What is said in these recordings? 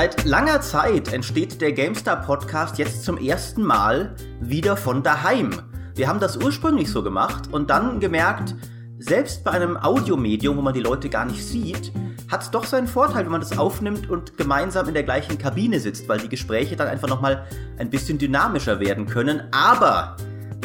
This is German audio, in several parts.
Seit langer Zeit entsteht der GameStar Podcast jetzt zum ersten Mal wieder von daheim. Wir haben das ursprünglich so gemacht und dann gemerkt, selbst bei einem Audiomedium, wo man die Leute gar nicht sieht, hat es doch seinen Vorteil, wenn man das aufnimmt und gemeinsam in der gleichen Kabine sitzt, weil die Gespräche dann einfach nochmal ein bisschen dynamischer werden können. Aber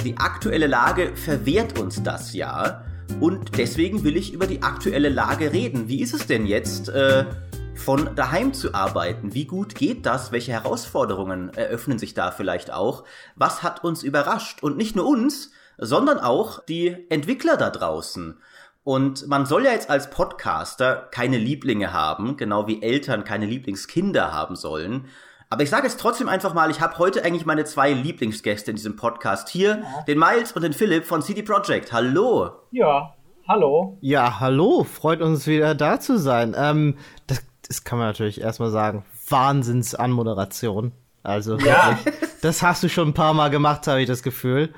die aktuelle Lage verwehrt uns das ja. Und deswegen will ich über die aktuelle Lage reden. Wie ist es denn jetzt, äh, von daheim zu arbeiten? Wie gut geht das? Welche Herausforderungen eröffnen sich da vielleicht auch? Was hat uns überrascht? Und nicht nur uns, sondern auch die Entwickler da draußen. Und man soll ja jetzt als Podcaster keine Lieblinge haben, genau wie Eltern keine Lieblingskinder haben sollen. Aber ich sage jetzt trotzdem einfach mal, ich habe heute eigentlich meine zwei Lieblingsgäste in diesem Podcast hier, ja. den Miles und den Philipp von CD Projekt. Hallo. Ja, hallo. Ja, hallo. Freut uns wieder da zu sein. Ähm, das, das kann man natürlich erstmal sagen. Wahnsinns Anmoderation. Also, ja. das hast du schon ein paar Mal gemacht, habe ich das Gefühl.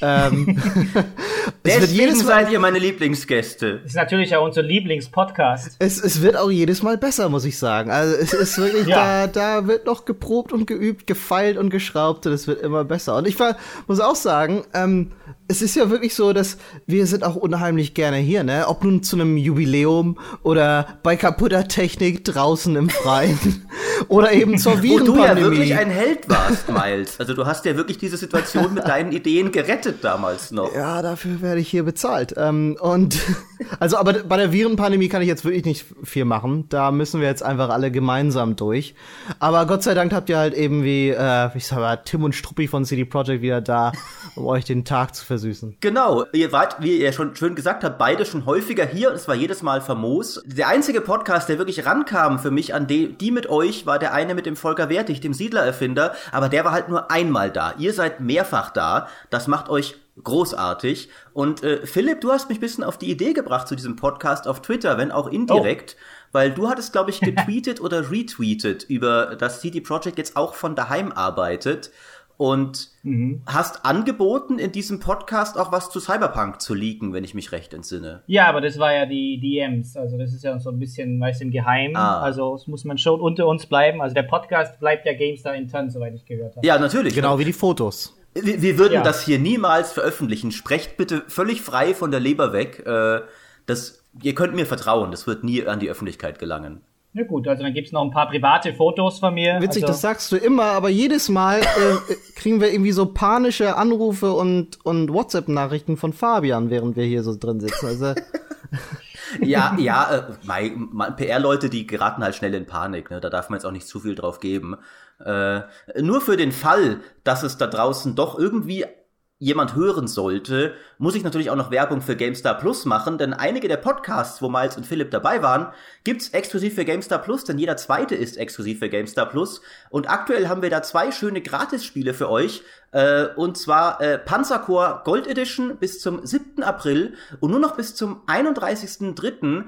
ähm, Deswegen seid ihr meine Lieblingsgäste. Das ist natürlich auch unser Lieblingspodcast. Es, es wird auch jedes Mal besser, muss ich sagen. Also es ist wirklich, ja. da, da wird noch geprobt und geübt, gefeilt und geschraubt und es wird immer besser. Und ich war, muss auch sagen, ähm, es ist ja wirklich so, dass wir sind auch unheimlich gerne hier, ne? Ob nun zu einem Jubiläum oder bei kaputter Technik draußen im Freien oder eben zur Virenpandemie. Wo du ja wirklich ein Held warst, Miles. Also du hast ja wirklich diese Situation mit deinen Ideen gerettet damals noch. Ja, dafür werde ich hier bezahlt. Ähm, und also, aber bei der Virenpandemie kann ich jetzt wirklich nicht viel machen. Da müssen wir jetzt einfach alle gemeinsam durch. Aber Gott sei Dank habt ihr halt eben wie, äh, ich sag mal, Tim und Struppi von CD Projekt wieder da, um euch den Tag zu versuchen versüßen. Genau, ihr wart, wie ihr schon schön gesagt habt, beide schon häufiger hier und es war jedes Mal famos. Der einzige Podcast, der wirklich rankam für mich an die, die mit euch, war der eine mit dem Volker Wertig, dem Siedlererfinder, aber der war halt nur einmal da. Ihr seid mehrfach da. Das macht euch großartig. Und äh, Philipp, du hast mich ein bisschen auf die Idee gebracht zu diesem Podcast auf Twitter, wenn auch indirekt. Oh. Weil du hattest, glaube ich, getweetet oder retweetet über, dass CD Projekt jetzt auch von daheim arbeitet und mhm. hast angeboten, in diesem Podcast auch was zu Cyberpunk zu leaken, wenn ich mich recht entsinne. Ja, aber das war ja die DMs, also das ist ja so ein bisschen, weißt im Geheimen, ah. also das muss man schon unter uns bleiben. Also der Podcast bleibt ja GameStar intern, soweit ich gehört habe. Ja, natürlich. Genau wie die Fotos. Wir, wir würden ja. das hier niemals veröffentlichen. Sprecht bitte völlig frei von der Leber weg. Äh, das, ihr könnt mir vertrauen, das wird nie an die Öffentlichkeit gelangen. Na gut, also dann gibt's noch ein paar private Fotos von mir. Witzig, also das sagst du immer, aber jedes Mal äh, kriegen wir irgendwie so panische Anrufe und, und WhatsApp-Nachrichten von Fabian, während wir hier so drin sitzen. Also ja, ja, äh, PR-Leute, die geraten halt schnell in Panik, ne? Da darf man jetzt auch nicht zu viel drauf geben. Äh, nur für den Fall, dass es da draußen doch irgendwie jemand hören sollte, muss ich natürlich auch noch Werbung für GameStar Plus machen, denn einige der Podcasts, wo Miles und Philipp dabei waren, gibt's exklusiv für GameStar Plus, denn jeder zweite ist exklusiv für GameStar Plus. Und aktuell haben wir da zwei schöne Gratisspiele für euch, äh, und zwar äh, Panzercore Gold Edition bis zum 7. April und nur noch bis zum 31.3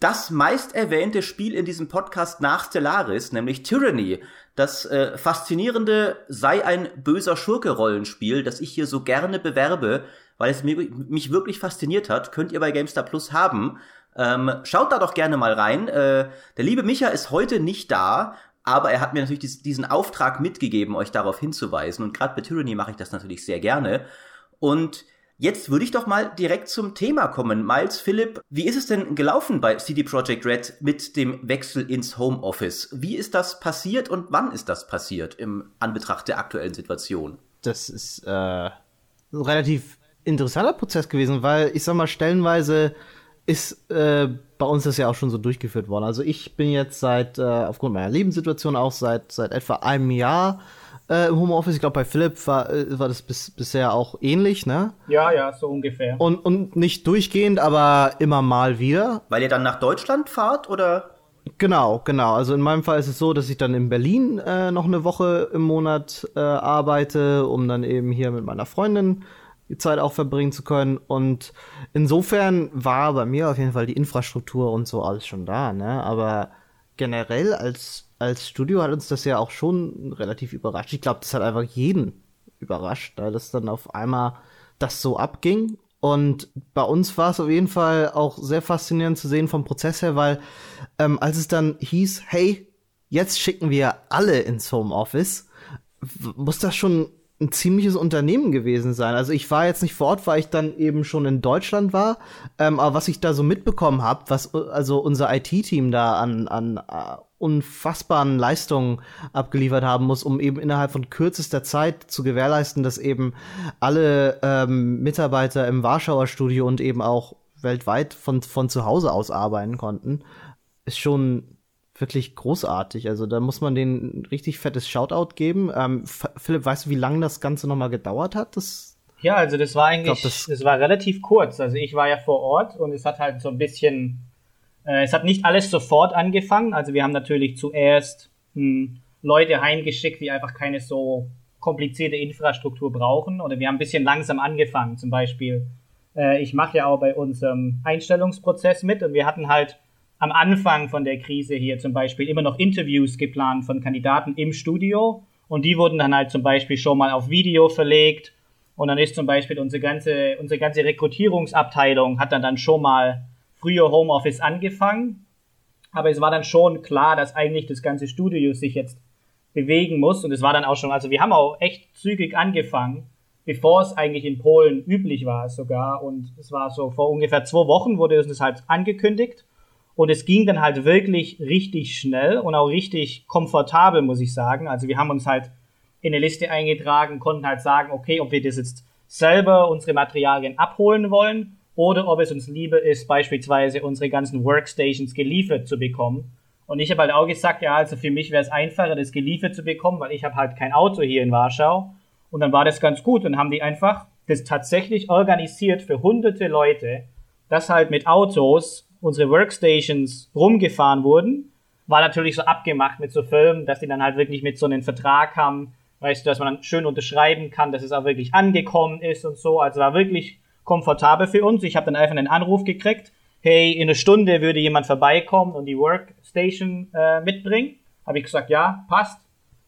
das meist erwähnte Spiel in diesem Podcast nach Stellaris, nämlich Tyranny. Das äh, faszinierende sei ein böser Schurke-Rollenspiel, das ich hier so gerne bewerbe, weil es mich, mich wirklich fasziniert hat, könnt ihr bei GameStar Plus haben. Ähm, schaut da doch gerne mal rein. Äh, der liebe Micha ist heute nicht da, aber er hat mir natürlich diesen Auftrag mitgegeben, euch darauf hinzuweisen. Und gerade bei Tyranny mache ich das natürlich sehr gerne. Und Jetzt würde ich doch mal direkt zum Thema kommen. Miles, Philipp, wie ist es denn gelaufen bei CD Projekt Red mit dem Wechsel ins Homeoffice? Wie ist das passiert und wann ist das passiert im Anbetracht der aktuellen Situation? Das ist äh, ein relativ interessanter Prozess gewesen, weil ich sag mal, stellenweise ist äh, bei uns das ja auch schon so durchgeführt worden. Also ich bin jetzt seit, äh, aufgrund meiner Lebenssituation auch seit, seit etwa einem Jahr äh, im Homeoffice. Ich glaube, bei Philipp war, äh, war das bis, bisher auch ähnlich, ne? Ja, ja, so ungefähr. Und, und nicht durchgehend, aber immer mal wieder. Weil ihr dann nach Deutschland fahrt, oder? Genau, genau. Also in meinem Fall ist es so, dass ich dann in Berlin äh, noch eine Woche im Monat äh, arbeite, um dann eben hier mit meiner Freundin die Zeit auch verbringen zu können. Und insofern war bei mir auf jeden Fall die Infrastruktur und so alles schon da, ne? Aber generell als als Studio hat uns das ja auch schon relativ überrascht. Ich glaube, das hat einfach jeden überrascht, da das dann auf einmal das so abging. Und bei uns war es auf jeden Fall auch sehr faszinierend zu sehen vom Prozess her, weil ähm, als es dann hieß, hey, jetzt schicken wir alle ins Homeoffice, muss das schon ein ziemliches Unternehmen gewesen sein. Also ich war jetzt nicht vor Ort, weil ich dann eben schon in Deutschland war. Ähm, aber was ich da so mitbekommen habe, was also unser IT-Team da an, an uh, unfassbaren Leistungen abgeliefert haben muss, um eben innerhalb von kürzester Zeit zu gewährleisten, dass eben alle ähm, Mitarbeiter im Warschauer Studio und eben auch weltweit von, von zu Hause aus arbeiten konnten, ist schon wirklich großartig. Also da muss man denen richtig fettes Shoutout geben. Ähm, Philipp, weißt du, wie lange das Ganze nochmal gedauert hat? Das ja, also das war eigentlich, glaub, das, das, war relativ kurz. Also ich war ja vor Ort und es hat halt so ein bisschen, äh, es hat nicht alles sofort angefangen. Also wir haben natürlich zuerst hm, Leute heimgeschickt, die einfach keine so komplizierte Infrastruktur brauchen. Oder wir haben ein bisschen langsam angefangen. Zum Beispiel, äh, ich mache ja auch bei unserem Einstellungsprozess mit und wir hatten halt am Anfang von der Krise hier zum Beispiel immer noch Interviews geplant von Kandidaten im Studio und die wurden dann halt zum Beispiel schon mal auf Video verlegt und dann ist zum Beispiel unsere ganze, unsere ganze Rekrutierungsabteilung hat dann dann schon mal früher Homeoffice angefangen, aber es war dann schon klar, dass eigentlich das ganze Studio sich jetzt bewegen muss. Und es war dann auch schon, also wir haben auch echt zügig angefangen, bevor es eigentlich in Polen üblich war sogar. Und es war so vor ungefähr zwei Wochen wurde uns das halt angekündigt. Und es ging dann halt wirklich richtig schnell und auch richtig komfortabel, muss ich sagen. Also wir haben uns halt in eine Liste eingetragen, konnten halt sagen, okay, ob wir das jetzt selber unsere Materialien abholen wollen oder ob es uns lieber ist, beispielsweise unsere ganzen Workstations geliefert zu bekommen. Und ich habe halt auch gesagt, ja, also für mich wäre es einfacher, das geliefert zu bekommen, weil ich habe halt kein Auto hier in Warschau. Und dann war das ganz gut und haben die einfach das tatsächlich organisiert für hunderte Leute, das halt mit Autos unsere Workstations rumgefahren wurden, war natürlich so abgemacht mit so Firmen, dass die dann halt wirklich mit so einem Vertrag haben, weißt du, dass man dann schön unterschreiben kann, dass es auch wirklich angekommen ist und so. Also war wirklich komfortabel für uns. Ich habe dann einfach einen Anruf gekriegt, hey, in einer Stunde würde jemand vorbeikommen und die Workstation äh, mitbringen. Habe ich gesagt, ja, passt.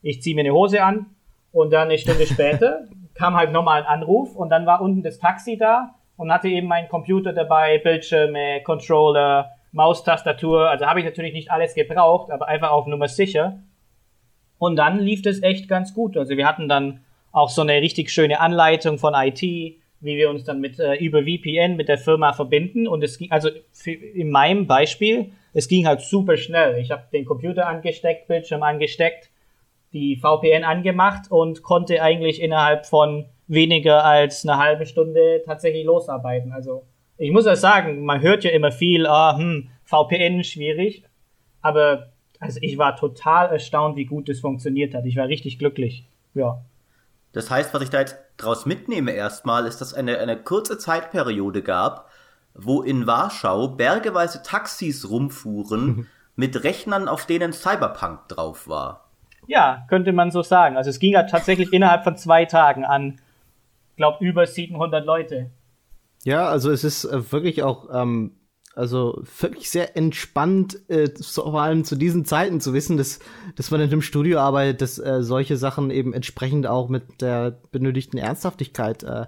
Ich ziehe mir eine Hose an und dann eine Stunde später kam halt nochmal ein Anruf und dann war unten das Taxi da und hatte eben meinen Computer dabei, Bildschirme, Controller, Maustastatur. Also habe ich natürlich nicht alles gebraucht, aber einfach auf Nummer sicher. Und dann lief das echt ganz gut. Also wir hatten dann auch so eine richtig schöne Anleitung von IT, wie wir uns dann mit äh, über VPN mit der Firma verbinden. Und es ging, also für, in meinem Beispiel, es ging halt super schnell. Ich habe den Computer angesteckt, Bildschirm angesteckt, die VPN angemacht und konnte eigentlich innerhalb von weniger als eine halbe Stunde tatsächlich losarbeiten. Also ich muss ja sagen, man hört ja immer viel, ah, hm, VPN schwierig, aber also ich war total erstaunt, wie gut das funktioniert hat. Ich war richtig glücklich. Ja. Das heißt, was ich da jetzt draus mitnehme erstmal, ist, dass eine, eine kurze Zeitperiode gab, wo in Warschau bergeweise Taxis rumfuhren mit Rechnern, auf denen Cyberpunk drauf war. Ja, könnte man so sagen. Also es ging ja tatsächlich innerhalb von zwei Tagen an glaube, über 700 Leute. Ja, also es ist äh, wirklich auch, ähm, also wirklich sehr entspannt, äh, vor allem zu diesen Zeiten zu wissen, dass, dass man in einem Studio arbeitet, dass äh, solche Sachen eben entsprechend auch mit der benötigten Ernsthaftigkeit äh,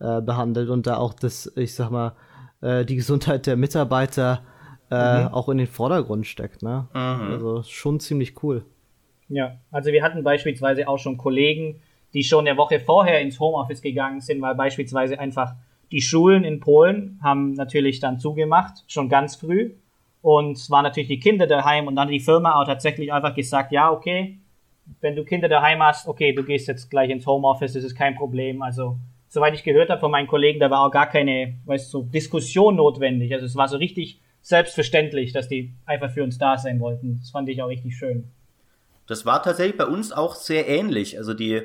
äh, behandelt und da auch das, ich sag mal, äh, die Gesundheit der Mitarbeiter äh, mhm. auch in den Vordergrund steckt. Ne? Mhm. Also schon ziemlich cool. Ja, also wir hatten beispielsweise auch schon Kollegen, die schon eine Woche vorher ins Homeoffice gegangen sind, weil beispielsweise einfach die Schulen in Polen haben natürlich dann zugemacht, schon ganz früh. Und es waren natürlich die Kinder daheim und dann die Firma auch tatsächlich einfach gesagt, ja, okay, wenn du Kinder daheim hast, okay, du gehst jetzt gleich ins Homeoffice, das ist kein Problem. Also, soweit ich gehört habe von meinen Kollegen, da war auch gar keine, weißt du, so Diskussion notwendig. Also es war so richtig selbstverständlich, dass die einfach für uns da sein wollten. Das fand ich auch richtig schön. Das war tatsächlich bei uns auch sehr ähnlich. Also die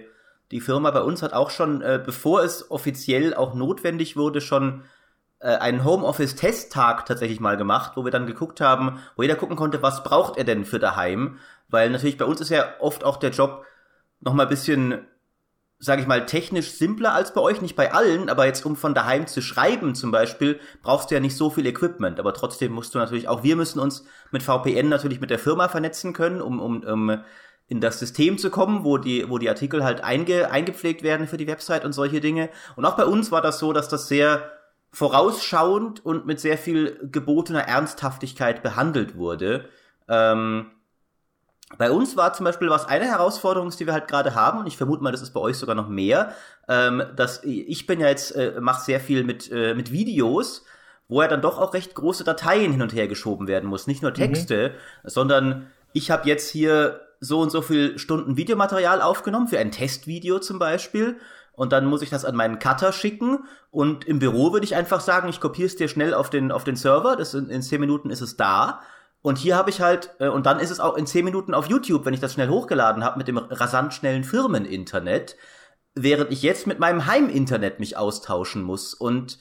die Firma bei uns hat auch schon, äh, bevor es offiziell auch notwendig wurde, schon äh, einen Homeoffice-Testtag tatsächlich mal gemacht, wo wir dann geguckt haben, wo jeder gucken konnte, was braucht er denn für daheim. Weil natürlich bei uns ist ja oft auch der Job noch mal ein bisschen, sage ich mal, technisch simpler als bei euch, nicht bei allen, aber jetzt um von daheim zu schreiben zum Beispiel, brauchst du ja nicht so viel Equipment. Aber trotzdem musst du natürlich, auch wir müssen uns mit VPN natürlich mit der Firma vernetzen können, um, um, um in das System zu kommen, wo die, wo die Artikel halt einge, eingepflegt werden für die Website und solche Dinge. Und auch bei uns war das so, dass das sehr vorausschauend und mit sehr viel gebotener Ernsthaftigkeit behandelt wurde. Ähm, bei uns war zum Beispiel was eine Herausforderung, die wir halt gerade haben, und ich vermute mal, das ist bei euch sogar noch mehr, ähm, dass ich bin ja jetzt, äh, mache sehr viel mit, äh, mit Videos, wo ja dann doch auch recht große Dateien hin und her geschoben werden muss. Nicht nur mhm. Texte, mhm. sondern ich habe jetzt hier so und so viel Stunden Videomaterial aufgenommen, für ein Testvideo zum Beispiel. Und dann muss ich das an meinen Cutter schicken. Und im Büro würde ich einfach sagen, ich kopiere es dir schnell auf den, auf den Server. Das in, in zehn Minuten ist es da. Und hier habe ich halt, äh, und dann ist es auch in zehn Minuten auf YouTube, wenn ich das schnell hochgeladen habe mit dem rasant schnellen Firmeninternet, während ich jetzt mit meinem Heiminternet mich austauschen muss. Und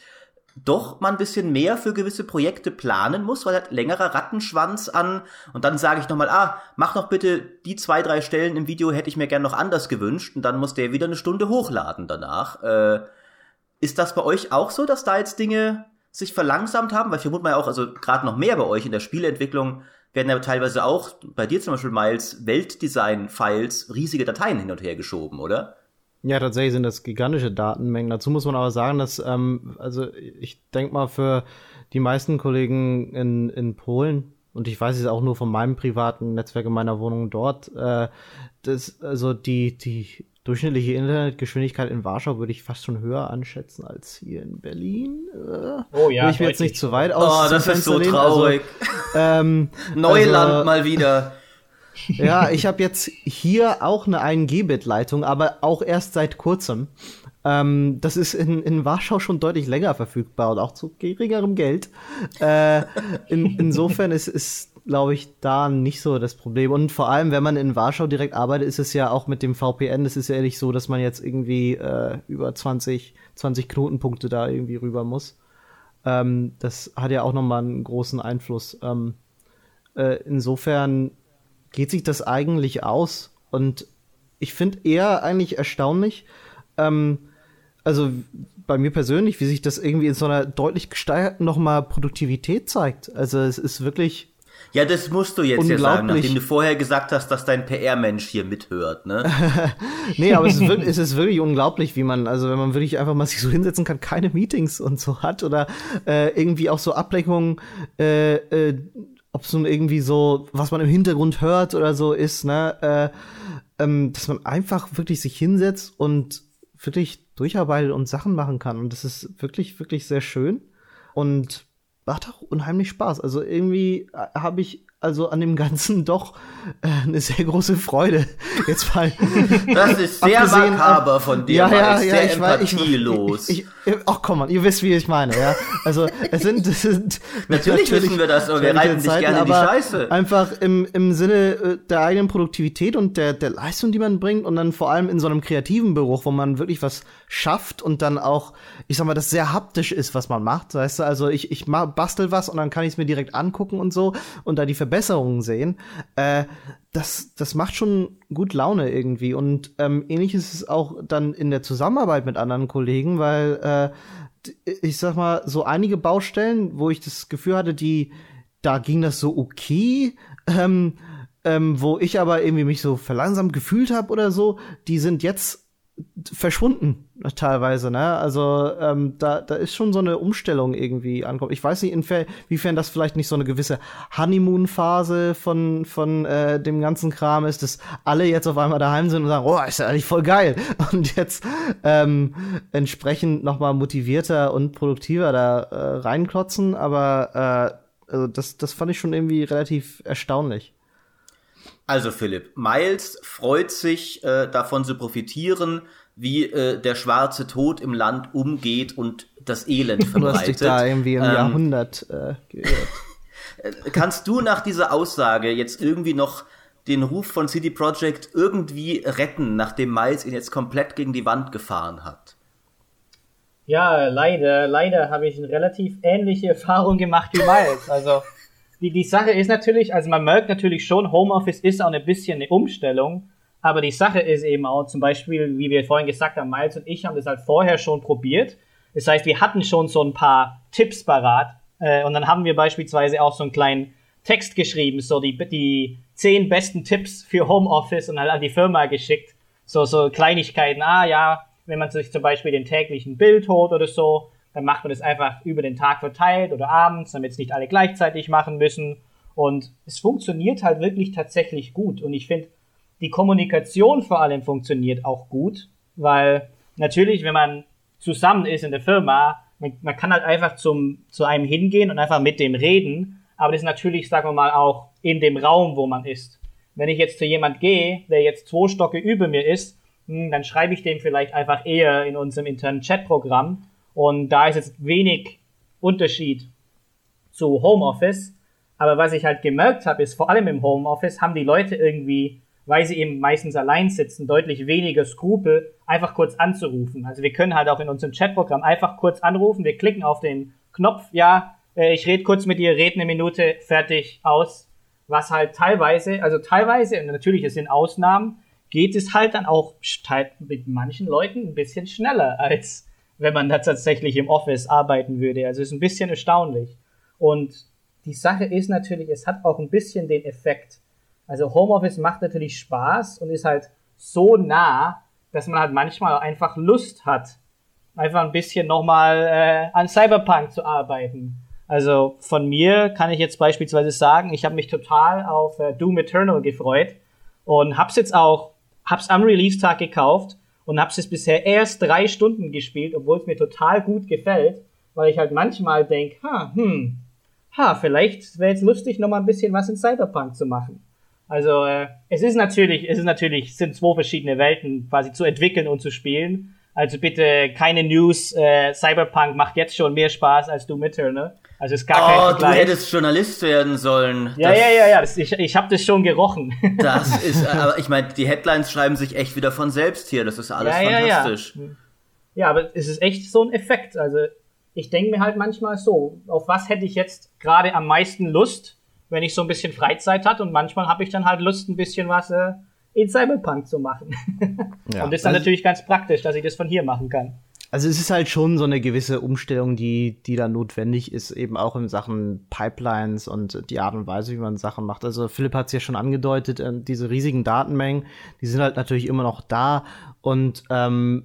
doch mal ein bisschen mehr für gewisse Projekte planen muss, weil halt längerer Rattenschwanz an und dann sage ich nochmal, ah, mach doch bitte die zwei, drei Stellen im Video, hätte ich mir gern noch anders gewünscht und dann muss der wieder eine Stunde hochladen danach. Äh, ist das bei euch auch so, dass da jetzt Dinge sich verlangsamt haben? Weil ich vermute mal ja auch, also gerade noch mehr bei euch in der Spieleentwicklung werden ja teilweise auch bei dir zum Beispiel Miles Weltdesign-Files riesige Dateien hin und her geschoben, oder? Ja, tatsächlich sind das gigantische Datenmengen. Dazu muss man aber sagen, dass, ähm, also ich denke mal, für die meisten Kollegen in, in Polen, und ich weiß es auch nur von meinem privaten Netzwerk in meiner Wohnung dort, äh, das, also die, die durchschnittliche Internetgeschwindigkeit in Warschau würde ich fast schon höher anschätzen als hier in Berlin. Äh, oh ja. Will ich mir jetzt nicht zu weit aus. Oh, das ist so traurig. Also, ähm, Neuland also, mal wieder. Ja, ich habe jetzt hier auch eine 1 Gbit-Leitung, aber auch erst seit kurzem. Ähm, das ist in, in Warschau schon deutlich länger verfügbar und auch zu geringerem Geld. Äh, in, insofern ist, ist glaube ich, da nicht so das Problem. Und vor allem, wenn man in Warschau direkt arbeitet, ist es ja auch mit dem VPN, das ist ja nicht so, dass man jetzt irgendwie äh, über 20, 20 Knotenpunkte da irgendwie rüber muss. Ähm, das hat ja auch nochmal einen großen Einfluss. Ähm, äh, insofern geht sich das eigentlich aus? Und ich finde eher eigentlich erstaunlich, ähm, also bei mir persönlich, wie sich das irgendwie in so einer deutlich gesteigerten nochmal Produktivität zeigt. Also es ist wirklich. Ja, das musst du jetzt ja sagen, nachdem du vorher gesagt hast, dass dein PR-Mensch hier mithört, ne? nee, aber es ist, wirklich, es ist wirklich unglaublich, wie man, also wenn man wirklich einfach mal sich so hinsetzen kann, keine Meetings und so hat oder äh, irgendwie auch so Ablenkungen äh, äh, ob es nun irgendwie so, was man im Hintergrund hört oder so ist, ne, äh, ähm, dass man einfach wirklich sich hinsetzt und wirklich durcharbeitet und Sachen machen kann. Und das ist wirklich, wirklich sehr schön und macht auch unheimlich Spaß. Also irgendwie äh, habe ich also an dem Ganzen doch äh, eine sehr große Freude. Jetzt mal. Das ist sehr makaber von dir, ja, ja, ja, sehr ich empathielos. Ich, ich, ach komm mal, ihr wisst, wie ich meine, ja. Also es sind, es sind natürlich, natürlich wissen wir das, aber wir reiten dich gerne in die Scheiße. Einfach im, im Sinne äh, der eigenen Produktivität und der, der Leistung, die man bringt und dann vor allem in so einem kreativen Beruf, wo man wirklich was schafft und dann auch, ich sag mal, das sehr haptisch ist, was man macht. Weißt du, also ich, ich bastel was und dann kann ich es mir direkt angucken und so und da die Verbesserungen sehen, äh, das, das macht schon gut Laune irgendwie. Und ähm, ähnlich ist es auch dann in der Zusammenarbeit mit anderen Kollegen, weil äh, ich sag mal, so einige Baustellen, wo ich das Gefühl hatte, die, da ging das so okay, ähm, ähm, wo ich aber irgendwie mich so verlangsamt gefühlt habe oder so, die sind jetzt verschwunden teilweise, ne? Also ähm, da, da ist schon so eine Umstellung irgendwie ankommt. Ich weiß nicht, inwiefern das vielleicht nicht so eine gewisse Honeymoon-Phase von, von äh, dem ganzen Kram ist, dass alle jetzt auf einmal daheim sind und sagen, oh, ist ja eigentlich voll geil. Und jetzt ähm, entsprechend noch mal motivierter und produktiver da äh, reinklotzen. Aber äh, also das, das fand ich schon irgendwie relativ erstaunlich. Also Philipp, Miles freut sich äh, davon zu profitieren, wie äh, der schwarze Tod im Land umgeht und das Elend verbreitet. Du hast dich da irgendwie im ähm, Jahrhundert äh, geirrt. Kannst du nach dieser Aussage jetzt irgendwie noch den Ruf von CD Projekt irgendwie retten, nachdem Miles ihn jetzt komplett gegen die Wand gefahren hat? Ja, leider, leider habe ich eine relativ ähnliche Erfahrung gemacht wie Miles. Also die, die Sache ist natürlich, also man merkt natürlich schon, Homeoffice ist auch ein bisschen eine Umstellung, aber die Sache ist eben auch zum Beispiel, wie wir vorhin gesagt haben, Miles und ich haben das halt vorher schon probiert. Das heißt, wir hatten schon so ein paar Tipps parat äh, und dann haben wir beispielsweise auch so einen kleinen Text geschrieben, so die, die zehn besten Tipps für Homeoffice und halt an die Firma geschickt. So, so Kleinigkeiten, ah ja, wenn man sich zum Beispiel den täglichen Bild holt oder so, dann macht man das einfach über den Tag verteilt oder abends, damit es nicht alle gleichzeitig machen müssen. Und es funktioniert halt wirklich tatsächlich gut. Und ich finde, die Kommunikation vor allem funktioniert auch gut, weil natürlich, wenn man zusammen ist in der Firma, man, man kann halt einfach zum, zu einem hingehen und einfach mit dem reden, aber das ist natürlich, sagen wir mal, auch in dem Raum, wo man ist. Wenn ich jetzt zu jemand gehe, der jetzt zwei Stocke über mir ist, hm, dann schreibe ich dem vielleicht einfach eher in unserem internen Chatprogramm. Und da ist jetzt wenig Unterschied zu Homeoffice. Aber was ich halt gemerkt habe, ist vor allem im Homeoffice haben die Leute irgendwie weil sie eben meistens allein sitzen, deutlich weniger Skrupel, einfach kurz anzurufen. Also wir können halt auch in unserem Chatprogramm einfach kurz anrufen, wir klicken auf den Knopf, ja, äh, ich rede kurz mit dir, rede eine Minute, fertig, aus. Was halt teilweise, also teilweise, und natürlich es sind Ausnahmen, geht es halt dann auch mit manchen Leuten ein bisschen schneller, als wenn man da tatsächlich im Office arbeiten würde. Also ist ein bisschen erstaunlich. Und die Sache ist natürlich, es hat auch ein bisschen den Effekt, also Homeoffice macht natürlich Spaß und ist halt so nah, dass man halt manchmal einfach Lust hat, einfach ein bisschen nochmal äh, an Cyberpunk zu arbeiten. Also von mir kann ich jetzt beispielsweise sagen, ich habe mich total auf äh, Doom Eternal gefreut und hab's jetzt auch, hab's am Release-Tag gekauft und hab's jetzt bisher erst drei Stunden gespielt, obwohl es mir total gut gefällt, weil ich halt manchmal denk, ha, hm, ha, vielleicht wäre jetzt lustig, nochmal ein bisschen was in Cyberpunk zu machen. Also äh, es ist natürlich, es ist natürlich, sind zwei verschiedene Welten quasi zu entwickeln und zu spielen. Also bitte keine News. Äh, Cyberpunk macht jetzt schon mehr Spaß als Doom Eternal. Also ist gar oh, kein Vergleich. du hättest Journalist werden sollen. Ja, das, ja, ja, ja. Das, ich ich habe das schon gerochen. Das ist, aber ich meine, die Headlines schreiben sich echt wieder von selbst hier. Das ist alles ja, fantastisch. Ja, ja. ja, aber es ist echt so ein Effekt. Also ich denke mir halt manchmal so, auf was hätte ich jetzt gerade am meisten Lust? wenn ich so ein bisschen Freizeit hat und manchmal habe ich dann halt Lust, ein bisschen was äh, in Cyberpunk zu machen. ja, und das ist dann also, natürlich ganz praktisch, dass ich das von hier machen kann. Also es ist halt schon so eine gewisse Umstellung, die, die da notwendig ist, eben auch in Sachen Pipelines und die Art und Weise, wie man Sachen macht. Also Philipp hat es ja schon angedeutet, äh, diese riesigen Datenmengen, die sind halt natürlich immer noch da und ähm,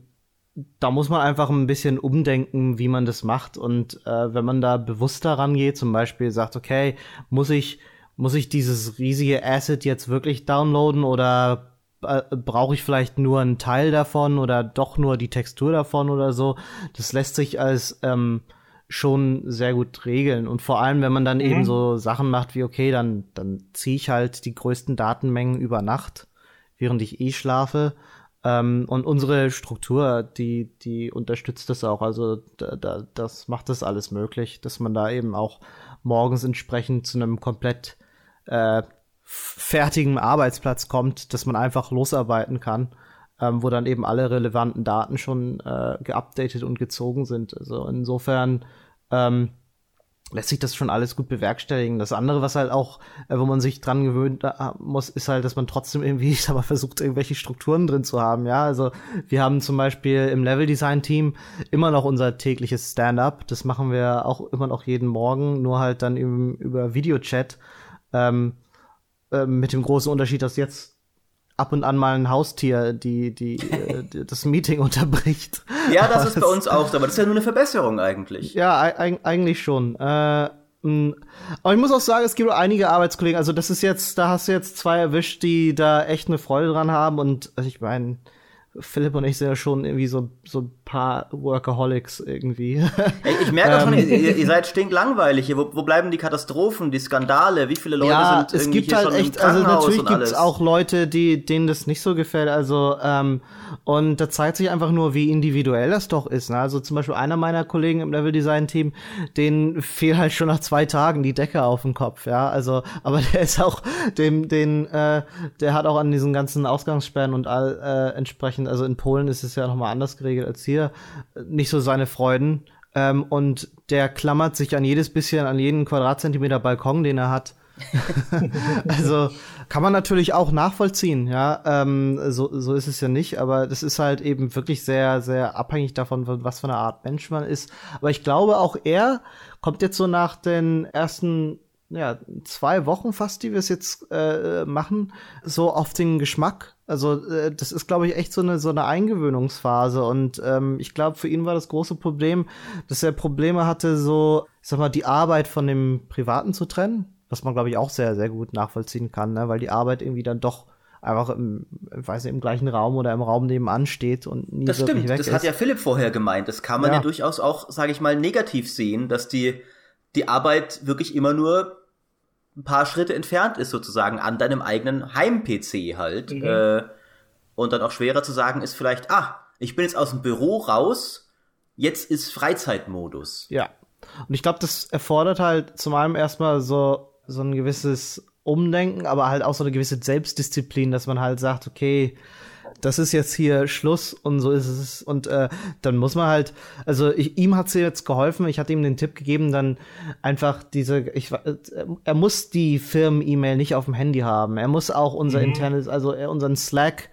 da muss man einfach ein bisschen umdenken, wie man das macht. Und äh, wenn man da bewusster rangeht, zum Beispiel sagt, okay, muss ich, muss ich dieses riesige Asset jetzt wirklich downloaden oder äh, brauche ich vielleicht nur einen Teil davon oder doch nur die Textur davon oder so? Das lässt sich als ähm, schon sehr gut regeln. Und vor allem, wenn man dann mhm. eben so Sachen macht wie, okay, dann, dann ziehe ich halt die größten Datenmengen über Nacht, während ich eh schlafe ähm, und unsere Struktur, die, die unterstützt das auch. Also da, da, das macht das alles möglich, dass man da eben auch morgens entsprechend zu einem komplett äh, fertigen Arbeitsplatz kommt, dass man einfach losarbeiten kann, ähm, wo dann eben alle relevanten Daten schon äh, geupdatet und gezogen sind. Also insofern ähm, lässt sich das schon alles gut bewerkstelligen. Das andere, was halt auch, äh, wo man sich dran gewöhnt äh, muss, ist halt, dass man trotzdem irgendwie, ich sag mal, versucht, irgendwelche Strukturen drin zu haben. Ja, also wir haben zum Beispiel im Level-Design-Team immer noch unser tägliches Stand-up. Das machen wir auch immer noch jeden Morgen, nur halt dann im, über Videochat. Ähm, äh, mit dem großen Unterschied, dass jetzt ab und an mal ein Haustier, die, die, äh, das Meeting unterbricht. Ja, das ist bei uns auch so, aber das ist ja nur eine Verbesserung eigentlich. Ja, eigentlich schon. Äh, aber ich muss auch sagen, es gibt einige Arbeitskollegen, also das ist jetzt, da hast du jetzt zwei erwischt, die da echt eine Freude dran haben und also ich meine, Philipp und ich sind ja schon irgendwie so, so paar Workaholics irgendwie. Ich merke auch schon, ähm. ihr, ihr seid stinklangweilig hier. Wo, wo bleiben die Katastrophen, die Skandale? Wie viele Leute ja, sind es gibt halt echt, also natürlich gibt es auch Leute, die, denen das nicht so gefällt. Also, ähm, und da zeigt sich einfach nur, wie individuell das doch ist. Ne? Also zum Beispiel einer meiner Kollegen im Level-Design-Team, den fehlt halt schon nach zwei Tagen die Decke auf dem Kopf, ja. Also, aber der ist auch, dem, den, äh, der hat auch an diesen ganzen Ausgangssperren und all äh, entsprechend, also in Polen ist es ja nochmal anders geregelt als hier, nicht so seine Freuden. Ähm, und der klammert sich an jedes bisschen, an jeden Quadratzentimeter Balkon, den er hat. also kann man natürlich auch nachvollziehen, ja. Ähm, so, so ist es ja nicht, aber das ist halt eben wirklich sehr, sehr abhängig davon, was für eine Art Mensch man ist. Aber ich glaube, auch er kommt jetzt so nach den ersten ja, zwei Wochen fast, die wir es jetzt äh, machen, so auf den Geschmack. Also äh, das ist, glaube ich, echt so eine so eine Eingewöhnungsphase. Und ähm, ich glaube, für ihn war das große Problem, dass er Probleme hatte, so, ich sag mal, die Arbeit von dem Privaten zu trennen. was man, glaube ich, auch sehr, sehr gut nachvollziehen kann, ne? weil die Arbeit irgendwie dann doch einfach im, weiß nicht, im gleichen Raum oder im Raum nebenan steht und nie das stimmt. das ist. Hat ja Philipp vorher gemeint. Das kann man ja, ja durchaus auch, sage ich mal, negativ sehen, dass die, die Arbeit wirklich immer nur ein paar Schritte entfernt ist, sozusagen, an deinem eigenen Heim-PC halt. Mhm. Äh, und dann auch schwerer zu sagen ist vielleicht, ah, ich bin jetzt aus dem Büro raus, jetzt ist Freizeitmodus. Ja. Und ich glaube, das erfordert halt zum einen erstmal so, so ein gewisses Umdenken, aber halt auch so eine gewisse Selbstdisziplin, dass man halt sagt, okay, das ist jetzt hier Schluss und so ist es. Und äh, dann muss man halt, also ich, ihm hat sie jetzt geholfen, ich hatte ihm den Tipp gegeben, dann einfach diese, ich, äh, er muss die Firmen-E-Mail nicht auf dem Handy haben. Er muss auch unser mhm. internes, also äh, unseren Slack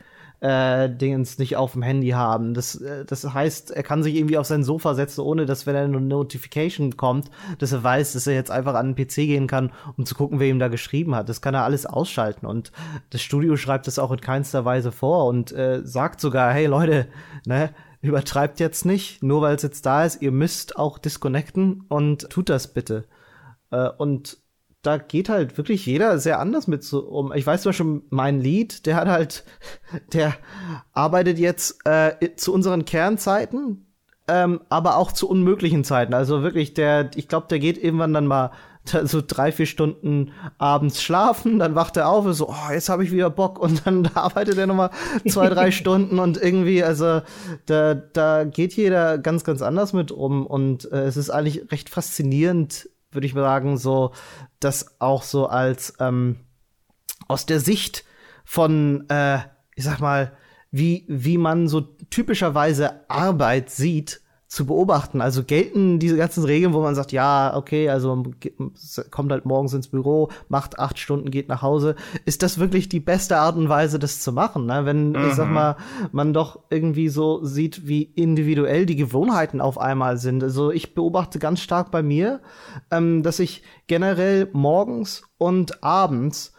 äh, Dingens nicht auf dem Handy haben. Das, äh, das heißt, er kann sich irgendwie auf sein Sofa setzen, ohne dass, wenn eine Notification kommt, dass er weiß, dass er jetzt einfach an den PC gehen kann, um zu gucken, wer ihm da geschrieben hat. Das kann er alles ausschalten. Und das Studio schreibt das auch in keinster Weise vor und äh, sagt sogar, hey Leute, ne, übertreibt jetzt nicht, nur weil es jetzt da ist, ihr müsst auch disconnecten und tut das bitte. Äh, und da geht halt wirklich jeder sehr anders mit so um. Ich weiß zum Beispiel, mein Lied, der hat halt, der arbeitet jetzt äh, zu unseren Kernzeiten, ähm, aber auch zu unmöglichen Zeiten. Also wirklich, der, ich glaube, der geht irgendwann dann mal so drei, vier Stunden abends schlafen, dann wacht er auf und so, oh, jetzt habe ich wieder Bock und dann arbeitet er nochmal zwei, drei Stunden und irgendwie, also da, da geht jeder ganz, ganz anders mit um und äh, es ist eigentlich recht faszinierend, würde ich sagen, so das auch so als ähm, aus der Sicht von, äh, ich sag mal, wie, wie man so typischerweise Arbeit sieht, zu beobachten. Also gelten diese ganzen Regeln, wo man sagt, ja, okay, also kommt halt morgens ins Büro, macht acht Stunden, geht nach Hause. Ist das wirklich die beste Art und Weise, das zu machen? Ne? Wenn, mhm. ich sag mhm. mal, man doch irgendwie so sieht, wie individuell die Gewohnheiten auf einmal sind. Also ich beobachte ganz stark bei mir, ähm, dass ich generell morgens und abends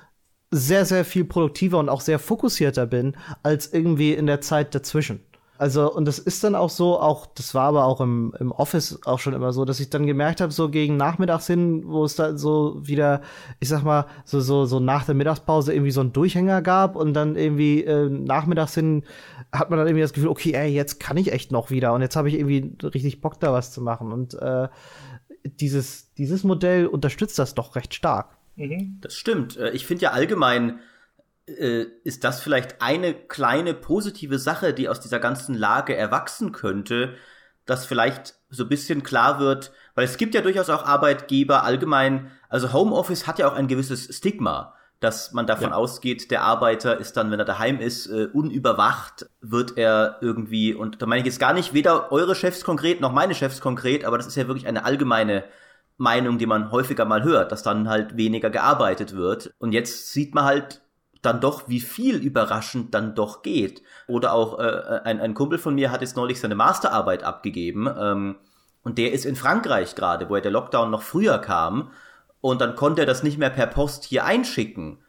sehr, sehr viel produktiver und auch sehr fokussierter bin als irgendwie in der Zeit dazwischen. Also, und das ist dann auch so, auch, das war aber auch im, im Office auch schon immer so, dass ich dann gemerkt habe, so gegen nachmittags hin, wo es da so wieder, ich sag mal, so, so, so nach der Mittagspause irgendwie so einen Durchhänger gab und dann irgendwie äh, nachmittags hin hat man dann irgendwie das Gefühl, okay, ey, jetzt kann ich echt noch wieder und jetzt habe ich irgendwie richtig Bock, da was zu machen. Und äh, dieses, dieses Modell unterstützt das doch recht stark. Mhm. Das stimmt. Äh, ich finde ja allgemein, äh, ist das vielleicht eine kleine positive Sache, die aus dieser ganzen Lage erwachsen könnte, dass vielleicht so ein bisschen klar wird, weil es gibt ja durchaus auch Arbeitgeber allgemein, also Homeoffice hat ja auch ein gewisses Stigma, dass man davon ja. ausgeht, der Arbeiter ist dann, wenn er daheim ist, äh, unüberwacht, wird er irgendwie, und da meine ich jetzt gar nicht weder eure Chefs konkret noch meine Chefs konkret, aber das ist ja wirklich eine allgemeine Meinung, die man häufiger mal hört, dass dann halt weniger gearbeitet wird. Und jetzt sieht man halt dann doch, wie viel überraschend dann doch geht. Oder auch äh, ein, ein Kumpel von mir hat jetzt neulich seine Masterarbeit abgegeben ähm, und der ist in Frankreich gerade, wo er der Lockdown noch früher kam und dann konnte er das nicht mehr per Post hier einschicken.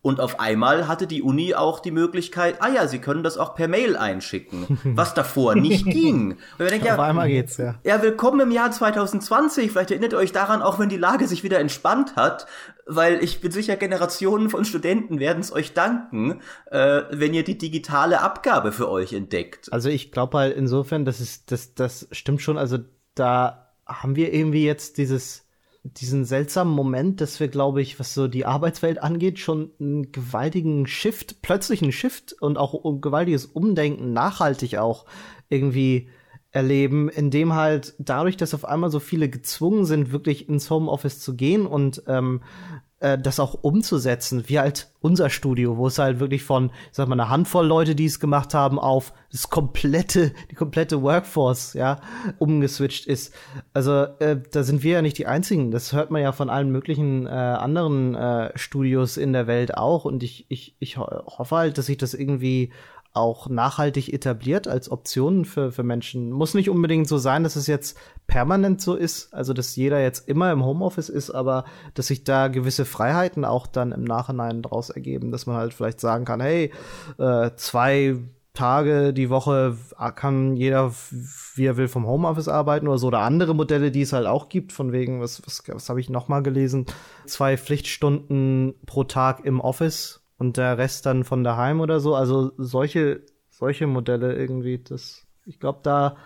Und auf einmal hatte die Uni auch die Möglichkeit, ah ja, sie können das auch per Mail einschicken, was davor nicht ging. Denkt, ja, auf einmal geht's, ja. Ja, willkommen im Jahr 2020. Vielleicht erinnert ihr euch daran, auch wenn die Lage sich wieder entspannt hat, weil ich bin sicher, Generationen von Studenten werden es euch danken, äh, wenn ihr die digitale Abgabe für euch entdeckt. Also ich glaube halt insofern, das ist, das, das stimmt schon. Also da haben wir irgendwie jetzt dieses diesen seltsamen Moment, dass wir, glaube ich, was so die Arbeitswelt angeht, schon einen gewaltigen Shift, plötzlichen Shift und auch ein gewaltiges Umdenken, nachhaltig auch irgendwie erleben, in dem halt dadurch, dass auf einmal so viele gezwungen sind, wirklich ins Homeoffice zu gehen und ähm, äh, das auch umzusetzen, wie halt unser Studio, wo es halt wirklich von, ich sag mal, einer Handvoll Leute, die es gemacht haben, auf das komplette, die komplette Workforce, ja, umgeswitcht ist. Also äh, da sind wir ja nicht die einzigen. Das hört man ja von allen möglichen äh, anderen äh, Studios in der Welt auch. Und ich, ich, ich hoffe halt, dass sich das irgendwie auch nachhaltig etabliert als Option für, für Menschen. Muss nicht unbedingt so sein, dass es jetzt permanent so ist, also dass jeder jetzt immer im Homeoffice ist, aber dass sich da gewisse Freiheiten auch dann im Nachhinein daraus ergeben, dass man halt vielleicht sagen kann, hey, äh, zwei Tage die Woche kann jeder, wie er will, vom Homeoffice arbeiten oder so. Oder andere Modelle, die es halt auch gibt, von wegen, was, was, was habe ich noch mal gelesen? Zwei Pflichtstunden pro Tag im Office und der Rest dann von daheim oder so. Also solche, solche Modelle irgendwie, das, ich glaube, da,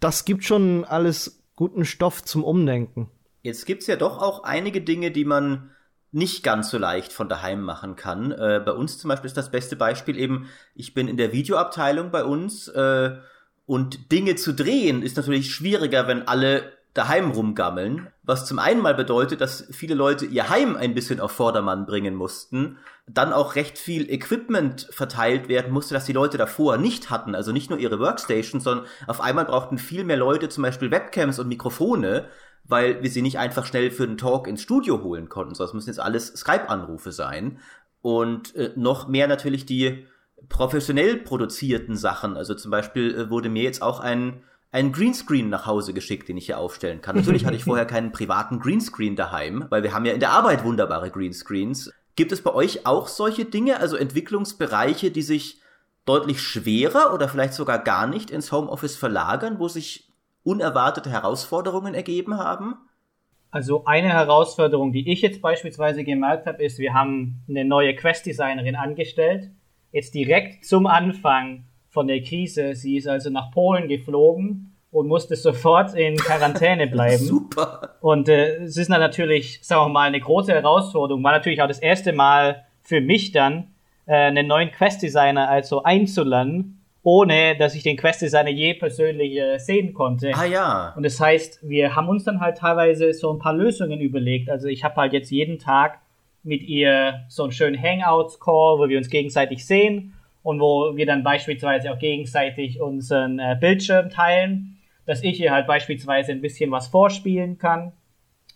das gibt schon alles guten Stoff zum Umdenken. Jetzt gibt's ja doch auch einige Dinge, die man nicht ganz so leicht von daheim machen kann. Äh, bei uns zum Beispiel ist das beste Beispiel eben, ich bin in der Videoabteilung bei uns äh, und Dinge zu drehen ist natürlich schwieriger, wenn alle daheim rumgammeln, was zum einen mal bedeutet, dass viele Leute ihr Heim ein bisschen auf Vordermann bringen mussten, dann auch recht viel Equipment verteilt werden musste, das die Leute davor nicht hatten, also nicht nur ihre Workstations, sondern auf einmal brauchten viel mehr Leute zum Beispiel Webcams und Mikrofone, weil wir sie nicht einfach schnell für einen Talk ins Studio holen konnten, sondern es müssen jetzt alles Skype-Anrufe sein. Und äh, noch mehr natürlich die professionell produzierten Sachen. Also zum Beispiel äh, wurde mir jetzt auch ein, ein Greenscreen nach Hause geschickt, den ich hier aufstellen kann. Natürlich hatte ich vorher keinen privaten Greenscreen daheim, weil wir haben ja in der Arbeit wunderbare Greenscreens. Gibt es bei euch auch solche Dinge, also Entwicklungsbereiche, die sich deutlich schwerer oder vielleicht sogar gar nicht ins Homeoffice verlagern, wo sich unerwartete Herausforderungen ergeben haben? Also eine Herausforderung, die ich jetzt beispielsweise gemerkt habe, ist, wir haben eine neue Quest-Designerin angestellt. Jetzt direkt zum Anfang von der Krise. Sie ist also nach Polen geflogen und musste sofort in Quarantäne bleiben. Super. Und äh, es ist natürlich, sagen wir mal, eine große Herausforderung. War natürlich auch das erste Mal für mich dann, äh, einen neuen Quest-Designer also einzulernen ohne dass ich den Quest-Designer je persönlich äh, sehen konnte. Ah ja. Und das heißt, wir haben uns dann halt teilweise so ein paar Lösungen überlegt. Also ich habe halt jetzt jeden Tag mit ihr so einen schönen Hangouts-Call, wo wir uns gegenseitig sehen und wo wir dann beispielsweise auch gegenseitig unseren äh, Bildschirm teilen, dass ich ihr halt beispielsweise ein bisschen was vorspielen kann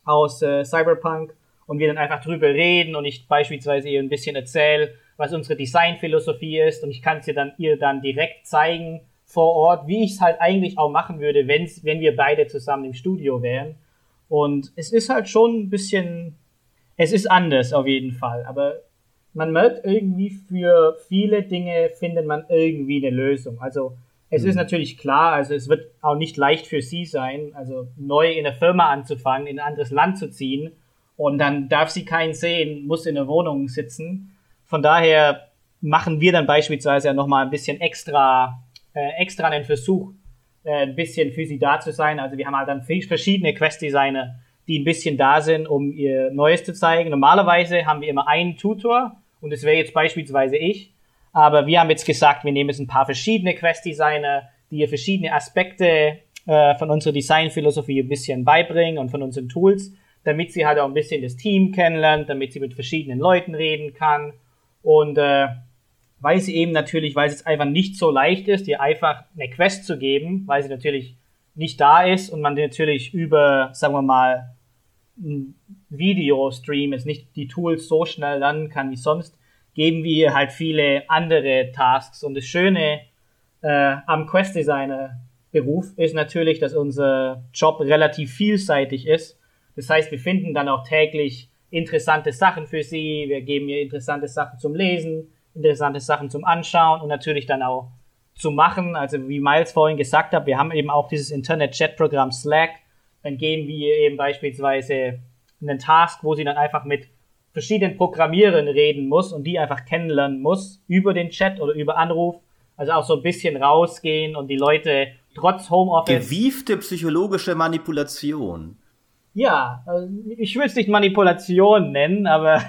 aus äh, Cyberpunk und wir dann einfach drüber reden und ich beispielsweise ihr ein bisschen erzähle, was unsere Designphilosophie ist und ich kann es ihr dann, ihr dann direkt zeigen vor Ort, wie ich es halt eigentlich auch machen würde, wenn's, wenn wir beide zusammen im Studio wären. Und es ist halt schon ein bisschen, es ist anders auf jeden Fall, aber man merkt irgendwie für viele Dinge findet man irgendwie eine Lösung. Also es mhm. ist natürlich klar, also es wird auch nicht leicht für sie sein, also neu in der Firma anzufangen, in ein anderes Land zu ziehen und dann darf sie keinen sehen, muss in der Wohnung sitzen von daher machen wir dann beispielsweise ja nochmal ein bisschen extra, äh, extra einen Versuch, äh, ein bisschen für sie da zu sein. Also wir haben halt dann verschiedene Quest-Designer, die ein bisschen da sind, um ihr Neues zu zeigen. Normalerweise haben wir immer einen Tutor und das wäre jetzt beispielsweise ich. Aber wir haben jetzt gesagt, wir nehmen jetzt ein paar verschiedene Quest-Designer, die ihr verschiedene Aspekte äh, von unserer Designphilosophie ein bisschen beibringen und von unseren Tools, damit sie halt auch ein bisschen das Team kennenlernt, damit sie mit verschiedenen Leuten reden kann und äh, weil sie eben natürlich, weil es einfach nicht so leicht ist, dir einfach eine Quest zu geben, weil sie natürlich nicht da ist und man natürlich über, sagen wir mal, Videostream jetzt nicht die Tools so schnell lernen kann wie sonst, geben wir halt viele andere Tasks. Und das Schöne äh, am Quest Designer Beruf ist natürlich, dass unser Job relativ vielseitig ist. Das heißt, wir finden dann auch täglich interessante Sachen für sie, wir geben ihr interessante Sachen zum Lesen, interessante Sachen zum Anschauen und natürlich dann auch zu machen. Also wie Miles vorhin gesagt hat, wir haben eben auch dieses Internet-Chat-Programm Slack. Dann geben wir eben beispielsweise einen Task, wo sie dann einfach mit verschiedenen Programmierern reden muss und die einfach kennenlernen muss über den Chat oder über Anruf. Also auch so ein bisschen rausgehen und die Leute trotz Homeoffice. Gewiefte psychologische Manipulation. Ja, also ich will es nicht Manipulation nennen, aber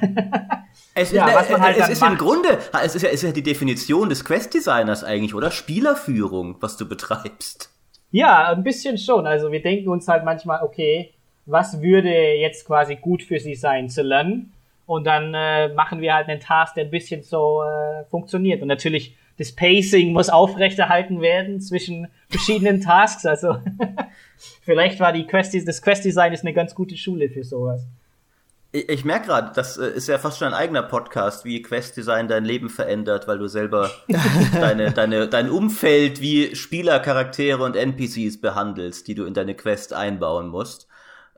es, ja, was man halt es ist macht. im Grunde, es ist, ja, es ist ja die Definition des Quest-Designers eigentlich, oder? Spielerführung, was du betreibst. Ja, ein bisschen schon. Also wir denken uns halt manchmal, okay, was würde jetzt quasi gut für sie sein zu lernen? Und dann äh, machen wir halt einen Task, der ein bisschen so äh, funktioniert. Und natürlich, das Pacing muss aufrechterhalten werden zwischen verschiedenen Tasks. Also Vielleicht war die Quest, das Quest-Design ist eine ganz gute Schule für sowas. Ich, ich merke gerade, das äh, ist ja fast schon ein eigener Podcast, wie Quest-Design dein Leben verändert, weil du selber deine, deine, dein Umfeld wie Spielercharaktere und NPCs behandelst, die du in deine Quest einbauen musst.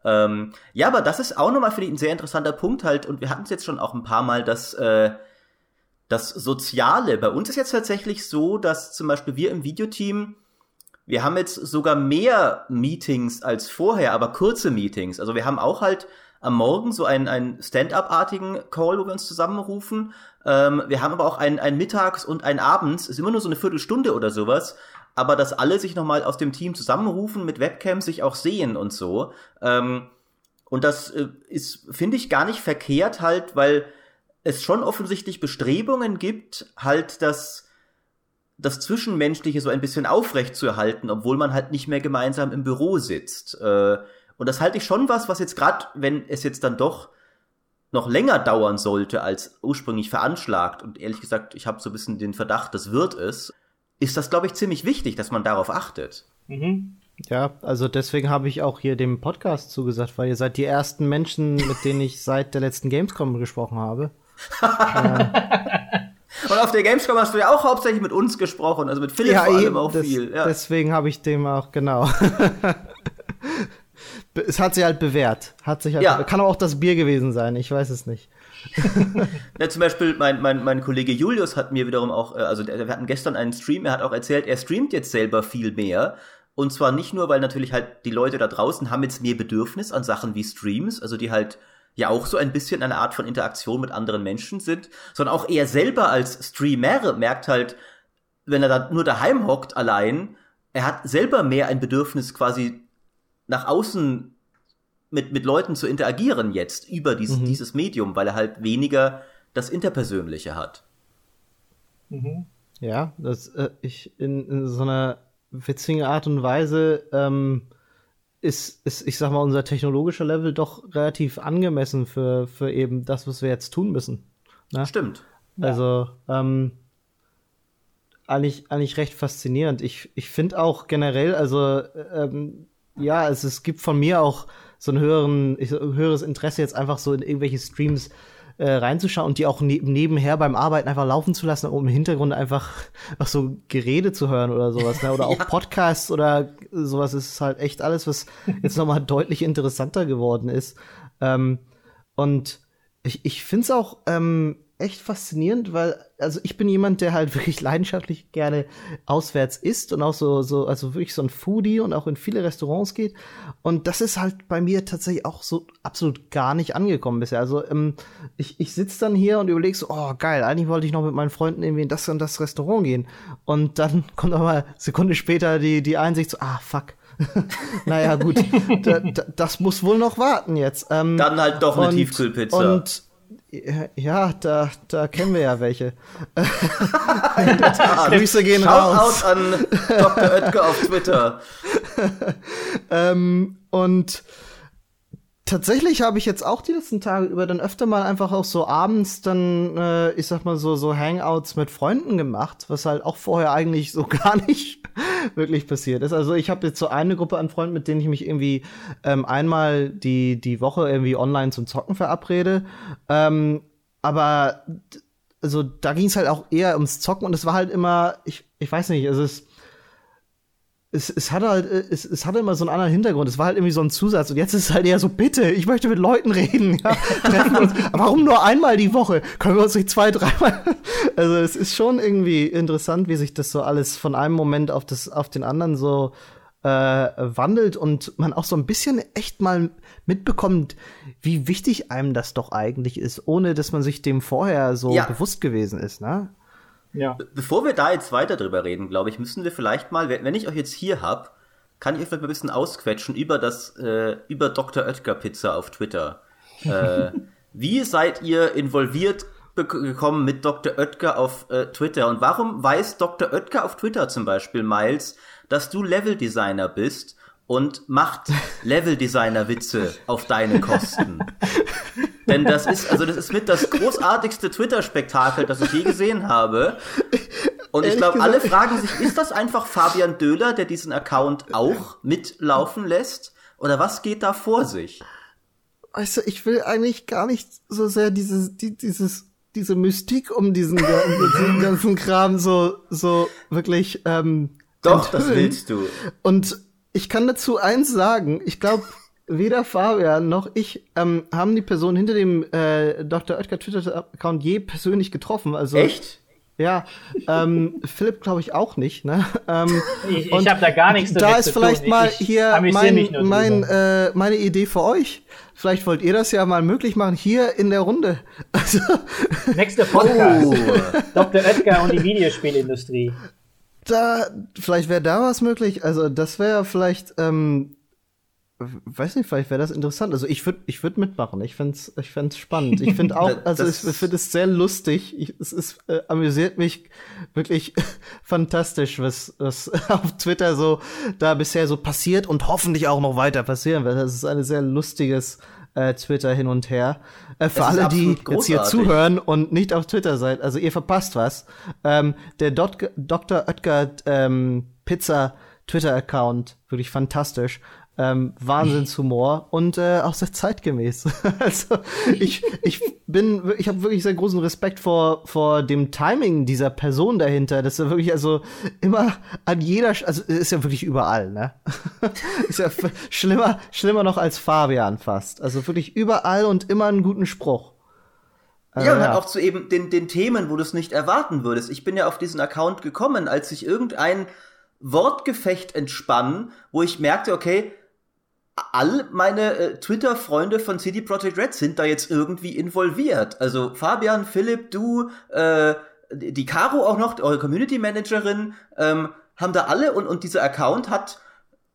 Ähm, ja, aber das ist auch nochmal für dich ein sehr interessanter Punkt halt, und wir hatten es jetzt schon auch ein paar Mal, dass äh, das Soziale. Bei uns ist jetzt tatsächlich so, dass zum Beispiel wir im Videoteam, wir haben jetzt sogar mehr Meetings als vorher, aber kurze Meetings. Also wir haben auch halt am Morgen so einen, einen Stand-up-artigen Call, wo wir uns zusammenrufen. Ähm, wir haben aber auch einen, einen Mittags- und einen Abends, ist immer nur so eine Viertelstunde oder sowas, aber dass alle sich nochmal aus dem Team zusammenrufen, mit Webcam sich auch sehen und so. Ähm, und das äh, ist, finde ich, gar nicht verkehrt halt, weil es schon offensichtlich Bestrebungen gibt, halt das, das Zwischenmenschliche so ein bisschen aufrecht zu erhalten, obwohl man halt nicht mehr gemeinsam im Büro sitzt. Äh, und das halte ich schon was, was jetzt gerade, wenn es jetzt dann doch noch länger dauern sollte als ursprünglich veranschlagt, und ehrlich gesagt, ich habe so ein bisschen den Verdacht, das wird es, ist das, glaube ich, ziemlich wichtig, dass man darauf achtet. Mhm. Ja, also deswegen habe ich auch hier dem Podcast zugesagt, weil ihr seid die ersten Menschen, mit denen ich seit der letzten Gamescom gesprochen habe. Und auf der Gamescom hast du ja auch hauptsächlich mit uns gesprochen, also mit Philipp ja, vor allem auch das, viel. Ja. Deswegen habe ich dem auch, genau. es hat sich halt bewährt. Hat sich halt ja. Kann auch das Bier gewesen sein, ich weiß es nicht. ja, zum Beispiel mein, mein, mein Kollege Julius hat mir wiederum auch, äh, also wir hatten gestern einen Stream, er hat auch erzählt, er streamt jetzt selber viel mehr. Und zwar nicht nur, weil natürlich halt die Leute da draußen haben jetzt mehr Bedürfnis an Sachen wie Streams, also die halt ja auch so ein bisschen eine Art von Interaktion mit anderen Menschen sind, sondern auch er selber als Streamer merkt halt, wenn er da nur daheim hockt allein, er hat selber mehr ein Bedürfnis quasi nach außen mit, mit Leuten zu interagieren jetzt über dieses, mhm. dieses Medium, weil er halt weniger das Interpersönliche hat. Mhm. Ja, das äh, ich in, in, so einer witzigen Art und Weise ähm, ist, ist, ich sag mal, unser technologischer Level doch relativ angemessen für, für eben das, was wir jetzt tun müssen. Ne? Stimmt. Also, ähm, eigentlich, eigentlich recht faszinierend. Ich, ich finde auch generell, also, ähm, ja, es, es gibt von mir auch so ein höheren, höheres Interesse jetzt einfach so in irgendwelche Streams äh, reinzuschauen und die auch ne nebenher beim Arbeiten einfach laufen zu lassen, um im Hintergrund einfach auch so Gerede zu hören oder sowas. Ne? Oder auch ja. Podcasts oder sowas ist halt echt alles, was jetzt nochmal deutlich interessanter geworden ist. Ähm, und ich, ich finde es auch ähm, echt faszinierend, weil, also ich bin jemand, der halt wirklich leidenschaftlich gerne auswärts isst und auch so, so, also wirklich so ein Foodie und auch in viele Restaurants geht. Und das ist halt bei mir tatsächlich auch so absolut gar nicht angekommen bisher. Also ähm, ich, ich sitze dann hier und überlege so, oh geil, eigentlich wollte ich noch mit meinen Freunden irgendwie in das und das Restaurant gehen. Und dann kommt aber Sekunde später die, die Einsicht so, ah fuck. naja, gut, da, da, das muss wohl noch warten jetzt. Ähm, dann halt doch eine und, Tiefkühlpizza. Und ja, da, da kennen wir ja welche. Grüße gehen Shout raus. Out an Dr. Oetker auf Twitter. ähm, und tatsächlich habe ich jetzt auch die letzten Tage über dann öfter mal einfach auch so abends dann, äh, ich sag mal so, so Hangouts mit Freunden gemacht, was halt auch vorher eigentlich so gar nicht wirklich passiert ist. Also ich habe jetzt so eine Gruppe an Freunden, mit denen ich mich irgendwie ähm, einmal die, die Woche irgendwie online zum Zocken verabrede. Ähm, aber also da ging es halt auch eher ums Zocken und es war halt immer, ich, ich weiß nicht, es es, es hatte halt, es, es hatte immer so einen anderen Hintergrund. Es war halt irgendwie so ein Zusatz. Und jetzt ist es halt eher so, bitte, ich möchte mit Leuten reden. Ja, treffen uns. Warum nur einmal die Woche? Können wir uns nicht zwei, dreimal? Also es ist schon irgendwie interessant, wie sich das so alles von einem Moment auf, das, auf den anderen so äh, wandelt und man auch so ein bisschen echt mal mitbekommt, wie wichtig einem das doch eigentlich ist, ohne dass man sich dem vorher so ja. bewusst gewesen ist, ne? Ja. Bevor wir da jetzt weiter drüber reden, glaube ich, müssen wir vielleicht mal, wenn ich euch jetzt hier hab, kann ich euch vielleicht mal ein bisschen ausquetschen über das, äh, über Dr. Oetker Pizza auf Twitter. äh, wie seid ihr involviert gekommen mit Dr. Oetker auf äh, Twitter? Und warum weiß Dr. Oetker auf Twitter zum Beispiel, Miles, dass du Leveldesigner bist und macht Leveldesigner-Witze auf deine Kosten? Denn das ist, also das ist mit das großartigste Twitter-Spektakel, das ich je gesehen habe. Und ich glaube, alle fragen sich, ist das einfach Fabian Döhler, der diesen Account auch mitlaufen lässt? Oder was geht da vor sich? Du, ich will eigentlich gar nicht so sehr dieses, die, dieses, diese Mystik um diesen, diesen ganzen Kram so, so wirklich, ähm, Doch, enthüllen. das willst du. Und ich kann dazu eins sagen, ich glaube, weder Fabian noch ich ähm, haben die Person hinter dem äh, Dr. Oetker Twitter-Account je persönlich getroffen. Also, Echt? Ja, ähm, Philipp glaube ich auch nicht. Ne? Ähm, ich ich habe da gar nichts Da ist vielleicht mal ich, hier mein, mein, äh, meine Idee für euch. Vielleicht wollt ihr das ja mal möglich machen hier in der Runde. Also Nächster Podcast. Oh. Dr. Oetker und die Videospielindustrie. Da, vielleicht wäre da was möglich. Also das wäre vielleicht ähm, weiß nicht, vielleicht wäre das interessant. Also ich würde ich würd mitmachen. Ich fände es ich fänd's spannend. Ich finde auch, also ich finde es sehr lustig. Ich, es ist, äh, amüsiert mich wirklich fantastisch, was, was auf Twitter so da bisher so passiert und hoffentlich auch noch weiter passieren wird. Das ist ein sehr lustiges äh, Twitter hin und her. Äh, für alle, die jetzt hier zuhören und nicht auf Twitter seid, also ihr verpasst was. Ähm, der Dot Dr. Oetker ähm, Pizza Twitter-Account, wirklich fantastisch ähm, Wahnsinnshumor und äh, auch sehr zeitgemäß. also ich, ich bin, ich habe wirklich sehr großen Respekt vor, vor dem Timing dieser Person dahinter. Das ist ja wirklich also immer an jeder, also ist ja wirklich überall, ne? ist ja schlimmer, schlimmer noch als Fabian fast. Also wirklich überall und immer einen guten Spruch. Äh, ja, und ja. auch zu eben den, den Themen, wo du es nicht erwarten würdest. Ich bin ja auf diesen Account gekommen, als sich irgendein Wortgefecht entspann, wo ich merkte, okay, all meine äh, Twitter-Freunde von CD Projekt Red sind da jetzt irgendwie involviert. Also Fabian, Philipp, du, äh, die Caro auch noch, eure Community Managerin, ähm, haben da alle und, und dieser Account hat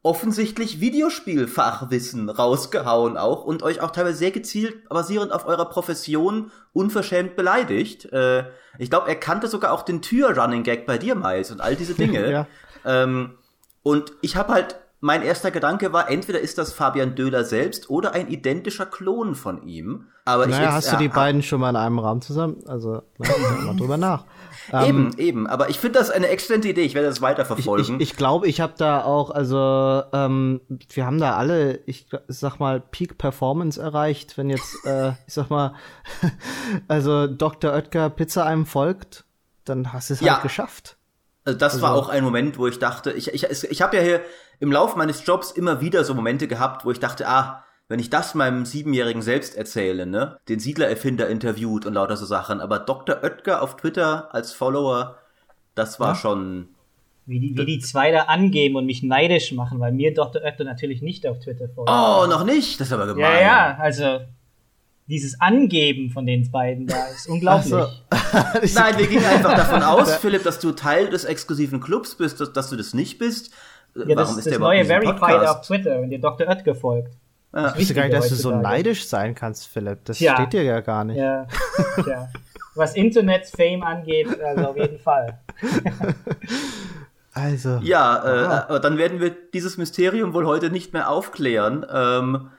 offensichtlich Videospielfachwissen rausgehauen auch und euch auch teilweise sehr gezielt basierend auf eurer Profession unverschämt beleidigt. Äh, ich glaube, er kannte sogar auch den Tür-Running-Gag bei dir, Miles, und all diese Dinge. ja. ähm, und ich habe halt mein erster Gedanke war, entweder ist das Fabian Döhler selbst oder ein identischer Klon von ihm. Aber naja, ich hast du die äh, beiden schon mal in einem Raum zusammen? Also, na, mal drüber nach. eben, ähm, eben. Aber ich finde das eine exzellente Idee. Ich werde das weiterverfolgen. Ich, ich, ich glaube, ich habe da auch, also ähm, wir haben da alle, ich sag mal, Peak Performance erreicht, wenn jetzt, äh, ich sag mal, also Dr. Oetker Pizza einem folgt, dann hast du es halt ja. geschafft. Also das also. war auch ein Moment, wo ich dachte, ich, ich, ich habe ja hier im Laufe meines Jobs immer wieder so Momente gehabt, wo ich dachte, ah, wenn ich das meinem Siebenjährigen selbst erzähle, ne, den Siedlererfinder interviewt und lauter so Sachen, aber Dr. Oetker auf Twitter als Follower, das war ja. schon. Wie die, wie die zwei da angeben und mich neidisch machen, weil mir Dr. Oetker natürlich nicht auf Twitter folgt. Oh, noch nicht? Das ist aber gemein. Ja, ja, also dieses Angeben von den beiden da ist unglaublich. So. Nein, wir gingen einfach davon aus, Philipp, dass du Teil des exklusiven Clubs bist, dass, dass du das nicht bist. Ja, Warum das, ist das der neue Verified auf Twitter, wenn dir Dr. Oetker folgt. Ja. Ich wusste gar nicht, dass du so neidisch sein kannst, Philipp. Das Tja. steht dir ja gar nicht. Ja. Tja. Was Internet-Fame angeht, also auf jeden Fall. also. Ja, äh, dann werden wir dieses Mysterium wohl heute nicht mehr aufklären. Ähm,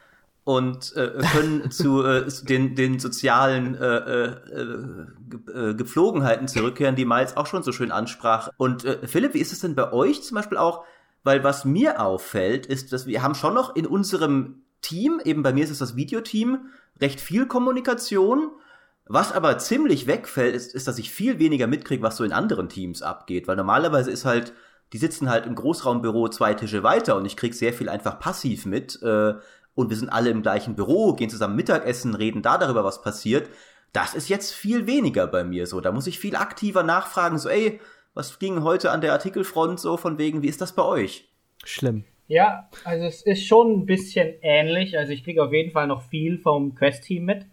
und äh, können zu äh, den, den sozialen äh, äh, äh, Gepflogenheiten zurückkehren, die Miles auch schon so schön ansprach. Und äh, Philipp, wie ist es denn bei euch zum Beispiel auch? Weil was mir auffällt, ist, dass wir haben schon noch in unserem Team, eben bei mir ist es das Videoteam, recht viel Kommunikation. Was aber ziemlich wegfällt, ist, ist, dass ich viel weniger mitkriege, was so in anderen Teams abgeht. Weil normalerweise ist halt, die sitzen halt im Großraumbüro zwei Tische weiter und ich krieg sehr viel einfach passiv mit. Äh, und wir sind alle im gleichen Büro, gehen zusammen Mittagessen, reden da darüber, was passiert. Das ist jetzt viel weniger bei mir so. Da muss ich viel aktiver nachfragen, so, ey, was ging heute an der Artikelfront so von wegen, wie ist das bei euch? Schlimm. Ja, also es ist schon ein bisschen ähnlich. Also ich kriege auf jeden Fall noch viel vom Quest-Team mit.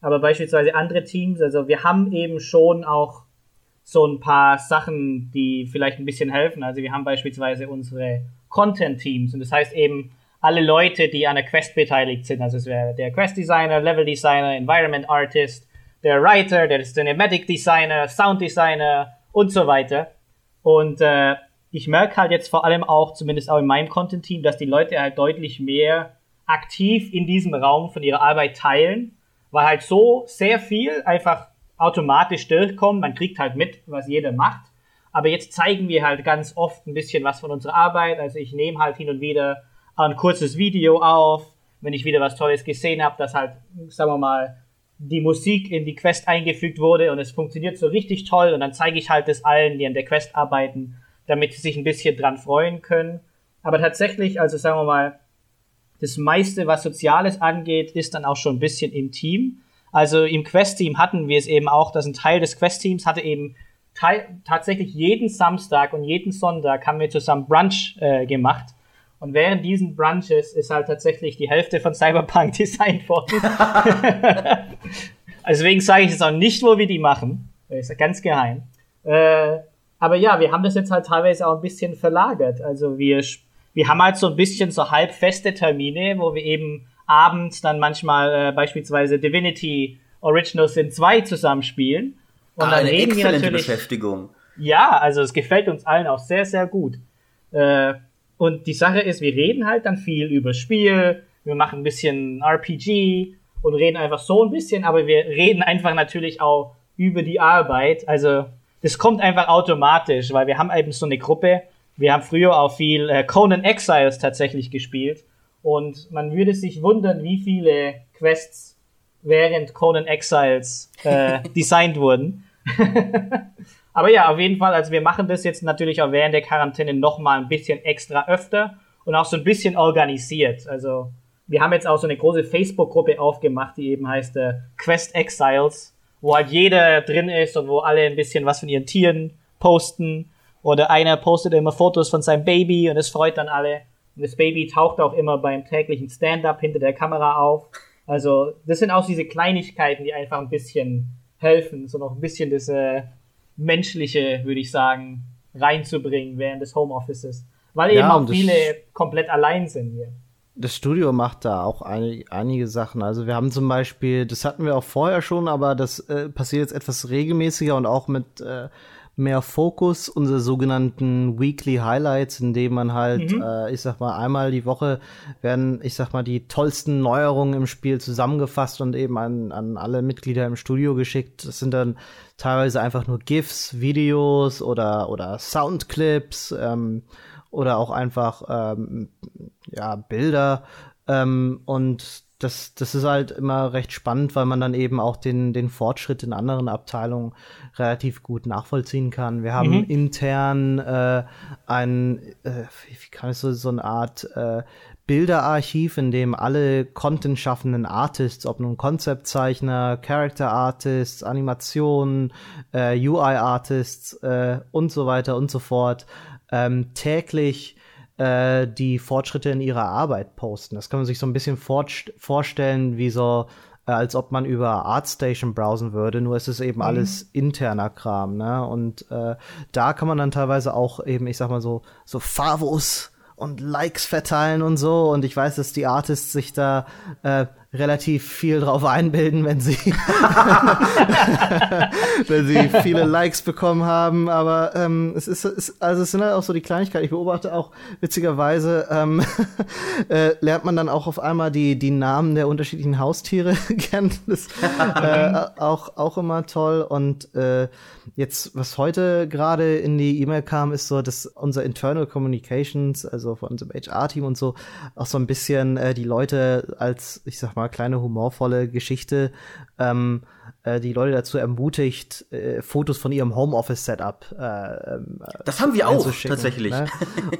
Aber beispielsweise andere Teams, also wir haben eben schon auch so ein paar Sachen, die vielleicht ein bisschen helfen. Also wir haben beispielsweise unsere Content-Teams und das heißt eben, alle Leute, die an der Quest beteiligt sind. Also es wäre der Quest Designer, Level Designer, Environment Artist, der Writer, der Cinematic Designer, Sound Designer und so weiter. Und äh, ich merke halt jetzt vor allem auch, zumindest auch in meinem Content-Team, dass die Leute halt deutlich mehr aktiv in diesem Raum von ihrer Arbeit teilen, weil halt so sehr viel einfach automatisch durchkommt. Man kriegt halt mit, was jeder macht. Aber jetzt zeigen wir halt ganz oft ein bisschen was von unserer Arbeit. Also ich nehme halt hin und wieder ein kurzes Video auf, wenn ich wieder was Tolles gesehen habe, dass halt, sagen wir mal, die Musik in die Quest eingefügt wurde und es funktioniert so richtig toll und dann zeige ich halt das allen, die an der Quest arbeiten, damit sie sich ein bisschen dran freuen können. Aber tatsächlich, also sagen wir mal, das meiste, was Soziales angeht, ist dann auch schon ein bisschen im Team. Also im Quest-Team hatten wir es eben auch, dass ein Teil des Quest-Teams hatte eben tatsächlich jeden Samstag und jeden Sonntag haben wir zusammen Brunch äh, gemacht. Und während diesen Brunches ist halt tatsächlich die Hälfte von Cyberpunk designt worden. also deswegen sage ich jetzt auch nicht, wo wir die machen. Das ist ja ganz geheim. Äh, aber ja, wir haben das jetzt halt teilweise auch ein bisschen verlagert. Also wir, wir haben halt so ein bisschen so halbfeste Termine, wo wir eben abends dann manchmal äh, beispielsweise Divinity Original Sin 2 zusammenspielen. Und ah, dann eine reden wir natürlich. Beschäftigung. Ja, also es gefällt uns allen auch sehr, sehr gut. Äh, und die Sache ist, wir reden halt dann viel über Spiel, wir machen ein bisschen RPG und reden einfach so ein bisschen, aber wir reden einfach natürlich auch über die Arbeit. Also das kommt einfach automatisch, weil wir haben eben so eine Gruppe. Wir haben früher auch viel äh, Conan Exiles tatsächlich gespielt und man würde sich wundern, wie viele Quests während Conan Exiles äh, designt wurden. Aber ja, auf jeden Fall, also wir machen das jetzt natürlich auch während der Quarantäne noch mal ein bisschen extra öfter und auch so ein bisschen organisiert. Also wir haben jetzt auch so eine große Facebook-Gruppe aufgemacht, die eben heißt äh, Quest Exiles, wo halt jeder drin ist und wo alle ein bisschen was von ihren Tieren posten. Oder einer postet immer Fotos von seinem Baby und es freut dann alle. Und das Baby taucht auch immer beim täglichen Stand-up hinter der Kamera auf. Also das sind auch diese Kleinigkeiten, die einfach ein bisschen helfen, so noch ein bisschen das äh, Menschliche, würde ich sagen, reinzubringen während des Homeoffices. Weil ja, eben auch viele komplett allein sind hier. Das Studio macht da auch ein, einige Sachen. Also wir haben zum Beispiel, das hatten wir auch vorher schon, aber das äh, passiert jetzt etwas regelmäßiger und auch mit äh, mehr Fokus, unsere sogenannten Weekly Highlights, in denen man halt, mhm. äh, ich sag mal, einmal die Woche werden, ich sag mal, die tollsten Neuerungen im Spiel zusammengefasst und eben an, an alle Mitglieder im Studio geschickt. Das sind dann teilweise einfach nur GIFs, Videos oder, oder Soundclips ähm, oder auch einfach ähm, ja, Bilder. Ähm, und das, das ist halt immer recht spannend, weil man dann eben auch den, den Fortschritt in anderen Abteilungen relativ gut nachvollziehen kann. Wir haben mhm. intern äh, ein, äh, wie kann ich so, so eine Art äh, Bilderarchiv, in dem alle Content-schaffenden Artists, ob nun Konzeptzeichner, Character Artists, Animationen, äh, UI-Artists äh, und so weiter und so fort, ähm, täglich äh, die Fortschritte in ihrer Arbeit posten. Das kann man sich so ein bisschen vorstellen, wie so, äh, als ob man über ArtStation browsen würde, nur ist es eben mhm. alles interner Kram, ne? Und äh, da kann man dann teilweise auch eben, ich sag mal so, so Favos und Likes verteilen und so. Und ich weiß, dass die Artists sich da äh, relativ viel drauf einbilden, wenn sie wenn sie viele Likes bekommen haben. Aber ähm, es ist, es, also es sind halt auch so die Kleinigkeiten. Ich beobachte auch witzigerweise ähm, äh, lernt man dann auch auf einmal die die Namen der unterschiedlichen Haustiere kennen. Das äh, auch auch immer toll. Und äh, jetzt was heute gerade in die E-Mail kam, ist so, dass unser Internal Communications, also von unserem HR-Team und so, auch so ein bisschen äh, die Leute als ich sag mal mal kleine humorvolle Geschichte ähm, äh, die Leute dazu ermutigt, äh, Fotos von ihrem Homeoffice-Setup. Äh, ähm, das haben wir auch tatsächlich. Ne?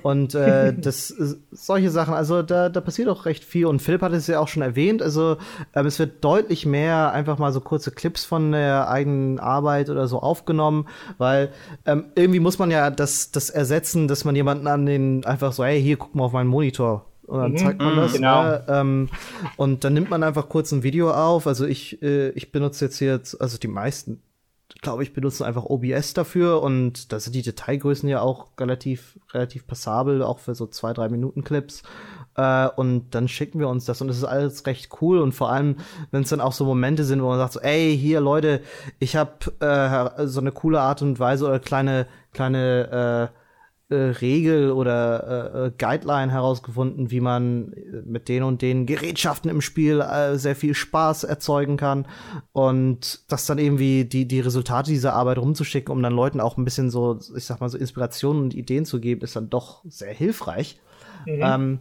Und äh, das solche Sachen, also da, da passiert auch recht viel. Und Philipp hat es ja auch schon erwähnt. Also ähm, es wird deutlich mehr einfach mal so kurze Clips von der eigenen Arbeit oder so aufgenommen, weil ähm, irgendwie muss man ja das, das ersetzen, dass man jemanden an den einfach so, hey, hier guck mal auf meinen Monitor und dann mhm. zeigt man das. Genau. Ne? Ähm, und dann nimmt man einfach kurz ein Video auf. Also ich, äh, ich benutze jetzt hier, also die meisten, glaube ich, benutzen einfach OBS dafür und da sind die Detailgrößen ja auch relativ, relativ passabel, auch für so zwei, drei Minuten Clips. Äh, und dann schicken wir uns das und es ist alles recht cool und vor allem, wenn es dann auch so Momente sind, wo man sagt so, ey, hier Leute, ich habe äh, so eine coole Art und Weise oder kleine, kleine äh, äh, Regel oder äh, äh, Guideline herausgefunden, wie man mit den und den Gerätschaften im Spiel äh, sehr viel Spaß erzeugen kann und das dann irgendwie die die Resultate dieser Arbeit rumzuschicken, um dann Leuten auch ein bisschen so, ich sag mal so Inspirationen und Ideen zu geben, ist dann doch sehr hilfreich. Mhm. Ähm,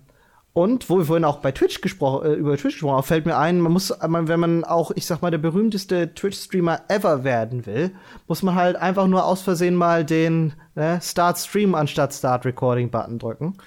und wo wir vorhin auch bei Twitch gesprochen, äh, über Twitch gesprochen haben, fällt mir ein, man muss, wenn man auch, ich sag mal, der berühmteste Twitch-Streamer ever werden will, muss man halt einfach nur aus Versehen mal den ne, Start Stream anstatt Start Recording Button drücken.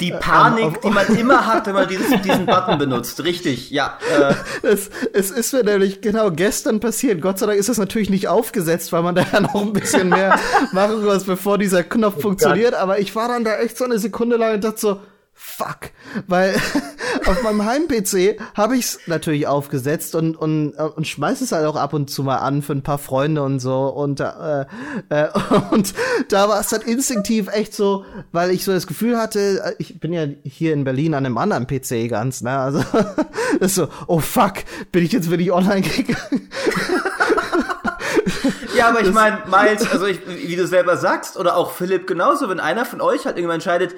Die Panik, ähm, die man immer hat, wenn man dieses, diesen Button benutzt. Richtig, ja. Äh. Es, es ist mir nämlich genau gestern passiert. Gott sei Dank ist das natürlich nicht aufgesetzt, weil man da ja noch ein bisschen mehr machen muss, bevor dieser Knopf oh funktioniert. Gott. Aber ich war dann da echt so eine Sekunde lang und dachte so, fuck, weil auf meinem Heim-PC habe ich es natürlich aufgesetzt und und und schmeiß es halt auch ab und zu mal an für ein paar Freunde und so. Und äh, äh, und da war es dann instinktiv echt so, weil ich so das Gefühl hatte, äh, ich bin ja hier in Berlin an einem anderen PC ganz, ne, also das ist so, oh fuck, bin ich jetzt wirklich online gegangen? Ja, aber ich meine, Miles, also ich, wie du selber sagst, oder auch Philipp genauso, wenn einer von euch halt irgendwann entscheidet,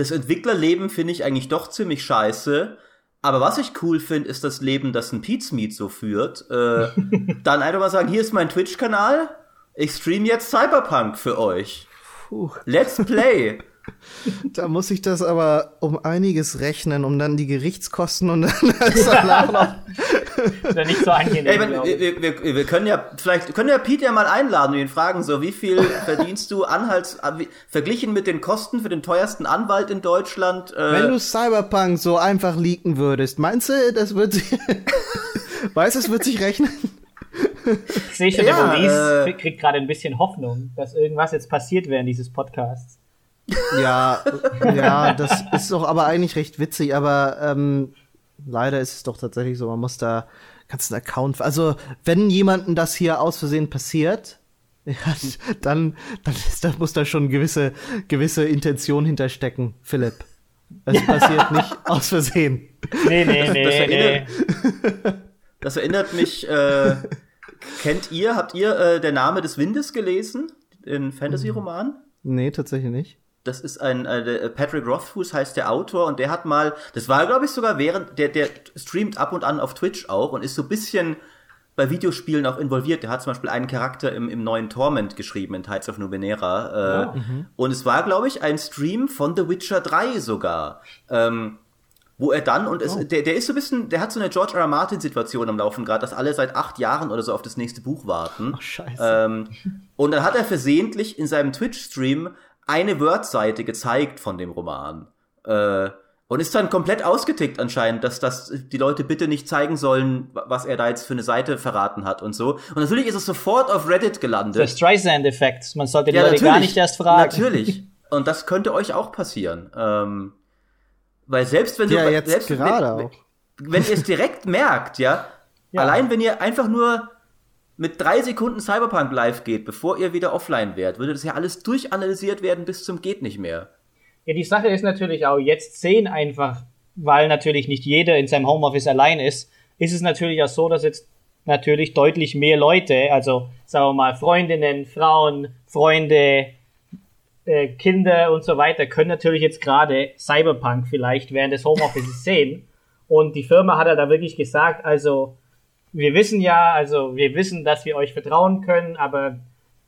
das Entwicklerleben finde ich eigentlich doch ziemlich scheiße. Aber was ich cool finde, ist das Leben, das ein Pizmeet so führt. Äh, dann einfach mal sagen, hier ist mein Twitch-Kanal. Ich stream jetzt Cyberpunk für euch. Puh. Let's play. Da muss ich das aber um einiges rechnen, um dann die Gerichtskosten und dann danach noch. Ist ja nicht so angenehm. Ey, wir, wir, wir, können ja, vielleicht können ja Pete ja mal einladen und ihn fragen, so, wie viel verdienst du Anhalts, verglichen mit den Kosten für den teuersten Anwalt in Deutschland? Äh, Wenn du Cyberpunk so einfach leaken würdest, meinst du, das wird sich, weißt du, es wird sich rechnen? Ich sehe schon, ja, der Maurice äh, kriegt gerade ein bisschen Hoffnung, dass irgendwas jetzt passiert während dieses Podcasts. Ja, ja, das ist doch aber eigentlich recht witzig, aber ähm, leider ist es doch tatsächlich so, man muss da kannst einen Account, also wenn jemanden das hier aus Versehen passiert, ja, dann, dann, ist, da muss da schon gewisse, gewisse Intention hinterstecken, Philipp. Es passiert nicht aus Versehen. Nee, nee, nee, das, erinnert, nee. das erinnert mich, äh, kennt ihr, habt ihr äh, Der Name des Windes gelesen? In Fantasy-Roman? Nee, tatsächlich nicht das ist ein äh, Patrick Rothfuss heißt der Autor und der hat mal, das war glaube ich sogar während der der streamt ab und an auf Twitch auch und ist so ein bisschen bei Videospielen auch involviert. Der hat zum Beispiel einen Charakter im, im neuen Torment geschrieben in Tides of Numenera äh, oh, und es war glaube ich ein Stream von The Witcher 3 sogar. Ähm, wo er dann, und es, oh. der, der ist so ein bisschen, der hat so eine George R. R. Martin-Situation am Laufen gerade, dass alle seit acht Jahren oder so auf das nächste Buch warten. Ach, scheiße. Ähm, und dann hat er versehentlich in seinem Twitch-Stream eine Wordseite gezeigt von dem Roman. Äh, und ist dann komplett ausgetickt anscheinend, dass das die Leute bitte nicht zeigen sollen, was er da jetzt für eine Seite verraten hat und so. Und natürlich ist es sofort auf Reddit gelandet. Der Streisand-Effekt. Man sollte die ja, Leute gar nicht erst fragen. Natürlich. Und das könnte euch auch passieren. Ähm, weil selbst wenn ja, du jetzt selbst gerade wenn, auch. wenn ihr es direkt merkt, ja, ja, allein wenn ihr einfach nur mit drei Sekunden Cyberpunk live geht, bevor ihr wieder offline wärt, würde das ja alles durchanalysiert werden bis zum geht nicht mehr. Ja, die Sache ist natürlich auch, jetzt sehen einfach, weil natürlich nicht jeder in seinem Homeoffice allein ist, ist es natürlich auch so, dass jetzt natürlich deutlich mehr Leute, also sagen wir mal Freundinnen, Frauen, Freunde, äh, Kinder und so weiter, können natürlich jetzt gerade Cyberpunk vielleicht während des Homeoffices sehen. Und die Firma hat ja da wirklich gesagt, also wir wissen ja, also wir wissen, dass wir euch vertrauen können, aber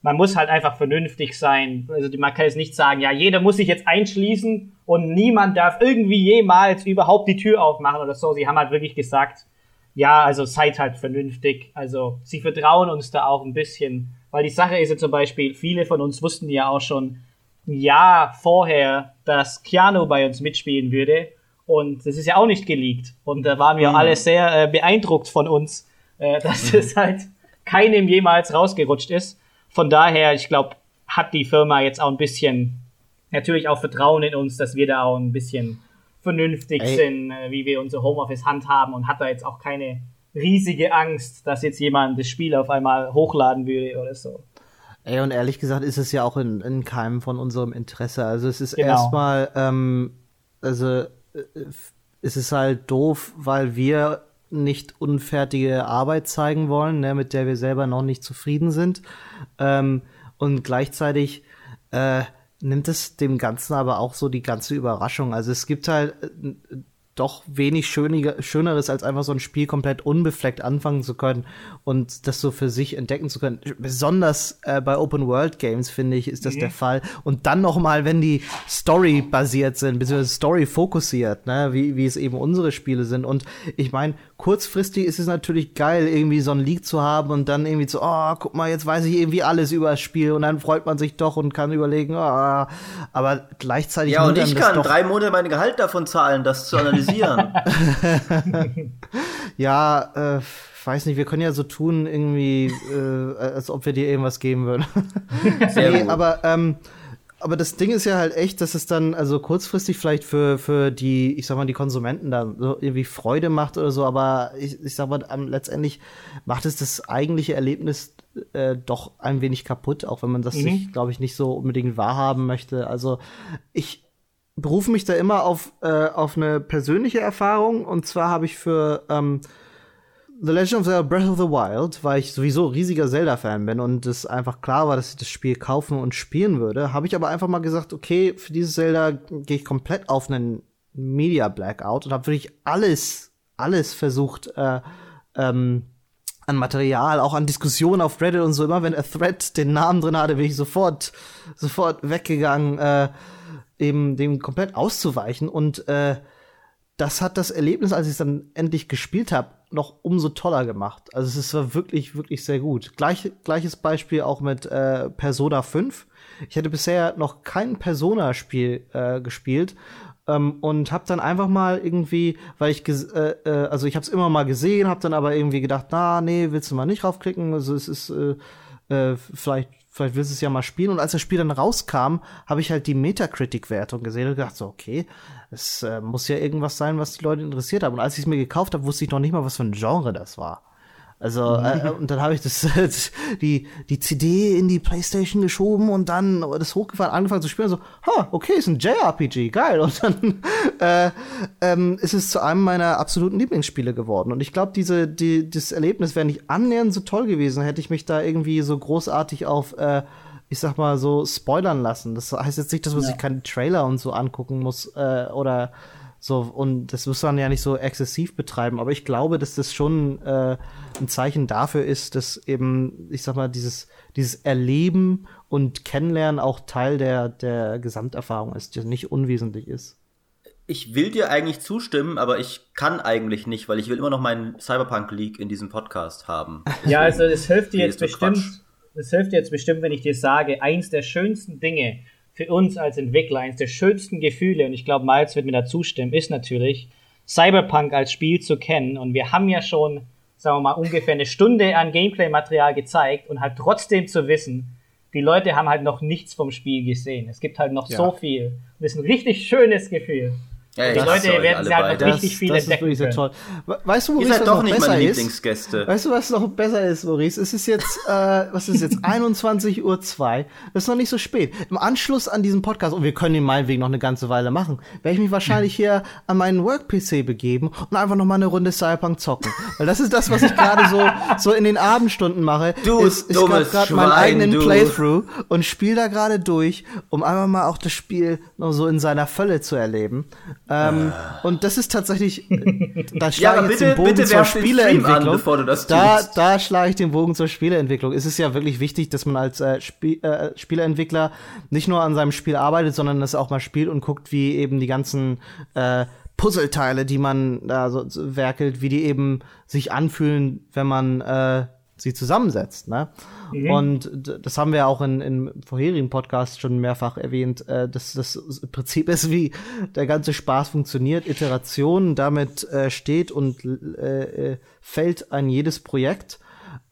man muss halt einfach vernünftig sein. Also man kann jetzt nicht sagen, ja, jeder muss sich jetzt einschließen und niemand darf irgendwie jemals überhaupt die Tür aufmachen oder so. Sie haben halt wirklich gesagt, ja, also seid halt vernünftig. Also sie vertrauen uns da auch ein bisschen. Weil die Sache ist ja zum Beispiel, viele von uns wussten ja auch schon ein Jahr vorher, dass Keanu bei uns mitspielen würde. Und das ist ja auch nicht geleakt. Und da waren wir mhm. alle sehr äh, beeindruckt von uns, äh, dass mhm. es halt keinem jemals rausgerutscht ist. Von daher, ich glaube, hat die Firma jetzt auch ein bisschen natürlich auch Vertrauen in uns, dass wir da auch ein bisschen vernünftig Ey. sind, äh, wie wir unser Homeoffice handhaben und hat da jetzt auch keine riesige Angst, dass jetzt jemand das Spiel auf einmal hochladen würde oder so. Ey, und ehrlich gesagt ist es ja auch in, in keinem von unserem Interesse. Also es ist genau. erstmal, ähm, also äh, es ist halt doof, weil wir nicht unfertige Arbeit zeigen wollen, ne, mit der wir selber noch nicht zufrieden sind. Ähm, und gleichzeitig äh, nimmt es dem Ganzen aber auch so die ganze Überraschung. Also es gibt halt, doch wenig schöniger, Schöneres, als einfach so ein Spiel komplett unbefleckt anfangen zu können und das so für sich entdecken zu können. Besonders äh, bei Open World Games, finde ich, ist das mhm. der Fall. Und dann noch mal, wenn die Story basiert sind, beziehungsweise Story fokussiert, ne, wie, wie es eben unsere Spiele sind. Und ich meine, kurzfristig ist es natürlich geil, irgendwie so ein Leak zu haben und dann irgendwie so, oh, guck mal, jetzt weiß ich irgendwie alles über das Spiel und dann freut man sich doch und kann überlegen, oh, aber gleichzeitig. Ja, und ich kann drei Monate mein Gehalt davon zahlen, das zu analysieren ja, äh, weiß nicht, wir können ja so tun, irgendwie, äh, als ob wir dir irgendwas geben würden. Sehr nee, aber, ähm, aber das Ding ist ja halt echt, dass es dann also kurzfristig vielleicht für, für die, ich sag mal, die Konsumenten dann so irgendwie Freude macht oder so, aber ich, ich sag mal, um, letztendlich macht es das eigentliche Erlebnis äh, doch ein wenig kaputt, auch wenn man das mhm. sich, glaube ich, nicht so unbedingt wahrhaben möchte. Also ich, berufe mich da immer auf, äh, auf eine persönliche Erfahrung. Und zwar habe ich für ähm, The Legend of Zelda Breath of the Wild, weil ich sowieso riesiger Zelda-Fan bin und es einfach klar war, dass ich das Spiel kaufen und spielen würde, habe ich aber einfach mal gesagt, okay, für dieses Zelda gehe ich komplett auf einen Media Blackout und habe wirklich alles, alles versucht, äh, ähm, an Material, auch an Diskussionen auf Reddit und so. Immer wenn a Thread den Namen drin hatte, bin ich sofort, sofort weggegangen. Äh, dem, dem komplett auszuweichen. Und äh, das hat das Erlebnis, als ich es dann endlich gespielt habe, noch umso toller gemacht. Also es war wirklich, wirklich sehr gut. Gleich, gleiches Beispiel auch mit äh, Persona 5. Ich hätte bisher noch kein Persona-Spiel äh, gespielt ähm, und habe dann einfach mal irgendwie, weil ich, äh, äh, also ich habe es immer mal gesehen, habe dann aber irgendwie gedacht, na nee, willst du mal nicht raufklicken? Also es ist äh, äh, vielleicht vielleicht willst du es ja mal spielen. Und als das Spiel dann rauskam, habe ich halt die Metacritic-Wertung gesehen und gedacht so, okay, es äh, muss ja irgendwas sein, was die Leute interessiert haben. Und als ich es mir gekauft habe, wusste ich noch nicht mal, was für ein Genre das war. Also, mhm. äh, und dann habe ich das, die, die CD in die Playstation geschoben und dann das hochgefahren, angefangen zu spielen. So, ha, okay, ist ein JRPG, geil. Und dann äh, ähm, ist es zu einem meiner absoluten Lieblingsspiele geworden. Und ich glaube, diese, die, das Erlebnis wäre nicht annähernd so toll gewesen, hätte ich mich da irgendwie so großartig auf äh, ich sag mal so spoilern lassen. Das heißt jetzt nicht, dass man ja. sich keine Trailer und so angucken muss äh, oder so, und das muss man ja nicht so exzessiv betreiben, aber ich glaube, dass das schon äh, ein Zeichen dafür ist, dass eben, ich sag mal, dieses, dieses Erleben und Kennenlernen auch Teil der, der Gesamterfahrung ist, die nicht unwesentlich ist. Ich will dir eigentlich zustimmen, aber ich kann eigentlich nicht, weil ich will immer noch meinen Cyberpunk League in diesem Podcast haben. Ja, also es hilft dir jetzt bestimmt, es hilft dir jetzt bestimmt, wenn ich dir sage, eins der schönsten Dinge, für uns als Entwickler eines der schönsten Gefühle, und ich glaube, Miles wird mir da zustimmen, ist natürlich, Cyberpunk als Spiel zu kennen. Und wir haben ja schon, sagen wir mal, ungefähr eine Stunde an Gameplay-Material gezeigt und halt trotzdem zu wissen, die Leute haben halt noch nichts vom Spiel gesehen. Es gibt halt noch ja. so viel. Und das ist ein richtig schönes Gefühl. Ja, die Leute werden sie halt noch richtig viel das entdecken ist toll. Weißt du, Maurice, Ihr seid doch nicht meine Lieblingsgäste. Weißt du, was noch besser ist, Maurice? Es ist jetzt, äh, was ist jetzt, 21.02 Uhr. Das ist noch nicht so spät. Im Anschluss an diesem Podcast, und wir können ihn meinetwegen noch eine ganze Weile machen, werde ich mich wahrscheinlich hier an meinen Work-PC begeben und einfach noch mal eine Runde Cyberpunk zocken. Weil das ist das, was ich gerade so, so in den Abendstunden mache. Du, ist, ich gerade meinen eigenen du. Playthrough und spiele da gerade durch, um einfach mal auch das Spiel noch so in seiner Fülle zu erleben. Ähm, äh. Und das ist tatsächlich, da schlage ja, ich bitte, den Bogen zur Spieleentwicklung. An, da, da schlage ich den Bogen zur Spieleentwicklung. Es ist ja wirklich wichtig, dass man als äh, Spie äh, Spieleentwickler nicht nur an seinem Spiel arbeitet, sondern das auch mal spielt und guckt, wie eben die ganzen äh, Puzzleteile, die man da so werkelt, wie die eben sich anfühlen, wenn man äh, sie zusammensetzt. Ne? Mhm. Und das haben wir auch in, in vorherigen Podcasts schon mehrfach erwähnt, äh, dass das Prinzip ist, wie der ganze Spaß funktioniert. Iteration, damit äh, steht und äh, äh, fällt ein jedes Projekt.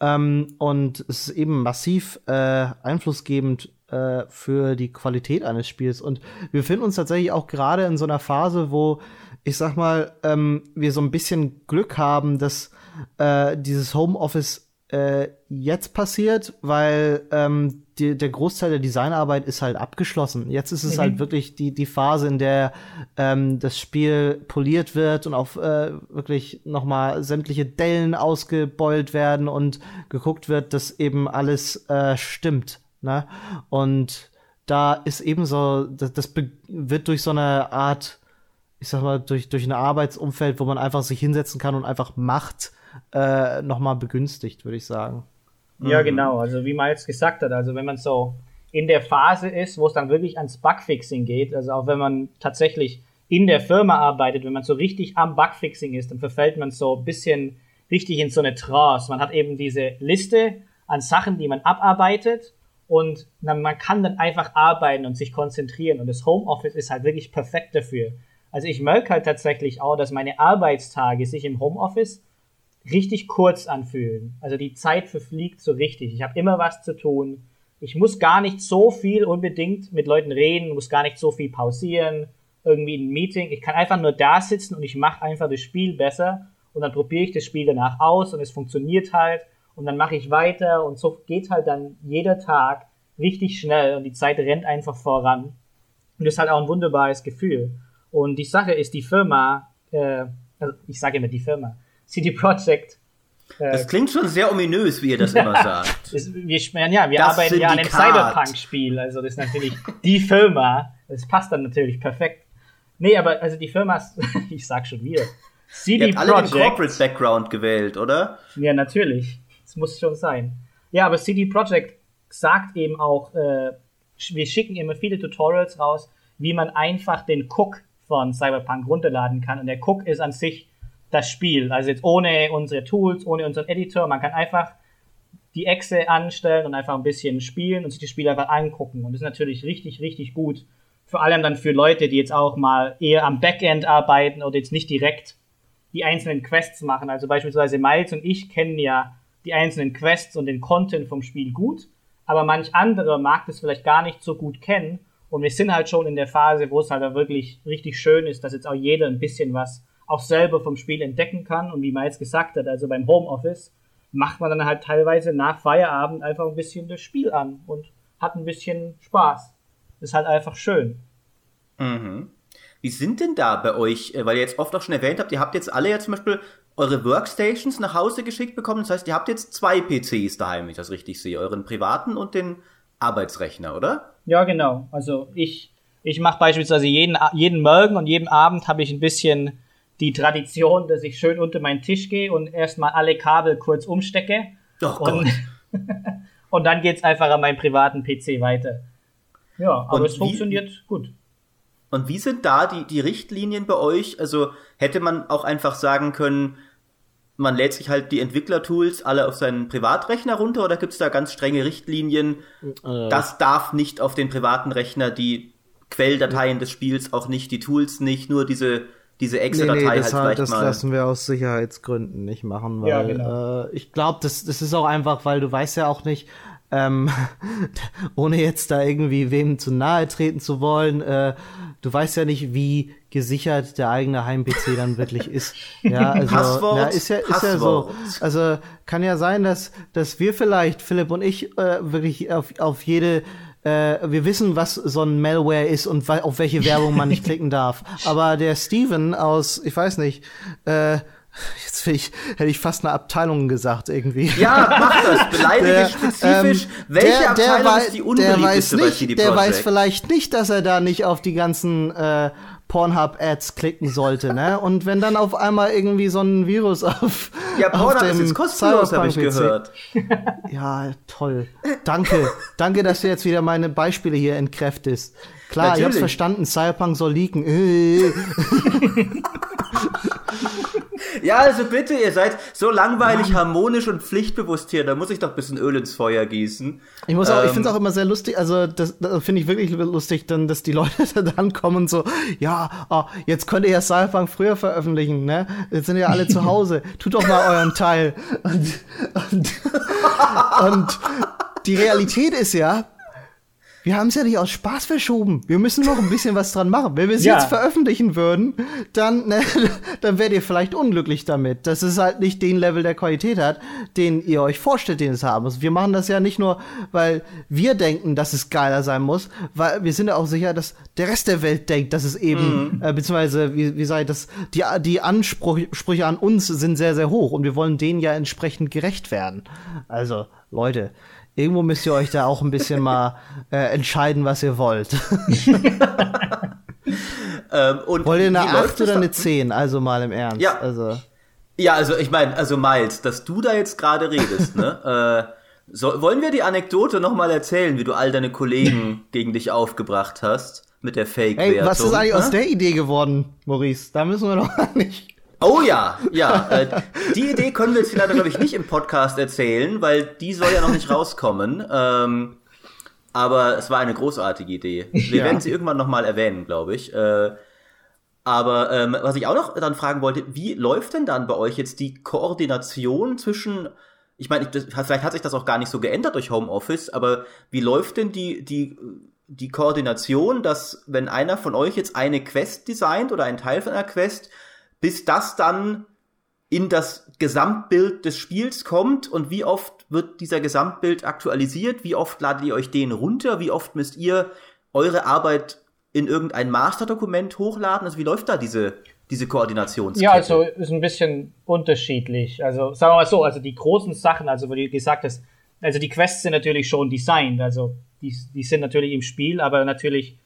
Ähm, und es ist eben massiv äh, einflussgebend äh, für die Qualität eines Spiels. Und wir befinden uns tatsächlich auch gerade in so einer Phase, wo ich sag mal, ähm, wir so ein bisschen Glück haben, dass äh, dieses Homeoffice äh, jetzt passiert, weil ähm, die, der Großteil der Designarbeit ist halt abgeschlossen. Jetzt ist es mhm. halt wirklich die, die Phase, in der ähm, das Spiel poliert wird und auf äh, wirklich nochmal sämtliche Dellen ausgebeult werden und geguckt wird, dass eben alles äh, stimmt. Ne? Und da ist eben so, das, das wird durch so eine Art ich sag mal, durch, durch ein Arbeitsumfeld, wo man einfach sich hinsetzen kann und einfach macht, äh, nochmal begünstigt, würde ich sagen. Ja, mhm. genau. Also wie Miles gesagt hat, also wenn man so in der Phase ist, wo es dann wirklich ans Bugfixing geht, also auch wenn man tatsächlich in der Firma arbeitet, wenn man so richtig am Bugfixing ist, dann verfällt man so ein bisschen richtig in so eine Trance. Man hat eben diese Liste an Sachen, die man abarbeitet und man kann dann einfach arbeiten und sich konzentrieren und das Homeoffice ist halt wirklich perfekt dafür. Also ich merke halt tatsächlich auch, dass meine Arbeitstage sich im Homeoffice richtig kurz anfühlen. Also die Zeit verfliegt so richtig. Ich habe immer was zu tun. Ich muss gar nicht so viel unbedingt mit Leuten reden, muss gar nicht so viel pausieren, irgendwie ein Meeting. Ich kann einfach nur da sitzen und ich mache einfach das Spiel besser und dann probiere ich das Spiel danach aus und es funktioniert halt und dann mache ich weiter und so geht halt dann jeder Tag richtig schnell und die Zeit rennt einfach voran. Und das ist halt auch ein wunderbares Gefühl. Und die Sache ist, die Firma, äh, also ich sage immer die Firma, CD Projekt. Äh, das klingt schon sehr ominös, wie ihr das immer sagt. Ist, wir, ja, wir das arbeiten ja an einem Cyberpunk-Spiel, also das ist natürlich die Firma. Das passt dann natürlich perfekt. Nee, aber also die Firma, ich sag schon wieder. CD ihr habt Projekt, alle den Corporate Background gewählt, oder? Ja, natürlich. Das muss schon sein. Ja, aber CD Projekt sagt eben auch, äh, wir schicken immer viele Tutorials raus, wie man einfach den Cook von Cyberpunk runterladen kann. Und der Cook ist an sich das Spiel. Also jetzt ohne unsere Tools, ohne unseren Editor. Man kann einfach die Echse anstellen und einfach ein bisschen spielen und sich das Spiel einfach angucken. Und das ist natürlich richtig, richtig gut. Vor allem dann für Leute, die jetzt auch mal eher am Backend arbeiten oder jetzt nicht direkt die einzelnen Quests machen. Also beispielsweise Miles und ich kennen ja die einzelnen Quests und den Content vom Spiel gut, aber manch anderer mag das vielleicht gar nicht so gut kennen. Und wir sind halt schon in der Phase, wo es halt wirklich richtig schön ist, dass jetzt auch jeder ein bisschen was auch selber vom Spiel entdecken kann. Und wie Miles gesagt hat, also beim Homeoffice macht man dann halt teilweise nach Feierabend einfach ein bisschen das Spiel an und hat ein bisschen Spaß. Ist halt einfach schön. Mhm. Wie sind denn da bei euch, äh, weil ihr jetzt oft auch schon erwähnt habt, ihr habt jetzt alle ja zum Beispiel eure Workstations nach Hause geschickt bekommen. Das heißt, ihr habt jetzt zwei PCs daheim, wenn ich das richtig sehe. Euren privaten und den Arbeitsrechner, oder? Ja, genau. Also ich, ich mache beispielsweise jeden, jeden Morgen und jeden Abend habe ich ein bisschen die Tradition, dass ich schön unter meinen Tisch gehe und erstmal alle Kabel kurz umstecke. Oh und, und dann geht's einfach an meinen privaten PC weiter. Ja, aber und es funktioniert gut. Und wie sind da die, die Richtlinien bei euch? Also hätte man auch einfach sagen können, man lädt sich halt die Entwicklertools alle auf seinen Privatrechner runter oder gibt es da ganz strenge Richtlinien? Äh. Das darf nicht auf den privaten Rechner die Quelldateien des Spiels, auch nicht die Tools nicht, nur diese diese Exe-Datei nee, nee, das, halt das lassen wir aus Sicherheitsgründen nicht machen, weil ja, genau. äh, ich glaube, das, das ist auch einfach, weil du weißt ja auch nicht, ähm, ohne jetzt da irgendwie wem zu nahe treten zu wollen, äh, du weißt ja nicht, wie gesichert der eigene Heim-PC dann wirklich ist. Ja, also, Passwort, na, ist ja, ist ja so. Also kann ja sein, dass, dass wir vielleicht, Philipp und ich, äh, wirklich auf, auf jede äh, wir wissen, was so ein Malware ist und auf welche Werbung man nicht klicken darf. Aber der Steven aus, ich weiß nicht, äh, Jetzt ich, hätte ich fast eine Abteilung gesagt irgendwie. Ja, mach das. Beleidige der, spezifisch. Ähm, welche der, der Abteilung ist die unbeliebteste der weiß nicht, Der weiß vielleicht nicht, dass er da nicht auf die ganzen äh, Pornhub-Ads klicken sollte, ne? Und wenn dann auf einmal irgendwie so ein Virus auf Ja, Pornhub ist jetzt kostenlos, habe ich gehört. Ja, toll. Danke. Danke, dass du jetzt wieder meine Beispiele hier entkräftest. Klar, Natürlich. ich hab's verstanden, Cyberpunk soll leaken. Ja, also bitte, ihr seid so langweilig, Mann. harmonisch und pflichtbewusst hier. Da muss ich doch ein bisschen Öl ins Feuer gießen. Ich muss auch, ähm, ich finde es auch immer sehr lustig, also das, das finde ich wirklich lustig, dann, dass die Leute dann kommen und so, ja, oh, jetzt könnt ihr ja Cyberpunk früher veröffentlichen, ne? Jetzt sind ja alle zu Hause. Tut doch mal euren Teil. Und, und, und die Realität ist ja, wir haben es ja nicht aus Spaß verschoben. Wir müssen noch ein bisschen was dran machen. Wenn wir es ja. jetzt veröffentlichen würden, dann, ne, dann wärt ihr vielleicht unglücklich damit, dass es halt nicht den Level der Qualität hat, den ihr euch vorstellt, den es haben muss. Wir machen das ja nicht nur, weil wir denken, dass es geiler sein muss, weil wir sind ja auch sicher, dass der Rest der Welt denkt, dass es eben, mhm. äh, beziehungsweise, wie, wie sei das, die, die Ansprüche an uns sind sehr, sehr hoch und wir wollen denen ja entsprechend gerecht werden. Also, Leute, irgendwo müsst ihr euch da auch ein bisschen mal äh, entscheiden, was ihr wollt. ähm, und Wollt ihr eine 8 oder eine 10? Also mal im Ernst. Ja, also, ja, also ich meine, also Miles, dass du da jetzt gerade redest, ne? äh, so, wollen wir die Anekdote nochmal erzählen, wie du all deine Kollegen gegen dich aufgebracht hast mit der Fake-Wertung? Ey, was ist eigentlich ne? aus der Idee geworden, Maurice? Da müssen wir doch nicht. Oh ja, ja. Äh, die Idee können wir jetzt leider, glaube ich, nicht im Podcast erzählen, weil die soll ja noch nicht rauskommen. Ähm, aber es war eine großartige Idee. Wir ja. werden sie irgendwann nochmal erwähnen, glaube ich. Äh, aber ähm, was ich auch noch dann fragen wollte, wie läuft denn dann bei euch jetzt die Koordination zwischen, ich meine, vielleicht hat sich das auch gar nicht so geändert durch Homeoffice, aber wie läuft denn die, die, die Koordination, dass wenn einer von euch jetzt eine Quest designt oder einen Teil von einer Quest, bis das dann in das Gesamtbild des Spiels kommt und wie oft wird dieser Gesamtbild aktualisiert, wie oft ladet ihr euch den runter, wie oft müsst ihr eure Arbeit in irgendein Masterdokument hochladen? Also wie läuft da diese, diese Koordinationskette? Ja, also ist ein bisschen unterschiedlich. Also sagen wir mal so, also die großen Sachen, also wo du gesagt hast, also die Quests sind natürlich schon designt, also die, die sind natürlich im Spiel, aber natürlich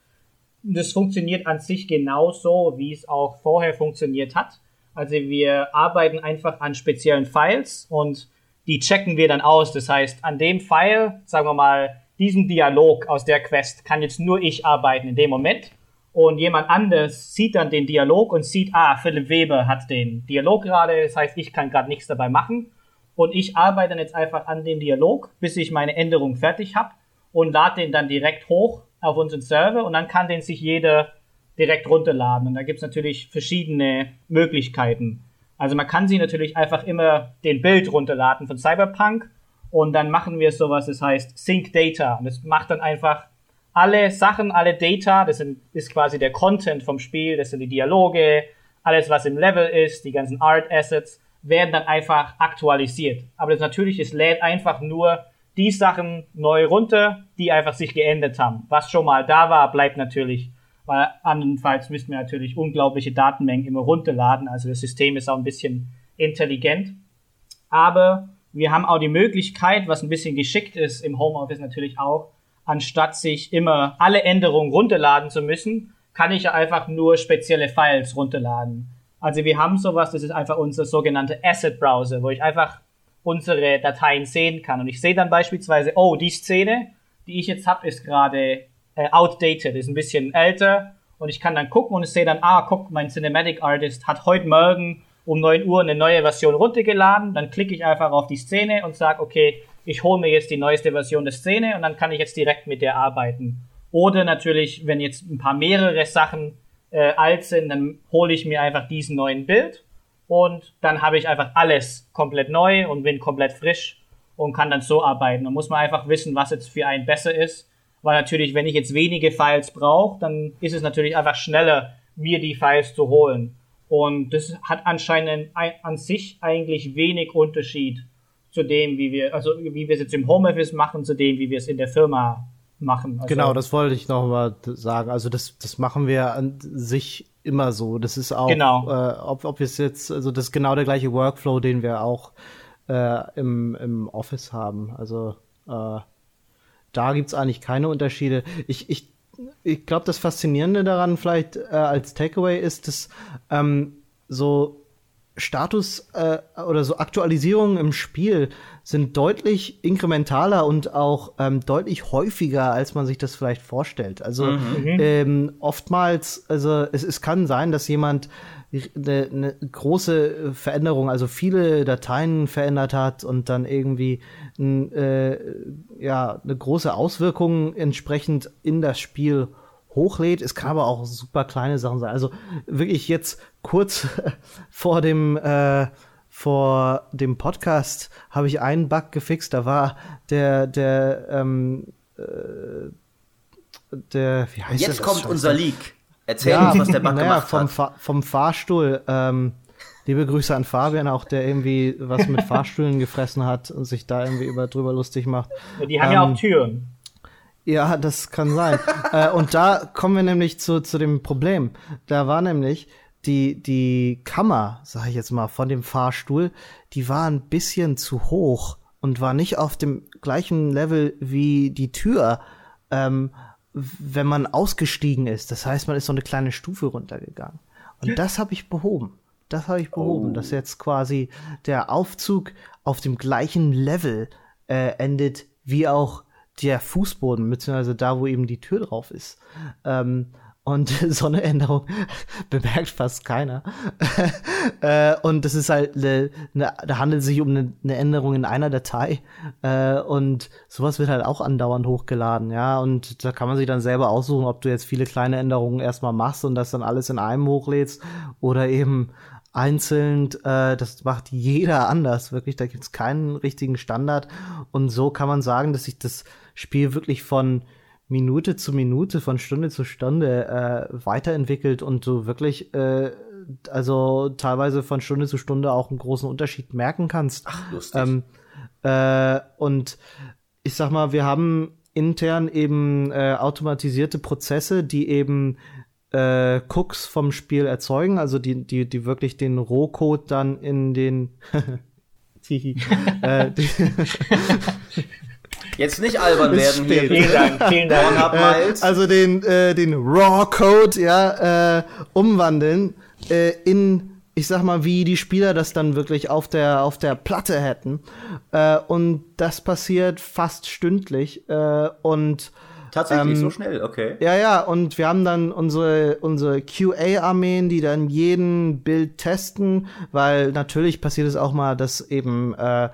das funktioniert an sich genauso, wie es auch vorher funktioniert hat. Also wir arbeiten einfach an speziellen Files und die checken wir dann aus. Das heißt, an dem File, sagen wir mal, diesen Dialog aus der Quest kann jetzt nur ich arbeiten in dem Moment. Und jemand anders sieht dann den Dialog und sieht, ah, Philipp Weber hat den Dialog gerade, das heißt, ich kann gerade nichts dabei machen. Und ich arbeite dann jetzt einfach an dem Dialog, bis ich meine Änderung fertig habe und lade den dann direkt hoch auf unseren Server und dann kann den sich jeder direkt runterladen. Und da gibt's natürlich verschiedene Möglichkeiten. Also man kann sie natürlich einfach immer den Bild runterladen von Cyberpunk und dann machen wir sowas, das heißt Sync Data. Und das macht dann einfach alle Sachen, alle Data, das sind, ist quasi der Content vom Spiel, das sind die Dialoge, alles was im Level ist, die ganzen Art Assets, werden dann einfach aktualisiert. Aber das natürlich, es lädt einfach nur die Sachen neu runter, die einfach sich geändert haben. Was schon mal da war, bleibt natürlich, weil andernfalls müssten wir natürlich unglaubliche Datenmengen immer runterladen. Also das System ist auch ein bisschen intelligent. Aber wir haben auch die Möglichkeit, was ein bisschen geschickt ist im Homeoffice natürlich auch, anstatt sich immer alle Änderungen runterladen zu müssen, kann ich einfach nur spezielle Files runterladen. Also wir haben sowas, das ist einfach unser sogenannter Asset Browser, wo ich einfach unsere Dateien sehen kann. Und ich sehe dann beispielsweise, oh, die Szene, die ich jetzt habe, ist gerade äh, outdated, ist ein bisschen älter. Und ich kann dann gucken und ich sehe dann, ah, guck, mein Cinematic Artist hat heute Morgen um 9 Uhr eine neue Version runtergeladen. Dann klicke ich einfach auf die Szene und sage, okay, ich hole mir jetzt die neueste Version der Szene und dann kann ich jetzt direkt mit der arbeiten. Oder natürlich, wenn jetzt ein paar mehrere Sachen äh, alt sind, dann hole ich mir einfach diesen neuen Bild und dann habe ich einfach alles komplett neu und bin komplett frisch und kann dann so arbeiten. Da muss man einfach wissen, was jetzt für einen besser ist, weil natürlich, wenn ich jetzt wenige Files brauche, dann ist es natürlich einfach schneller, mir die Files zu holen. Und das hat anscheinend an sich eigentlich wenig Unterschied zu dem, wie wir, also wie wir es jetzt im Homeoffice machen, zu dem, wie wir es in der Firma machen. Also genau, das wollte ich noch mal sagen. Also das, das machen wir an sich immer so. Das ist auch, genau. äh, ob, ob es jetzt, also das ist genau der gleiche Workflow, den wir auch äh, im, im Office haben. Also äh, da gibt's eigentlich keine Unterschiede. Ich, ich, ich glaube, das Faszinierende daran vielleicht äh, als Takeaway ist, dass ähm, so Status äh, oder so Aktualisierungen im Spiel sind deutlich inkrementaler und auch ähm, deutlich häufiger, als man sich das vielleicht vorstellt. Also mhm. mhm. ähm, oftmals, also es, es kann sein, dass jemand eine, eine große Veränderung, also viele Dateien verändert hat und dann irgendwie n, äh, ja eine große Auswirkung entsprechend in das Spiel hochlädt. Es kann aber auch super kleine Sachen sein. Also wirklich jetzt kurz vor dem äh, vor dem Podcast habe ich einen Bug gefixt. Da war der der ähm, äh, der wie heißt Jetzt kommt Scheiße? unser Leak. Erzähl ja, uns, was der Bug naja, gemacht vom hat. Fa vom Fahrstuhl. Ähm, liebe Grüße an Fabian, auch der irgendwie was mit Fahrstühlen gefressen hat und sich da irgendwie über drüber lustig macht. Ja, die haben ähm, ja auch ähm, Türen. Ja, das kann sein. äh, und da kommen wir nämlich zu, zu dem Problem. Da war nämlich die, die Kammer, sag ich jetzt mal, von dem Fahrstuhl, die war ein bisschen zu hoch und war nicht auf dem gleichen Level wie die Tür. Ähm, wenn man ausgestiegen ist. Das heißt, man ist so eine kleine Stufe runtergegangen. Und das habe ich behoben. Das habe ich behoben, oh. dass jetzt quasi der Aufzug auf dem gleichen Level äh, endet wie auch der Fußboden, beziehungsweise da, wo eben die Tür drauf ist. Ähm, und so eine Änderung bemerkt fast keiner. äh, und das ist halt, eine, eine, da handelt es sich um eine, eine Änderung in einer Datei. Äh, und sowas wird halt auch andauernd hochgeladen, ja. Und da kann man sich dann selber aussuchen, ob du jetzt viele kleine Änderungen erstmal machst und das dann alles in einem hochlädst oder eben einzeln. Äh, das macht jeder anders, wirklich. Da gibt es keinen richtigen Standard. Und so kann man sagen, dass sich das Spiel wirklich von Minute zu Minute, von Stunde zu Stunde äh, weiterentwickelt und du wirklich, äh, also teilweise von Stunde zu Stunde auch einen großen Unterschied merken kannst. Ach, lustig. Ähm, äh, und ich sag mal, wir haben intern eben äh, automatisierte Prozesse, die eben äh, Cooks vom Spiel erzeugen, also die, die, die wirklich den Rohcode dann in den äh, die Jetzt nicht albern werden hier. Vielen Dank, vielen Dank. Äh, also den, äh, den Raw-Code, ja, äh, umwandeln äh, in ich sag mal, wie die Spieler das dann wirklich auf der, auf der Platte hätten. Äh, und das passiert fast stündlich. Äh, und Tatsächlich, ähm, so schnell, okay. Ja, ja, und wir haben dann unsere, unsere QA-Armeen, die dann jeden Bild testen, weil natürlich passiert es auch mal, dass eben äh,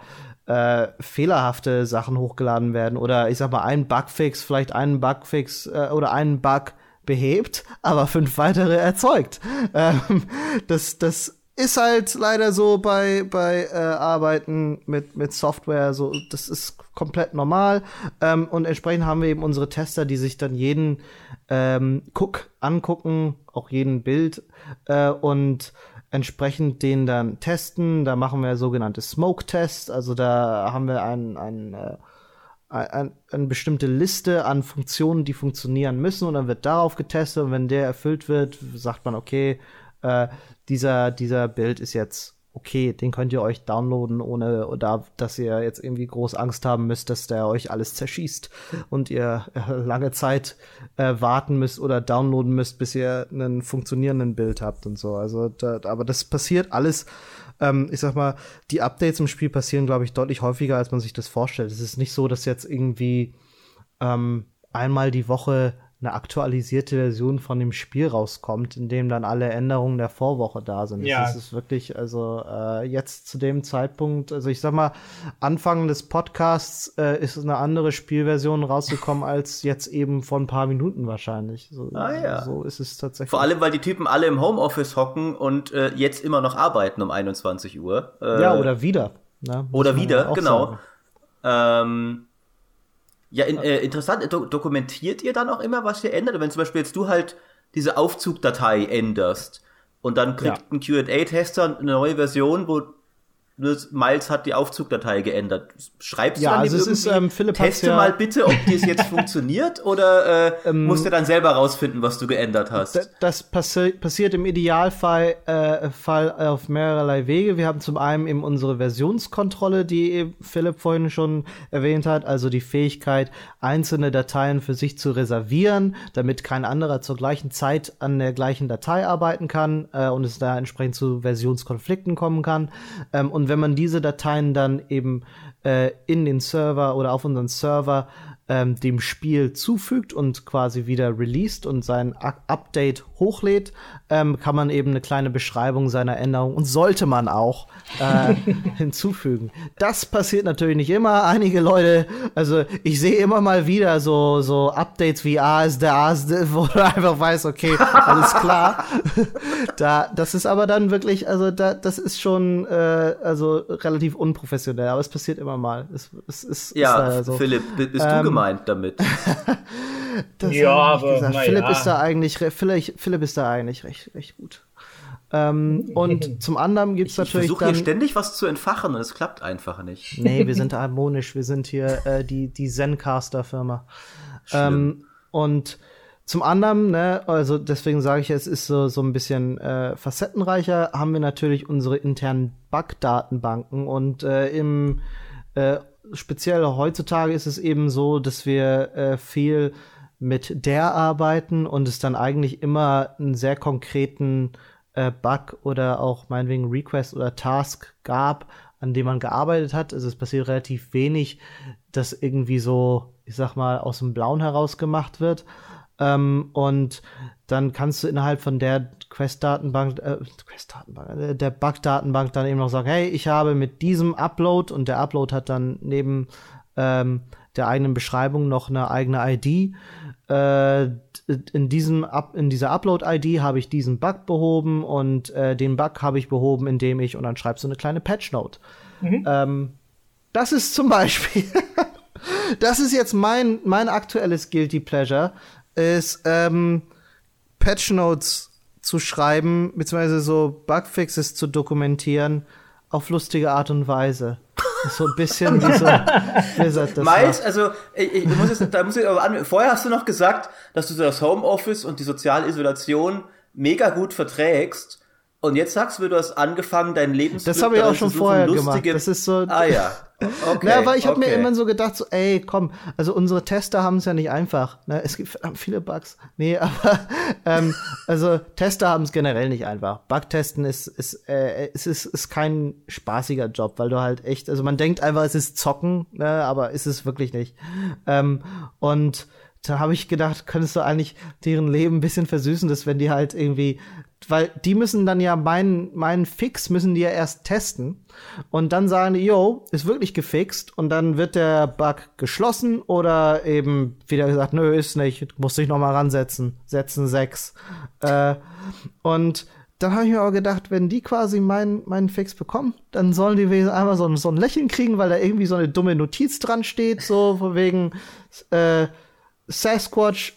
äh, fehlerhafte Sachen hochgeladen werden oder ich sag mal ein Bugfix, vielleicht einen Bugfix äh, oder einen Bug behebt, aber fünf weitere erzeugt. Ähm, das, das ist halt leider so bei, bei äh, Arbeiten mit, mit Software. So, das ist komplett normal. Ähm, und entsprechend haben wir eben unsere Tester, die sich dann jeden ähm, Cook angucken, auch jeden Bild äh, und entsprechend den dann testen. Da machen wir sogenannte Smoke-Tests. Also da haben wir ein, ein, äh, ein, eine bestimmte Liste an Funktionen, die funktionieren müssen und dann wird darauf getestet und wenn der erfüllt wird, sagt man, okay, äh, dieser, dieser Bild ist jetzt okay, den könnt ihr euch downloaden, ohne oder dass ihr jetzt irgendwie groß Angst haben müsst, dass der euch alles zerschießt und ihr äh, lange Zeit äh, warten müsst oder downloaden müsst, bis ihr einen funktionierenden Bild habt und so. Also, da, aber das passiert alles. Ähm, ich sag mal, die Updates im Spiel passieren, glaube ich, deutlich häufiger, als man sich das vorstellt. Es ist nicht so, dass jetzt irgendwie ähm, einmal die Woche eine aktualisierte Version von dem Spiel rauskommt, in dem dann alle Änderungen der Vorwoche da sind. Ja. Das ist wirklich, also äh, jetzt zu dem Zeitpunkt, also ich sag mal, Anfang des Podcasts äh, ist eine andere Spielversion rausgekommen als jetzt eben vor ein paar Minuten wahrscheinlich. So, ah, ja. so ist es tatsächlich. Vor allem, weil die Typen alle im Homeoffice hocken und äh, jetzt immer noch arbeiten um 21 Uhr. Äh, ja, oder wieder. Ne? Oder wieder, genau. Ähm, ja, in, äh, interessant. Do dokumentiert ihr dann auch immer, was ihr ändert? Wenn zum Beispiel jetzt du halt diese Aufzugdatei änderst und dann kriegt ja. ein QA-Tester eine neue Version, wo Miles hat die Aufzugdatei geändert. Schreibst ja, du dann also es ist, ähm, Philipp teste ja mal bitte, ob dies jetzt funktioniert oder äh, ähm, musst du dann selber rausfinden, was du geändert hast? Das passi passiert im Idealfall äh, Fall auf mehrerlei Wege. Wir haben zum einen eben unsere Versionskontrolle, die Philipp vorhin schon erwähnt hat, also die Fähigkeit, einzelne Dateien für sich zu reservieren, damit kein anderer zur gleichen Zeit an der gleichen Datei arbeiten kann äh, und es da entsprechend zu Versionskonflikten kommen kann. Ähm, und wenn man diese Dateien dann eben äh, in den Server oder auf unseren Server ähm, dem Spiel zufügt und quasi wieder released und sein Update hochlädt, ähm, kann man eben eine kleine Beschreibung seiner Änderung und sollte man auch äh, hinzufügen. Das passiert natürlich nicht immer. Einige Leute, also ich sehe immer mal wieder so, so Updates wie A ist der A ist der, wo du einfach weißt, okay, alles klar. da, das ist aber dann wirklich, also da, das ist schon äh, also relativ unprofessionell, aber es passiert immer mal. Es, es, es ja, ist so. Philipp, bist ähm, du gemeint damit? das ja, aber Philipp ja. ist da eigentlich, Philipp, Philipp ist da eigentlich recht, recht gut. Ähm, und zum anderen gibt es natürlich. Ich versuche hier ständig was zu entfachen und es klappt einfach nicht. Nee, wir sind harmonisch. Wir sind hier äh, die, die Zencaster-Firma. Ähm, und zum anderen, ne, also deswegen sage ich, es ist so, so ein bisschen äh, facettenreicher, haben wir natürlich unsere internen Bug-Datenbanken und äh, im äh, speziell heutzutage ist es eben so, dass wir äh, viel mit der arbeiten und es dann eigentlich immer einen sehr konkreten äh, Bug oder auch meinetwegen Request oder Task gab, an dem man gearbeitet hat. Also es passiert relativ wenig, dass irgendwie so, ich sag mal, aus dem Blauen heraus gemacht wird. Ähm, und dann kannst du innerhalb von der Quest-Datenbank, äh, Quest-Datenbank, äh, der Bug-Datenbank dann eben noch sagen, hey, ich habe mit diesem Upload und der Upload hat dann neben ähm, der eigenen Beschreibung noch eine eigene ID. Äh, in, diesem Up, in dieser Upload-ID habe ich diesen Bug behoben und äh, den Bug habe ich behoben, indem ich, und dann schreibst du eine kleine Patch-Note. Mhm. Ähm, das ist zum Beispiel, das ist jetzt mein, mein aktuelles Guilty Pleasure, ist ähm, Patch-Notes zu schreiben, beziehungsweise so Bugfixes zu dokumentieren auf lustige Art und Weise. So ein bisschen wie so Blizzard das Miles, also ich, ich muss jetzt, da muss ich aber an, vorher hast du noch gesagt, dass du das Homeoffice und die soziale Isolation mega gut verträgst. Und jetzt sagst du, du hast angefangen, dein Leben Das habe ich auch schon vorher gemacht. Das ist so. Ah ja. Okay, ja, weil ich habe okay. mir immer so gedacht, so, ey, komm, also unsere Tester haben es ja nicht einfach. Ne? Es gibt verdammt viele Bugs. Nee, aber ähm, also Tester haben es generell nicht einfach. Bugtesten ist, ist, äh, es ist, ist kein spaßiger Job, weil du halt echt, also man denkt einfach, es ist Zocken, ne? aber ist es wirklich nicht. Ähm, und da habe ich gedacht, könntest du eigentlich deren Leben ein bisschen versüßen, dass wenn die halt irgendwie weil die müssen dann ja meinen, meinen Fix müssen die ja erst testen und dann sagen die, yo, ist wirklich gefixt und dann wird der Bug geschlossen oder eben wieder gesagt, nö, ist nicht, muss dich noch mal ransetzen, setzen sechs. Äh, und dann habe ich mir aber gedacht, wenn die quasi meinen meinen Fix bekommen, dann sollen die einmal so ein, so ein Lächeln kriegen, weil da irgendwie so eine dumme Notiz dran steht, so von wegen äh, Sasquatch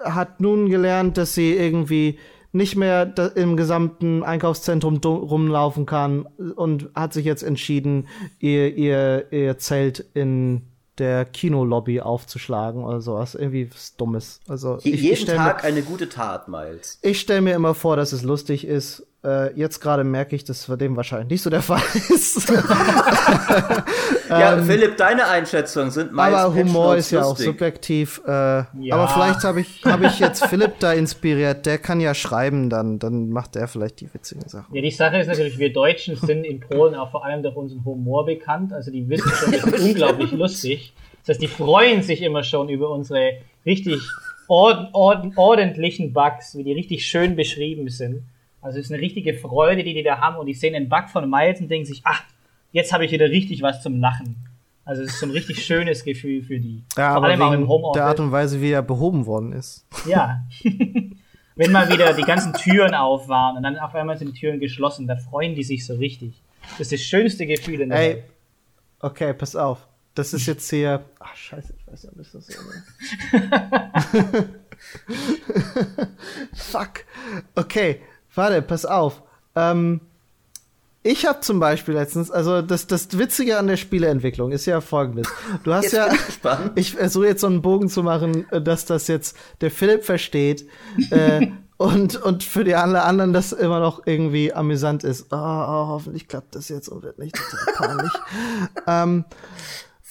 hat nun gelernt, dass sie irgendwie nicht mehr im gesamten Einkaufszentrum rumlaufen kann und hat sich jetzt entschieden, ihr, ihr, ihr Zelt in der Kinolobby aufzuschlagen oder sowas. Irgendwie was Dummes. Also, ich, jeden ich Tag mir, eine gute Tat, Miles. Ich stelle mir immer vor, dass es lustig ist, äh, jetzt gerade merke ich, dass für dem wahrscheinlich nicht so der Fall ist. ja, ähm, Philipp, deine Einschätzungen sind meist Aber Humor ist ja auch subjektiv. Äh, ja. Aber vielleicht habe ich, hab ich jetzt Philipp da inspiriert. Der kann ja schreiben, dann, dann macht er vielleicht die witzigen Sachen. Ja, die Sache ist natürlich, wir Deutschen sind in Polen auch vor allem durch unseren Humor bekannt. Also die wissen schon, wir sind unglaublich lustig. Das heißt, die freuen sich immer schon über unsere richtig ord ord ordentlichen Bugs, wie die richtig schön beschrieben sind. Also es ist eine richtige Freude, die die da haben und die sehen den Bug von Miles und denken sich, ach, jetzt habe ich wieder richtig was zum Lachen. Also es ist so ein richtig schönes Gefühl für die. Ja, Vor allem auch im Homeoffice. Der Art und Weise, wie er behoben worden ist. Ja. Wenn mal wieder die ganzen Türen auf waren und dann auf einmal sind die Türen geschlossen, da freuen die sich so richtig. Das ist das schönste Gefühl in der Ey, Welt. Okay, pass auf. Das ist jetzt hier. Ach, scheiße, ich weiß ja nicht, das so Fuck. Okay, Warte, pass auf. Ähm, ich habe zum Beispiel letztens, also das, das Witzige an der Spieleentwicklung ist ja folgendes. Du hast ja, ich versuche jetzt so einen Bogen zu machen, äh, dass das jetzt der Philipp versteht äh, und, und für die alle anderen das immer noch irgendwie amüsant ist. Oh, oh hoffentlich klappt das jetzt und wird nicht total peinlich. ähm,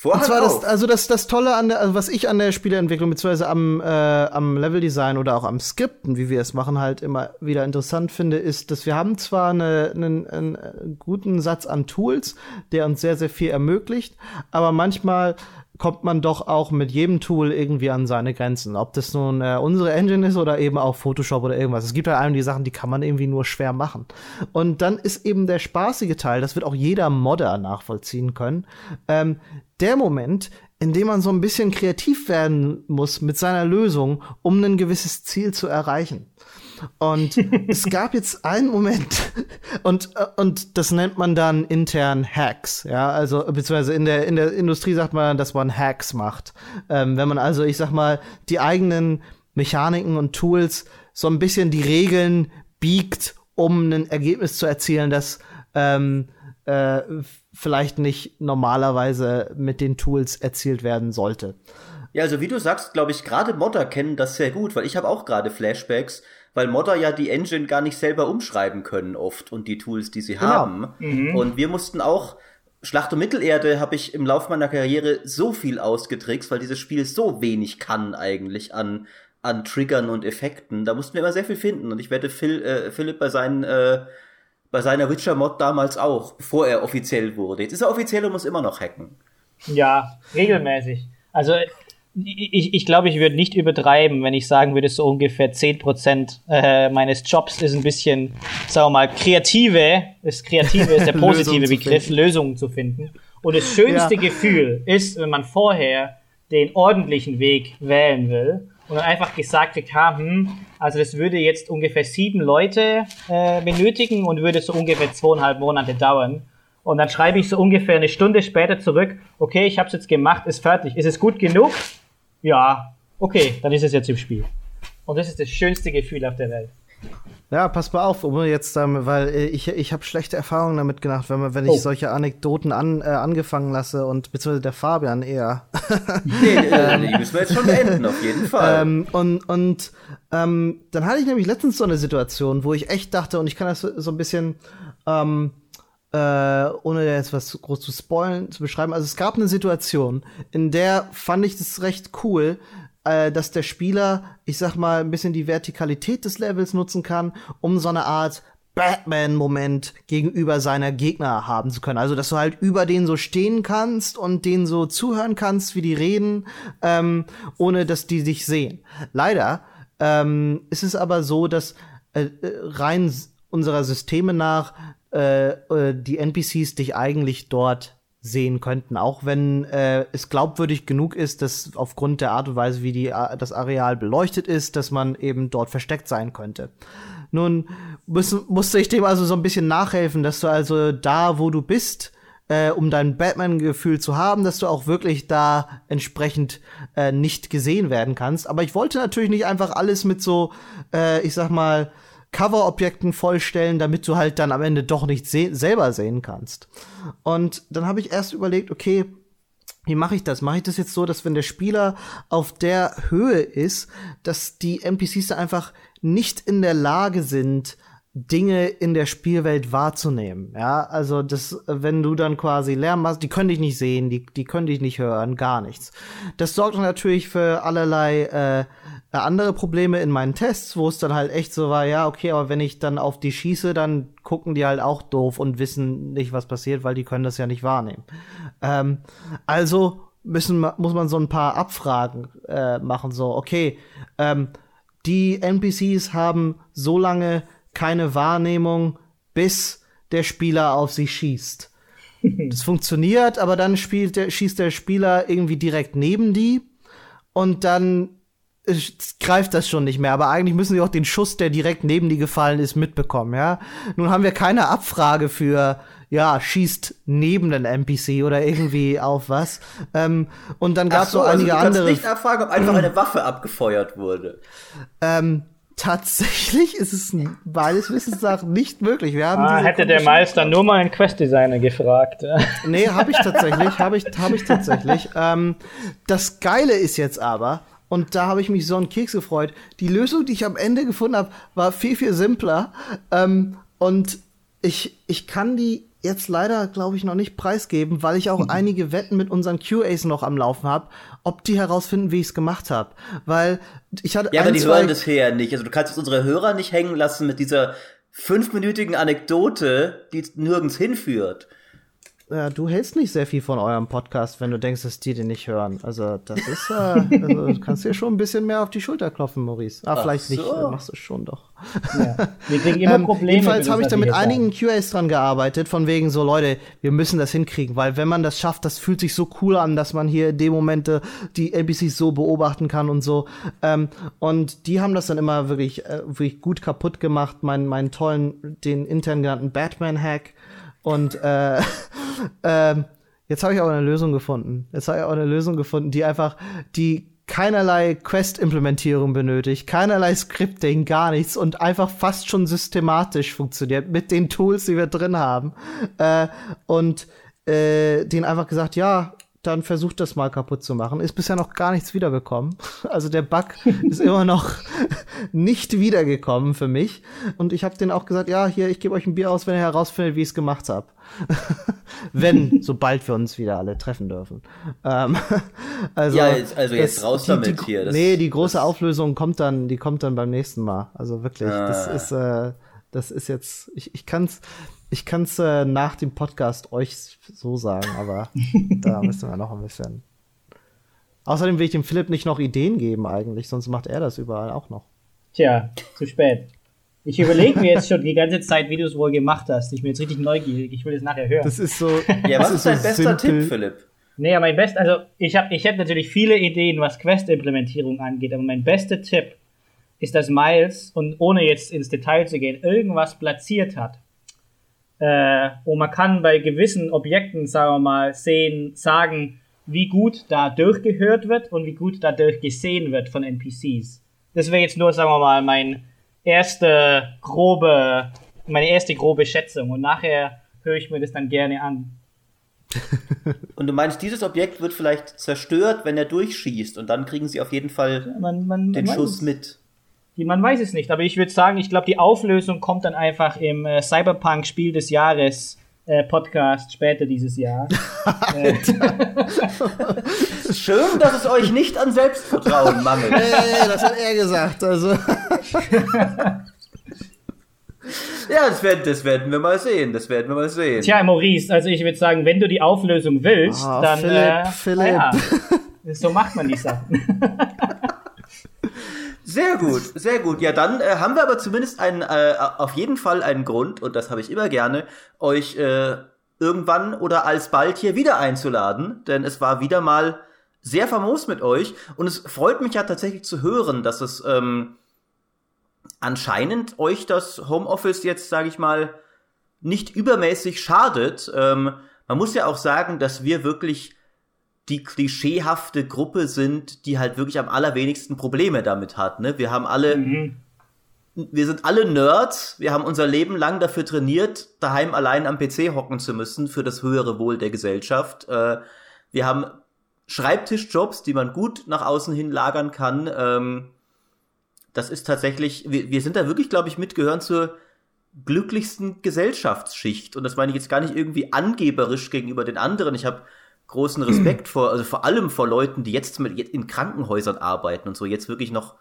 Vorhang und zwar das, also das, das Tolle an der, also was ich an der Spieleentwicklung beziehungsweise am, äh, am Leveldesign oder auch am Skripten, wie wir es machen, halt immer wieder interessant finde, ist, dass wir haben zwar eine, einen, einen guten Satz an Tools, der uns sehr, sehr viel ermöglicht, aber manchmal kommt man doch auch mit jedem Tool irgendwie an seine Grenzen. Ob das nun äh, unsere Engine ist oder eben auch Photoshop oder irgendwas. Es gibt halt einem die Sachen, die kann man irgendwie nur schwer machen. Und dann ist eben der spaßige Teil, das wird auch jeder Modder nachvollziehen können, ähm, der Moment, in dem man so ein bisschen kreativ werden muss mit seiner Lösung, um ein gewisses Ziel zu erreichen. Und es gab jetzt einen Moment, und, und das nennt man dann intern Hacks, ja, also, beziehungsweise in der, in der Industrie sagt man, dass man Hacks macht. Ähm, wenn man also, ich sag mal, die eigenen Mechaniken und Tools so ein bisschen die Regeln biegt, um ein Ergebnis zu erzielen, das ähm, äh, vielleicht nicht normalerweise mit den Tools erzielt werden sollte. Ja, also wie du sagst, glaube ich, gerade Modder kennen das sehr gut, weil ich habe auch gerade Flashbacks, weil Modder ja die Engine gar nicht selber umschreiben können oft und die Tools, die sie genau. haben. Mhm. Und wir mussten auch Schlacht um Mittelerde habe ich im Laufe meiner Karriere so viel ausgetrickst, weil dieses Spiel so wenig kann eigentlich an, an Triggern und Effekten. Da mussten wir immer sehr viel finden und ich werde Phil, äh, Philipp bei seinen äh, bei seiner Witcher-Mod damals auch, bevor er offiziell wurde. Jetzt ist er offiziell und muss immer noch hacken. Ja, regelmäßig. Also ich, ich glaube, ich würde nicht übertreiben, wenn ich sagen würde, so ungefähr 10% äh, meines Jobs ist ein bisschen, sagen wir mal, kreative, ist kreative ist der positive Begriff, Lösungen zu finden. Und das schönste ja. Gefühl ist, wenn man vorher den ordentlichen Weg wählen will und dann einfach gesagt kriegt, hm, also das würde jetzt ungefähr sieben Leute äh, benötigen und würde so ungefähr zweieinhalb Monate dauern. Und dann schreibe ich so ungefähr eine Stunde später zurück, okay, ich habe es jetzt gemacht, ist fertig. Ist es gut genug? Ja, okay, dann ist es jetzt im Spiel. Und das ist das schönste Gefühl auf der Welt. Ja, pass mal auf, um jetzt damit, weil äh, ich, ich habe schlechte Erfahrungen damit gemacht, wenn, man, wenn ich oh. solche Anekdoten an, äh, angefangen lasse und beziehungsweise der Fabian eher. nee, nee, nee, müssen wir jetzt schon enden, auf jeden Fall. Ähm, und und ähm, dann hatte ich nämlich letztens so eine Situation, wo ich echt dachte, und ich kann das so, so ein bisschen ähm, äh, ohne jetzt was groß zu spoilen, zu beschreiben. Also es gab eine Situation, in der fand ich das recht cool, äh, dass der Spieler, ich sag mal, ein bisschen die Vertikalität des Levels nutzen kann, um so eine Art Batman-Moment gegenüber seiner Gegner haben zu können. Also, dass du halt über den so stehen kannst und denen so zuhören kannst, wie die reden, ähm, ohne dass die dich sehen. Leider ähm, ist es aber so, dass äh, äh rein unserer Systeme nach äh, äh die NPCs dich eigentlich dort sehen könnten, auch wenn äh, es glaubwürdig genug ist, dass aufgrund der Art und Weise, wie die, äh, das Areal beleuchtet ist, dass man eben dort versteckt sein könnte. Nun muss, musste ich dem also so ein bisschen nachhelfen, dass du also da, wo du bist, äh, um dein Batman-Gefühl zu haben, dass du auch wirklich da entsprechend äh, nicht gesehen werden kannst. Aber ich wollte natürlich nicht einfach alles mit so, äh, ich sag mal, Coverobjekten vollstellen, damit du halt dann am Ende doch nicht se selber sehen kannst. Und dann habe ich erst überlegt, okay, wie mache ich das? Mache ich das jetzt so, dass wenn der Spieler auf der Höhe ist, dass die NPCs da einfach nicht in der Lage sind, Dinge in der Spielwelt wahrzunehmen. Ja, also das, wenn du dann quasi Lärm machst, die können dich nicht sehen, die, die können dich nicht hören, gar nichts. Das sorgt natürlich für allerlei äh, andere Probleme in meinen Tests, wo es dann halt echt so war, ja, okay, aber wenn ich dann auf die schieße, dann gucken die halt auch doof und wissen nicht, was passiert, weil die können das ja nicht wahrnehmen. Ähm, also müssen, muss man so ein paar Abfragen äh, machen, so, okay, ähm, die NPCs haben so lange keine Wahrnehmung, bis der Spieler auf sie schießt. Das funktioniert, aber dann der, schießt der Spieler irgendwie direkt neben die und dann greift das schon nicht mehr. Aber eigentlich müssen sie auch den Schuss, der direkt neben die gefallen ist, mitbekommen, ja. Nun haben wir keine Abfrage für, ja, schießt neben den NPC oder irgendwie auf was. Ähm, und dann gab es so, so einige also du andere. nicht abfragen, ob einfach eine Waffe abgefeuert wurde. Ähm, Tatsächlich ist es meines Wissens nach nicht möglich. Wir haben ah, hätte der Meister nur mal einen Quest-Designer gefragt. nee, habe ich tatsächlich, habe ich, hab ich tatsächlich. Ähm, das Geile ist jetzt aber, und da habe ich mich so einen Keks gefreut, die Lösung, die ich am Ende gefunden habe, war viel, viel simpler. Ähm, und ich, ich kann die jetzt leider, glaube ich, noch nicht preisgeben, weil ich auch mhm. einige Wetten mit unseren QAs noch am Laufen habe, ob die herausfinden, wie ich es gemacht habe. Weil ich hatte. Ja, ein, aber die hören das hier ja nicht. Also du kannst jetzt unsere Hörer nicht hängen lassen mit dieser fünfminütigen Anekdote, die nirgends hinführt. Ja, du hältst nicht sehr viel von eurem Podcast, wenn du denkst, dass die den nicht hören. Also, das ist, äh, also, du kannst dir schon ein bisschen mehr auf die Schulter klopfen, Maurice. Ah, Ach vielleicht so. nicht, äh, machst du schon doch. Ja. Wir kriegen immer ähm, Probleme. jedenfalls habe ich da mit einigen QAs dran gearbeitet, von wegen so, Leute, wir müssen das hinkriegen, weil wenn man das schafft, das fühlt sich so cool an, dass man hier in dem Momente die NPCs so beobachten kann und so. Ähm, und die haben das dann immer wirklich, äh, wirklich gut kaputt gemacht, meinen, meinen tollen, den intern genannten Batman-Hack. Und äh, ähm, jetzt habe ich aber eine Lösung gefunden. Jetzt habe ich auch eine Lösung gefunden, die einfach die keinerlei Quest-Implementierung benötigt, keinerlei Scripting, gar nichts und einfach fast schon systematisch funktioniert mit den Tools, die wir drin haben. Äh, und äh, denen einfach gesagt, ja, dann versucht das mal kaputt zu machen. Ist bisher noch gar nichts wiedergekommen. Also der Bug ist immer noch nicht wiedergekommen für mich. Und ich habe denen auch gesagt, ja, hier, ich gebe euch ein Bier aus, wenn ihr herausfindet, wie ich es gemacht habe. wenn, sobald wir uns wieder alle treffen dürfen. Ähm, also, ja, jetzt, also jetzt das, raus die, damit die, hier. Das, nee, die große Auflösung kommt dann, die kommt dann beim nächsten Mal. Also wirklich, ah. das ist, äh, das ist jetzt, ich, ich kann's, ich kann's äh, nach dem Podcast euch so sagen, aber da müssen wir noch ein bisschen. Außerdem will ich dem Philipp nicht noch Ideen geben eigentlich, sonst macht er das überall auch noch. Tja, zu spät. Ich überlege mir jetzt schon die ganze Zeit, wie du es wohl gemacht hast. Ich bin jetzt richtig neugierig. Ich will es nachher hören. Das ist so. Ja, was ist dein so bester simpel. Tipp, Philipp? Nee, mein best, also ich habe ich hätte natürlich viele Ideen, was Quest-Implementierung angeht, aber mein bester Tipp ist, dass Miles, und ohne jetzt ins Detail zu gehen, irgendwas platziert hat. Äh, und man kann bei gewissen Objekten, sagen wir mal, sehen, sagen, wie gut da durchgehört wird und wie gut da durchgesehen wird von NPCs. Das wäre jetzt nur, sagen wir mal, mein erste grobe, meine erste grobe Schätzung. Und nachher höre ich mir das dann gerne an. Und du meinst, dieses Objekt wird vielleicht zerstört, wenn er durchschießt und dann kriegen sie auf jeden Fall man, man, den man Schuss mit. Die, man weiß es nicht, aber ich würde sagen, ich glaube, die Auflösung kommt dann einfach im äh, Cyberpunk Spiel des Jahres äh, Podcast später dieses Jahr. äh. Schön, dass es euch nicht an Selbstvertrauen mangelt. Äh, das hat er gesagt. Also. Ja, das werden, das werden wir mal sehen. Das werden wir mal sehen. Tja, Maurice, also ich würde sagen, wenn du die Auflösung willst, oh, dann. Philipp, äh, Philipp. Ja, so macht man die Sachen. Sehr gut, sehr gut. Ja, dann äh, haben wir aber zumindest einen, äh, auf jeden Fall einen Grund, und das habe ich immer gerne, euch äh, irgendwann oder alsbald hier wieder einzuladen, denn es war wieder mal sehr famos mit euch und es freut mich ja tatsächlich zu hören, dass es ähm, anscheinend euch das Homeoffice jetzt, sage ich mal, nicht übermäßig schadet. Ähm, man muss ja auch sagen, dass wir wirklich die klischeehafte Gruppe sind, die halt wirklich am allerwenigsten Probleme damit hat. Ne? Wir haben alle, mhm. wir sind alle Nerds, wir haben unser Leben lang dafür trainiert, daheim allein am PC hocken zu müssen für das höhere Wohl der Gesellschaft. Äh, wir haben Schreibtischjobs, die man gut nach außen hin lagern kann. Ähm, das ist tatsächlich, wir, wir sind da wirklich, glaube ich, mitgehören zur glücklichsten Gesellschaftsschicht. Und das meine ich jetzt gar nicht irgendwie angeberisch gegenüber den anderen. Ich habe großen Respekt vor, also vor allem vor Leuten, die jetzt in Krankenhäusern arbeiten und so jetzt wirklich noch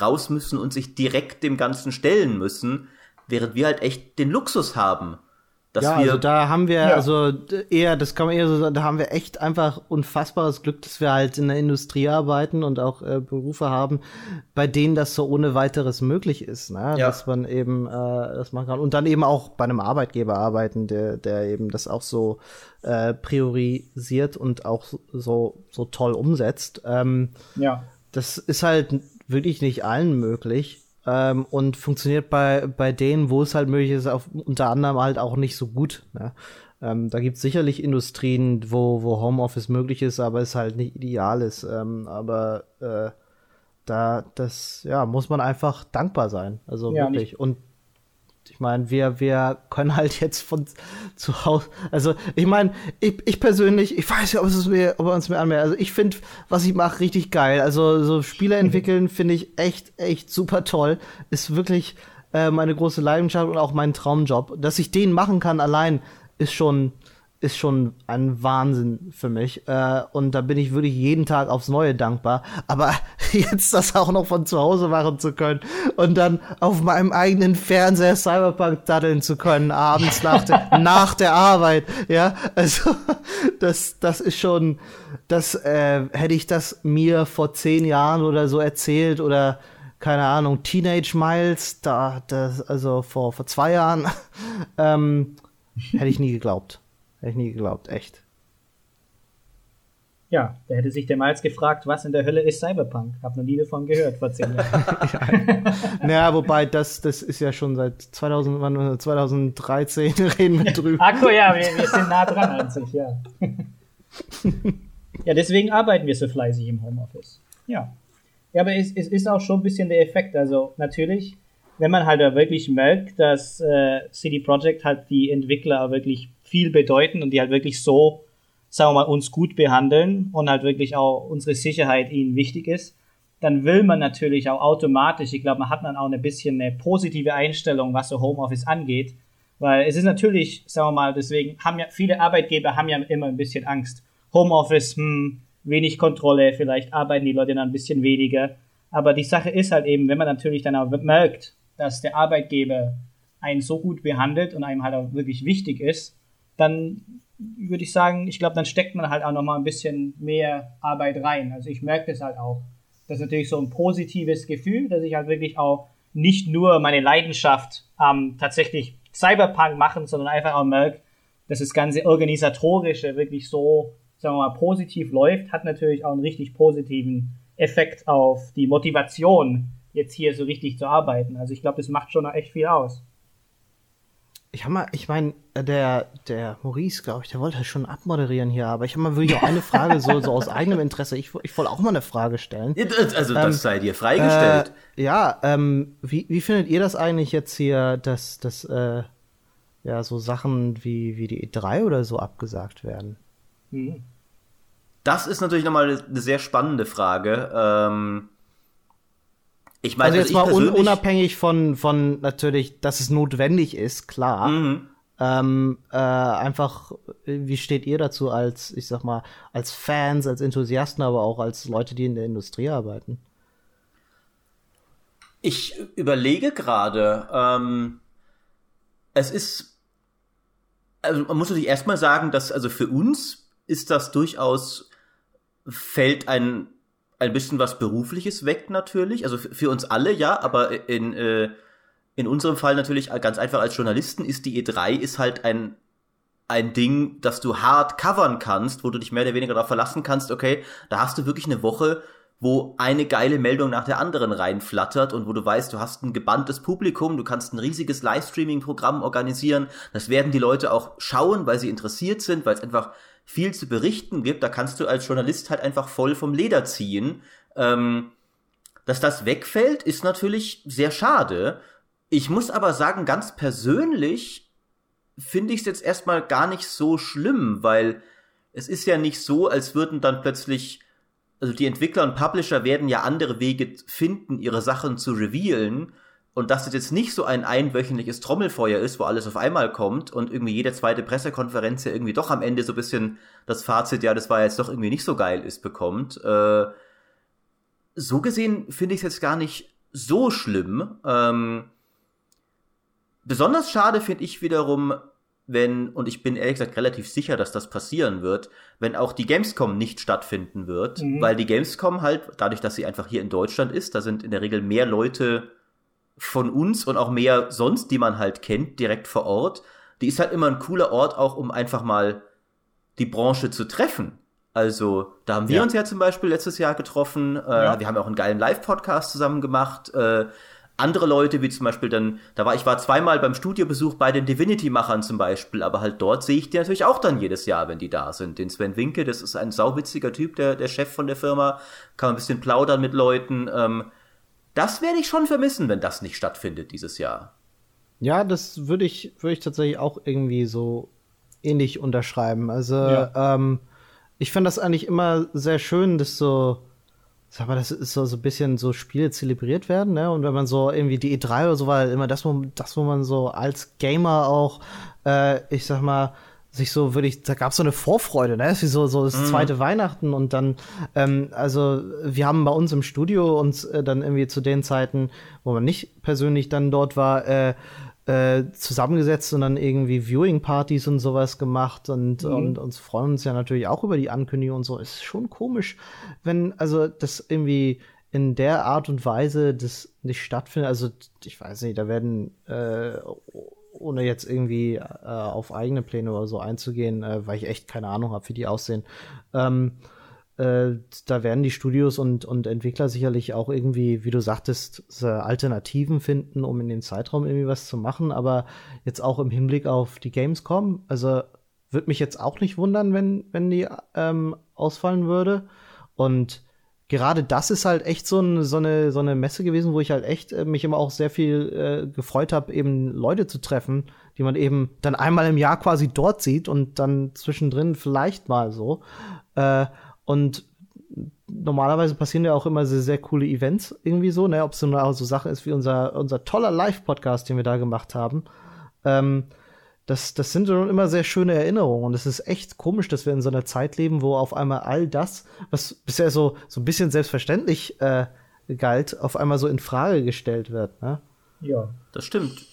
raus müssen und sich direkt dem Ganzen stellen müssen, während wir halt echt den Luxus haben. Dass ja, wir, also da haben wir, ja. also eher, das kann man eher so sagen, da haben wir echt einfach unfassbares Glück, dass wir halt in der Industrie arbeiten und auch äh, Berufe haben, bei denen das so ohne weiteres möglich ist, ne? Ja. dass man eben äh, das machen kann. Und dann eben auch bei einem Arbeitgeber arbeiten, der, der eben das auch so äh, priorisiert und auch so, so toll umsetzt. Ähm, ja. Das ist halt wirklich nicht allen möglich ähm, und funktioniert bei, bei denen, wo es halt möglich ist, auf, unter anderem halt auch nicht so gut. Ne? Ähm, da gibt es sicherlich Industrien, wo, wo Homeoffice möglich ist, aber es halt nicht ideal ist. Ähm, aber äh, da, das, ja, muss man einfach dankbar sein. Also ja, wirklich. Und ich meine, wir, wir können halt jetzt von zu Hause, also ich meine, ich, ich persönlich, ich weiß ja, ob es mir, ob uns mir anmerkt, also ich finde, was ich mache, richtig geil. Also so Spiele entwickeln finde ich echt, echt super toll. Ist wirklich äh, meine große Leidenschaft und auch mein Traumjob. Dass ich den machen kann allein, ist schon, ist schon ein Wahnsinn für mich. Äh, und da bin ich wirklich jeden Tag aufs Neue dankbar. Aber jetzt das auch noch von zu Hause machen zu können und dann auf meinem eigenen Fernseher Cyberpunk daddeln zu können, abends nach, der, nach der Arbeit. Ja, also das, das ist schon, das äh, hätte ich das mir vor zehn Jahren oder so erzählt oder keine Ahnung, Teenage Miles, da, das, also vor, vor zwei Jahren, ähm, hätte ich nie geglaubt. Hätte ich nie geglaubt, echt. Ja, da hätte sich der Miles gefragt, was in der Hölle ist Cyberpunk? Hab noch nie davon gehört vor zehn Jahren. naja, wobei das, das ist ja schon seit 2000, wann, 2013 reden wir drüber. Akku, ja, wir, wir sind nah dran an sich, ja. ja, deswegen arbeiten wir so fleißig im Homeoffice. Ja. Ja, aber es, es ist auch schon ein bisschen der Effekt. Also natürlich, wenn man halt wirklich merkt, dass äh, CD Projekt halt die Entwickler wirklich viel bedeuten und die halt wirklich so sagen wir mal, uns gut behandeln und halt wirklich auch unsere Sicherheit ihnen wichtig ist, dann will man natürlich auch automatisch, ich glaube, man hat dann auch ein bisschen eine positive Einstellung, was so Homeoffice angeht, weil es ist natürlich, sagen wir mal, deswegen haben ja viele Arbeitgeber haben ja immer ein bisschen Angst. Homeoffice, hm, wenig Kontrolle, vielleicht arbeiten die Leute dann ein bisschen weniger. Aber die Sache ist halt eben, wenn man natürlich dann auch merkt, dass der Arbeitgeber einen so gut behandelt und einem halt auch wirklich wichtig ist, dann würde ich sagen, ich glaube, dann steckt man halt auch nochmal ein bisschen mehr Arbeit rein. Also ich merke das halt auch. Das ist natürlich so ein positives Gefühl, dass ich halt wirklich auch nicht nur meine Leidenschaft ähm, tatsächlich Cyberpunk machen, sondern einfach auch merke, dass das ganze Organisatorische wirklich so, sagen wir mal, positiv läuft, hat natürlich auch einen richtig positiven Effekt auf die Motivation, jetzt hier so richtig zu arbeiten. Also ich glaube, das macht schon echt viel aus. Ich habe mal, ich meine, äh, der, der Maurice, glaube ich, der wollte halt schon abmoderieren hier, aber ich habe mal wirklich auch eine Frage, so, so aus eigenem Interesse. Ich, ich wollte auch mal eine Frage stellen. Also, das ähm, sei dir freigestellt. Äh, ja, ähm, wie, wie findet ihr das eigentlich jetzt hier, dass, dass äh, ja, so Sachen wie, wie die E3 oder so abgesagt werden? Das ist natürlich nochmal eine sehr spannende Frage. Ähm, ich meine, also jetzt mal un unabhängig von, von natürlich, dass es notwendig ist, klar. Mhm. Ähm, äh, einfach, wie steht ihr dazu als, ich sag mal, als Fans, als Enthusiasten, aber auch als Leute, die in der Industrie arbeiten? Ich überlege gerade, ähm, es ist, also man muss natürlich erstmal sagen, dass, also für uns ist das durchaus fällt ein, ein bisschen was Berufliches weg natürlich. Also für uns alle, ja, aber in, äh, in unserem Fall natürlich ganz einfach als Journalisten ist die E3 ist halt ein, ein Ding, das du hart covern kannst, wo du dich mehr oder weniger darauf verlassen kannst, okay, da hast du wirklich eine Woche, wo eine geile Meldung nach der anderen reinflattert und wo du weißt, du hast ein gebanntes Publikum, du kannst ein riesiges Livestreaming-Programm organisieren. Das werden die Leute auch schauen, weil sie interessiert sind, weil es einfach viel zu berichten gibt, da kannst du als Journalist halt einfach voll vom Leder ziehen. Ähm, dass das wegfällt, ist natürlich sehr schade. Ich muss aber sagen, ganz persönlich finde ich es jetzt erstmal gar nicht so schlimm, weil es ist ja nicht so, als würden dann plötzlich, also die Entwickler und Publisher werden ja andere Wege finden, ihre Sachen zu revealen und dass es jetzt nicht so ein einwöchentliches Trommelfeuer ist, wo alles auf einmal kommt und irgendwie jede zweite Pressekonferenz ja irgendwie doch am Ende so ein bisschen das Fazit, ja, das war jetzt doch irgendwie nicht so geil ist, bekommt. Äh, so gesehen finde ich es jetzt gar nicht so schlimm. Ähm, besonders schade finde ich wiederum, wenn, und ich bin ehrlich gesagt relativ sicher, dass das passieren wird, wenn auch die Gamescom nicht stattfinden wird, mhm. weil die Gamescom halt, dadurch, dass sie einfach hier in Deutschland ist, da sind in der Regel mehr Leute von uns und auch mehr sonst, die man halt kennt, direkt vor Ort. Die ist halt immer ein cooler Ort, auch um einfach mal die Branche zu treffen. Also, da haben wir ja. uns ja zum Beispiel letztes Jahr getroffen. Äh, ja. Wir haben auch einen geilen Live-Podcast zusammen gemacht. Äh, andere Leute, wie zum Beispiel dann, da war ich war zweimal beim Studiobesuch bei den Divinity-Machern zum Beispiel, aber halt dort sehe ich die natürlich auch dann jedes Jahr, wenn die da sind. Den Sven Winke, das ist ein sauwitziger Typ, der, der Chef von der Firma, kann ein bisschen plaudern mit Leuten. Ähm, das werde ich schon vermissen, wenn das nicht stattfindet dieses Jahr. Ja, das würde ich, würde ich tatsächlich auch irgendwie so ähnlich unterschreiben. Also, ja. ähm, ich finde das eigentlich immer sehr schön, dass so, sag mal, das ist so, so ein bisschen so Spiele zelebriert werden, ne? Und wenn man so irgendwie die E3 oder so war, immer das, wo, das, wo man so als Gamer auch, äh, ich sag mal, sich so würde ich, da gab es so eine Vorfreude, ne? Das ist wie so, so das mhm. zweite Weihnachten und dann, ähm, also wir haben bei uns im Studio uns äh, dann irgendwie zu den Zeiten, wo man nicht persönlich dann dort war, äh, äh, zusammengesetzt und dann irgendwie Viewing-Partys und sowas gemacht und, mhm. und uns freuen uns ja natürlich auch über die Ankündigung und so. Es ist schon komisch, wenn, also das irgendwie in der Art und Weise das nicht stattfindet. Also ich weiß nicht, da werden äh, ohne jetzt irgendwie äh, auf eigene Pläne oder so einzugehen, äh, weil ich echt keine Ahnung habe, wie die aussehen. Ähm, äh, da werden die Studios und, und Entwickler sicherlich auch irgendwie, wie du sagtest, Alternativen finden, um in dem Zeitraum irgendwie was zu machen. Aber jetzt auch im Hinblick auf die Gamescom, also würde mich jetzt auch nicht wundern, wenn, wenn die ähm, ausfallen würde. Und gerade das ist halt echt so, ein, so, eine, so eine Messe gewesen, wo ich halt echt äh, mich immer auch sehr viel äh, gefreut habe, eben Leute zu treffen, die man eben dann einmal im Jahr quasi dort sieht und dann zwischendrin vielleicht mal so. Äh, und normalerweise passieren ja auch immer sehr, sehr coole Events irgendwie so, ne? Ob es so eine so Sache ist wie unser, unser toller Live-Podcast, den wir da gemacht haben. Ähm, das, das sind schon immer sehr schöne Erinnerungen. Und es ist echt komisch, dass wir in so einer Zeit leben, wo auf einmal all das, was bisher so, so ein bisschen selbstverständlich äh, galt, auf einmal so in Frage gestellt wird. Ne? Ja. Das stimmt.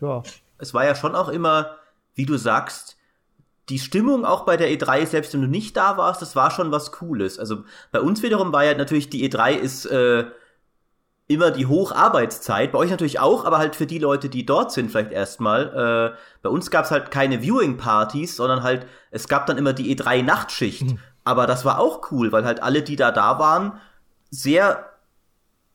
Ja. Es war ja schon auch immer, wie du sagst, die Stimmung auch bei der E3, selbst wenn du nicht da warst, das war schon was Cooles. Also bei uns wiederum war ja natürlich, die E3 ist äh, immer die Hocharbeitszeit, bei euch natürlich auch, aber halt für die Leute, die dort sind, vielleicht erstmal. Äh, bei uns gab es halt keine Viewing-Partys, sondern halt, es gab dann immer die E3-Nachtschicht. Mhm. Aber das war auch cool, weil halt alle, die da da waren, sehr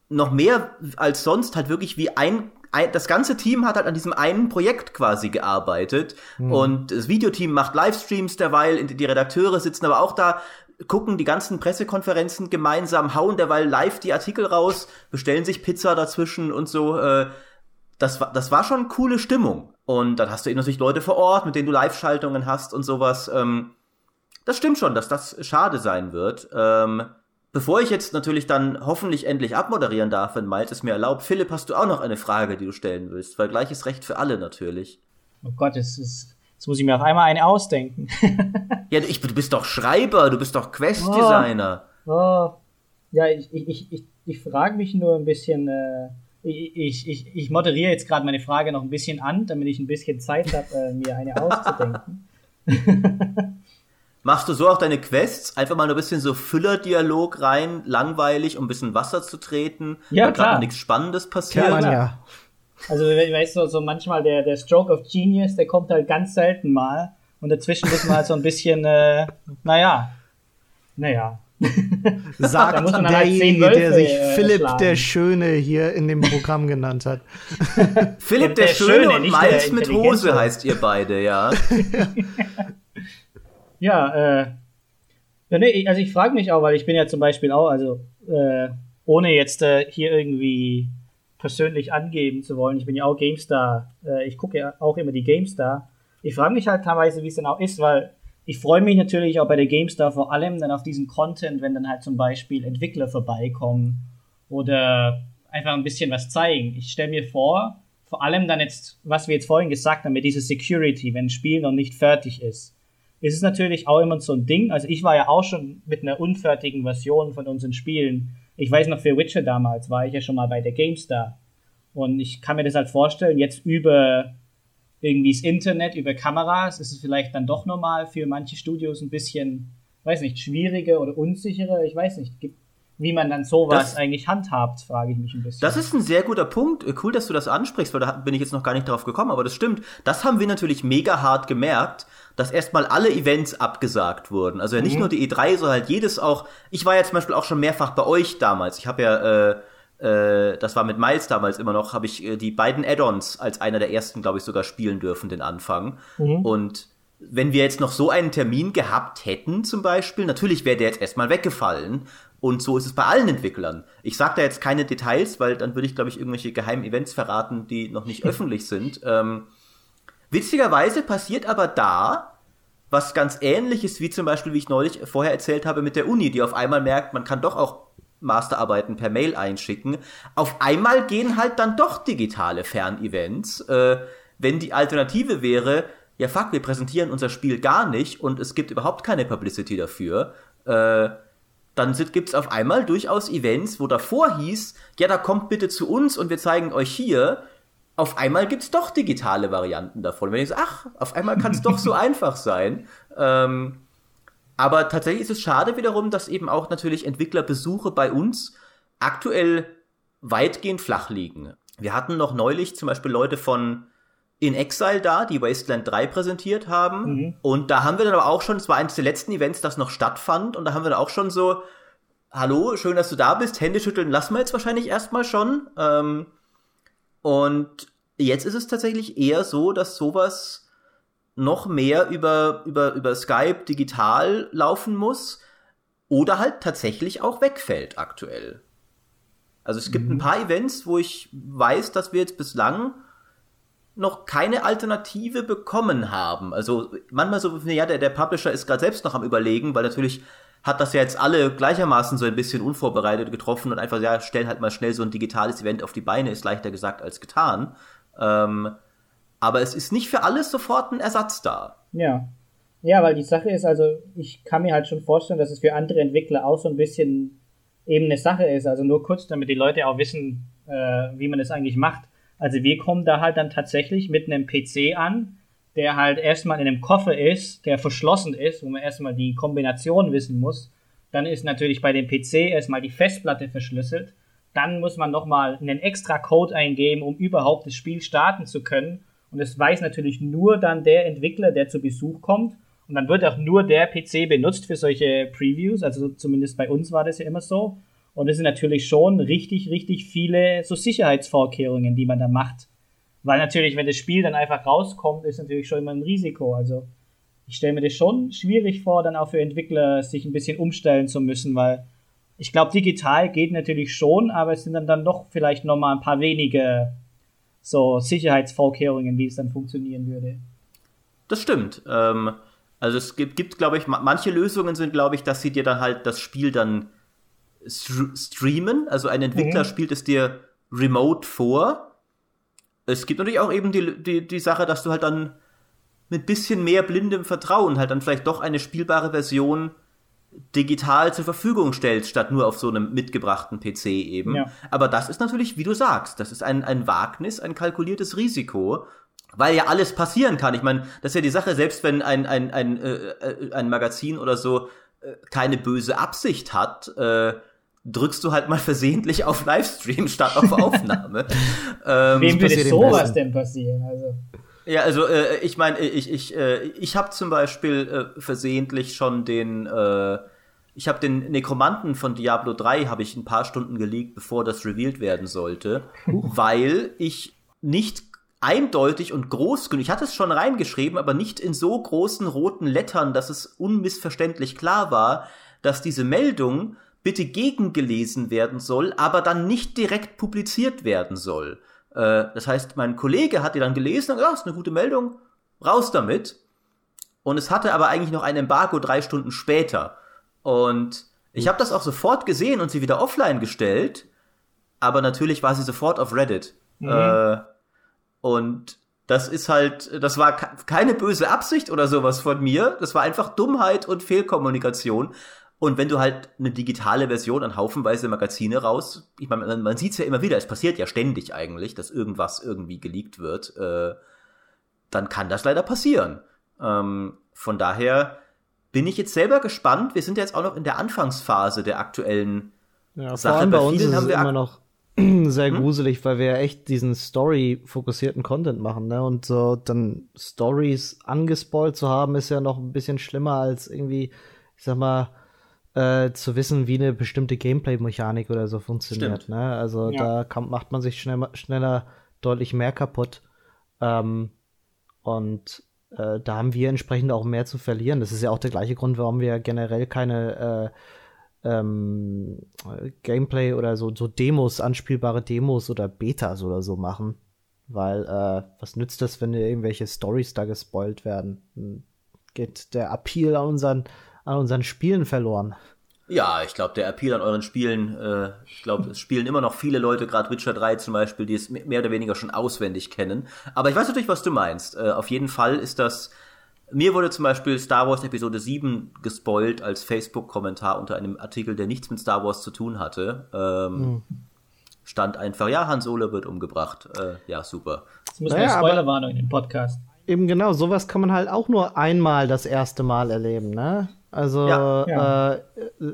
noch mehr als sonst halt wirklich wie ein, ein das ganze Team hat halt an diesem einen Projekt quasi gearbeitet mhm. und das Videoteam macht Livestreams derweil, die Redakteure sitzen aber auch da, gucken die ganzen Pressekonferenzen gemeinsam, hauen derweil live die Artikel raus, bestellen sich Pizza dazwischen und so. Äh, das war, das war schon coole Stimmung. Und dann hast du eben natürlich Leute vor Ort, mit denen du Live-Schaltungen hast und sowas. Ähm, das stimmt schon, dass das schade sein wird. Ähm, Bevor ich jetzt natürlich dann hoffentlich endlich abmoderieren darf, wenn Miles es mir erlaubt, Philipp, hast du auch noch eine Frage, die du stellen willst? Weil gleiches Recht für alle natürlich. Oh Gott, es ist, jetzt muss ich mir auf einmal eine ausdenken. ja, ich, du bist doch Schreiber, du bist doch Quest-Designer. Oh, oh. Ja, ich, ich, ich, ich frage mich nur ein bisschen, äh, ich, ich, ich moderiere jetzt gerade meine Frage noch ein bisschen an, damit ich ein bisschen Zeit habe, äh, mir eine auszudenken. Machst du so auch deine Quests? Einfach mal ein bisschen so Füller-Dialog rein, langweilig, um ein bisschen Wasser zu treten, ja, weil klar. nichts Spannendes passiert. Ja, ja. Also, weißt du, so manchmal der, der Stroke of Genius, der kommt halt ganz selten mal. Und dazwischen müssen wir halt so ein bisschen, äh, naja, naja. Sagt halt derjenige, der sich äh, Philipp schlagen. der Schöne hier in dem Programm genannt hat. Philipp der, der, Schöne, Schöne und Miles mit Hose heißt ihr beide, ja. Ja, äh, ja, nee, also ich frage mich auch, weil ich bin ja zum Beispiel auch, also äh, ohne jetzt äh, hier irgendwie persönlich angeben zu wollen, ich bin ja auch GameStar, äh, ich gucke ja auch immer die GameStar. Ich frage mich halt teilweise, wie es dann auch ist, weil ich freue mich natürlich auch bei der GameStar vor allem dann auf diesen Content, wenn dann halt zum Beispiel Entwickler vorbeikommen oder einfach ein bisschen was zeigen. Ich stelle mir vor, vor allem dann jetzt, was wir jetzt vorhin gesagt haben, mit dieser Security, wenn ein Spiel noch nicht fertig ist ist es natürlich auch immer so ein Ding. Also ich war ja auch schon mit einer unfertigen Version von unseren Spielen. Ich weiß noch, für Witcher damals war ich ja schon mal bei der GameStar. Und ich kann mir das halt vorstellen, jetzt über irgendwie das Internet, über Kameras, ist es vielleicht dann doch normal für manche Studios ein bisschen, weiß nicht, schwieriger oder unsicherer. Ich weiß nicht. Wie man dann sowas das, eigentlich handhabt, frage ich mich ein bisschen. Das ist ein sehr guter Punkt. Cool, dass du das ansprichst, weil da bin ich jetzt noch gar nicht drauf gekommen, aber das stimmt. Das haben wir natürlich mega hart gemerkt, dass erstmal alle Events abgesagt wurden. Also ja nicht mhm. nur die E3, sondern halt jedes auch. Ich war ja zum Beispiel auch schon mehrfach bei euch damals. Ich habe ja, äh, äh, das war mit Miles damals immer noch, habe ich äh, die beiden Add-ons als einer der ersten, glaube ich, sogar spielen dürfen, den Anfang. Mhm. Und wenn wir jetzt noch so einen Termin gehabt hätten, zum Beispiel, natürlich wäre der jetzt erstmal weggefallen. Und so ist es bei allen Entwicklern. Ich sage da jetzt keine Details, weil dann würde ich, glaube ich, irgendwelche geheimen Events verraten, die noch nicht öffentlich sind. Ähm, witzigerweise passiert aber da was ganz ähnliches, wie zum Beispiel, wie ich neulich vorher erzählt habe, mit der Uni, die auf einmal merkt, man kann doch auch Masterarbeiten per Mail einschicken. Auf einmal gehen halt dann doch digitale Fernevents. Äh, wenn die Alternative wäre, ja fuck, wir präsentieren unser Spiel gar nicht und es gibt überhaupt keine Publicity dafür, äh, dann gibt es auf einmal durchaus Events, wo davor hieß, ja, da kommt bitte zu uns und wir zeigen euch hier. Auf einmal gibt es doch digitale Varianten davon. Wenn ich so, ach, auf einmal kann es doch so einfach sein. Ähm, aber tatsächlich ist es schade wiederum, dass eben auch natürlich Entwicklerbesuche bei uns aktuell weitgehend flach liegen. Wir hatten noch neulich zum Beispiel Leute von In Exile da, die Wasteland 3 präsentiert haben. Mhm. Und da haben wir dann aber auch schon, es war eines der letzten Events, das noch stattfand. Und da haben wir dann auch schon so, hallo, schön, dass du da bist. Hände schütteln lassen wir jetzt wahrscheinlich erstmal schon. Ähm, und jetzt ist es tatsächlich eher so, dass sowas noch mehr über, über, über Skype digital laufen muss oder halt tatsächlich auch wegfällt aktuell. Also es gibt mhm. ein paar Events, wo ich weiß, dass wir jetzt bislang noch keine Alternative bekommen haben. Also manchmal so, ja, der, der Publisher ist gerade selbst noch am überlegen, weil natürlich hat das ja jetzt alle gleichermaßen so ein bisschen unvorbereitet getroffen und einfach, ja, stellen halt mal schnell so ein digitales Event auf die Beine, ist leichter gesagt als getan. Ähm, aber es ist nicht für alles sofort ein Ersatz da. Ja. Ja, weil die Sache ist, also ich kann mir halt schon vorstellen, dass es für andere Entwickler auch so ein bisschen eben eine Sache ist. Also nur kurz, damit die Leute auch wissen, äh, wie man das eigentlich macht. Also wir kommen da halt dann tatsächlich mit einem PC an, der halt erstmal in einem Koffer ist, der verschlossen ist, wo man erstmal die Kombination wissen muss. Dann ist natürlich bei dem PC erstmal die Festplatte verschlüsselt. Dann muss man nochmal einen extra Code eingeben, um überhaupt das Spiel starten zu können. Und es weiß natürlich nur dann der Entwickler, der zu Besuch kommt. Und dann wird auch nur der PC benutzt für solche Previews. Also zumindest bei uns war das ja immer so. Und es sind natürlich schon richtig, richtig viele so Sicherheitsvorkehrungen, die man da macht. Weil natürlich, wenn das Spiel dann einfach rauskommt, ist natürlich schon immer ein Risiko. Also ich stelle mir das schon schwierig vor, dann auch für Entwickler sich ein bisschen umstellen zu müssen, weil ich glaube, digital geht natürlich schon, aber es sind dann, dann doch vielleicht nochmal ein paar wenige so Sicherheitsvorkehrungen, wie es dann funktionieren würde. Das stimmt. Ähm, also es gibt, gibt glaube ich, manche Lösungen sind, glaube ich, dass sie dir dann halt das Spiel dann streamen. Also ein Entwickler mhm. spielt es dir remote vor. Es gibt natürlich auch eben die, die, die Sache, dass du halt dann mit bisschen mehr blindem Vertrauen halt dann vielleicht doch eine spielbare Version digital zur Verfügung stellst, statt nur auf so einem mitgebrachten PC eben. Ja. Aber das ist natürlich, wie du sagst, das ist ein, ein Wagnis, ein kalkuliertes Risiko, weil ja alles passieren kann. Ich meine, das ist ja die Sache, selbst wenn ein, ein, ein, äh, äh ein Magazin oder so äh, keine böse Absicht hat, äh, drückst du halt mal versehentlich auf Livestream statt auf Aufnahme. ähm, Wem würde sowas denn passieren? Also. Ja, also äh, ich meine, ich ich äh, ich habe zum Beispiel äh, versehentlich schon den äh, ich habe den Nekromanten von Diablo 3 habe ich ein paar Stunden geleakt, bevor das revealed werden sollte, weil ich nicht eindeutig und groß genug, ich hatte es schon reingeschrieben, aber nicht in so großen roten Lettern, dass es unmissverständlich klar war, dass diese Meldung bitte gegengelesen werden soll, aber dann nicht direkt publiziert werden soll. Äh, das heißt, mein Kollege hat die dann gelesen und gesagt, ja, ist eine gute Meldung, raus damit. Und es hatte aber eigentlich noch ein Embargo drei Stunden später. Und ich habe das auch sofort gesehen und sie wieder offline gestellt, aber natürlich war sie sofort auf Reddit. Mhm. Äh, und das ist halt, das war keine böse Absicht oder sowas von mir. Das war einfach Dummheit und Fehlkommunikation. Und wenn du halt eine digitale Version an haufenweise Magazine raus, ich meine, man, man sieht es ja immer wieder, es passiert ja ständig eigentlich, dass irgendwas irgendwie geleakt wird, äh, dann kann das leider passieren. Ähm, von daher bin ich jetzt selber gespannt. Wir sind ja jetzt auch noch in der Anfangsphase der aktuellen ja, Sache. Vor allem bei, bei uns ist es immer noch sehr hm? gruselig, weil wir ja echt diesen Story-fokussierten Content machen, ne? Und so dann Stories angespoilt zu haben, ist ja noch ein bisschen schlimmer als irgendwie, ich sag mal, äh, zu wissen, wie eine bestimmte Gameplay-Mechanik oder so funktioniert. Ne? Also ja. da kann, macht man sich schnell, schneller deutlich mehr kaputt. Ähm, und äh, da haben wir entsprechend auch mehr zu verlieren. Das ist ja auch der gleiche Grund, warum wir generell keine äh, ähm, Gameplay oder so, so Demos, anspielbare Demos oder Betas oder so machen. Weil, äh, was nützt das, wenn irgendwelche Stories da gespoilt werden? Geht der Appeal an unseren an unseren Spielen verloren. Ja, ich glaube, der Appeal an euren Spielen, äh, ich glaube, es spielen immer noch viele Leute, gerade Witcher 3 zum Beispiel, die es mehr oder weniger schon auswendig kennen. Aber ich weiß natürlich, was du meinst. Äh, auf jeden Fall ist das. Mir wurde zum Beispiel Star Wars Episode 7 gespoilt als Facebook-Kommentar unter einem Artikel, der nichts mit Star Wars zu tun hatte. Ähm, mhm. Stand einfach, ja, Han Solo wird umgebracht. Äh, ja, super. Das muss naja, eine Spoilerwarnung in den Podcast. Eben genau, sowas kann man halt auch nur einmal das erste Mal erleben, ne? Also ja, ja. Äh,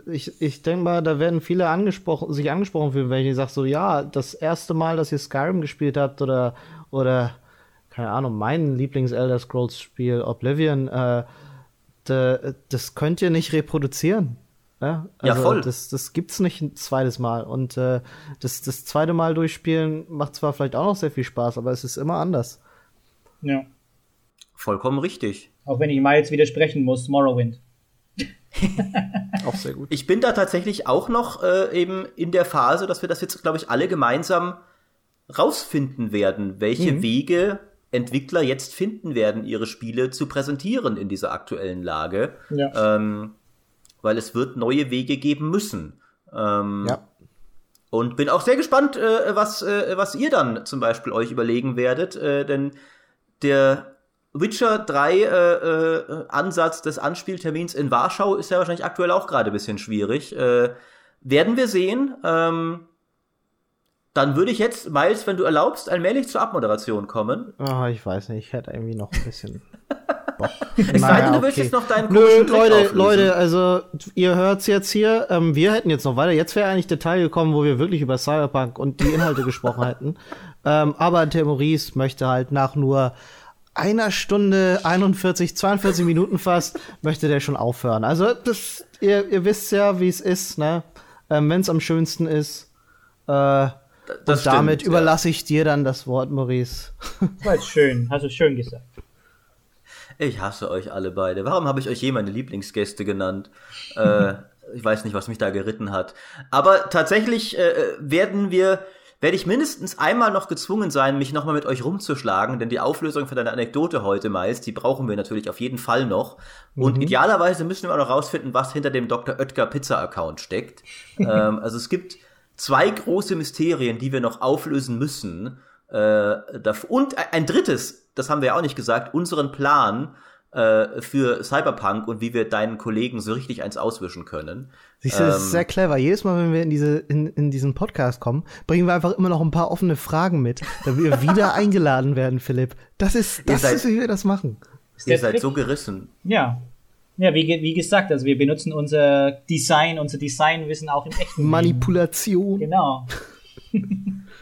ich, ich denke mal, da werden viele angesprochen, sich angesprochen fühlen, wenn ich sage so, ja, das erste Mal, dass ihr Skyrim gespielt habt oder oder keine Ahnung, mein Lieblings-Elder Scrolls-Spiel Oblivion, äh, de, das könnt ihr nicht reproduzieren. Ja, also ja voll. Das, das gibt's nicht ein zweites Mal. Und äh, das, das zweite Mal durchspielen macht zwar vielleicht auch noch sehr viel Spaß, aber es ist immer anders. Ja. Vollkommen richtig. Auch wenn ich mal jetzt widersprechen muss, Morrowind. auch sehr gut. Ich bin da tatsächlich auch noch äh, eben in der Phase, dass wir das jetzt, glaube ich, alle gemeinsam rausfinden werden, welche mhm. Wege Entwickler jetzt finden werden, ihre Spiele zu präsentieren in dieser aktuellen Lage. Ja. Ähm, weil es wird neue Wege geben müssen. Ähm, ja. Und bin auch sehr gespannt, äh, was, äh, was ihr dann zum Beispiel euch überlegen werdet, äh, denn der Witcher 3 äh, äh, Ansatz des Anspieltermins in Warschau ist ja wahrscheinlich aktuell auch gerade ein bisschen schwierig. Äh, werden wir sehen. Ähm, dann würde ich jetzt, Miles, wenn du erlaubst, allmählich zur Abmoderation kommen. Oh, ich weiß nicht, ich hätte irgendwie noch ein bisschen. es sei denn, du willst jetzt noch deinen Nö, Leute, auflösen. Leute, also ihr hört's jetzt hier. Ähm, wir hätten jetzt noch weiter. Jetzt wäre eigentlich der Teil gekommen, wo wir wirklich über Cyberpunk und die Inhalte gesprochen hätten. Ähm, aber Tim Maurice möchte halt nach nur einer Stunde 41, 42 Minuten fast, möchte der schon aufhören. Also das, ihr, ihr wisst ja, wie es ist, ne? Ähm, Wenn es am schönsten ist. Äh, das und damit stimmt, überlasse ich dir dann das Wort, Maurice. War jetzt schön, hast du schön gesagt. Ich hasse euch alle beide. Warum habe ich euch je meine Lieblingsgäste genannt? äh, ich weiß nicht, was mich da geritten hat. Aber tatsächlich äh, werden wir, werde ich mindestens einmal noch gezwungen sein, mich nochmal mit euch rumzuschlagen, denn die Auflösung für deine Anekdote heute, Miles, die brauchen wir natürlich auf jeden Fall noch. Und mhm. idealerweise müssen wir auch noch rausfinden, was hinter dem Dr. Oetker Pizza Account steckt. ähm, also es gibt zwei große Mysterien, die wir noch auflösen müssen. Äh, und ein drittes, das haben wir ja auch nicht gesagt, unseren Plan äh, für Cyberpunk und wie wir deinen Kollegen so richtig eins auswischen können. Siehst du, das ist ähm, sehr clever. Jedes Mal, wenn wir in, diese, in, in diesen Podcast kommen, bringen wir einfach immer noch ein paar offene Fragen mit, damit wir wieder eingeladen werden, Philipp. Das ist, das seid, ist, wie wir das machen. Ihr seid so gerissen. Ja, ja, wie, wie gesagt, also wir benutzen unser Design, unser Designwissen auch im echten Manipulation. Leben. Genau.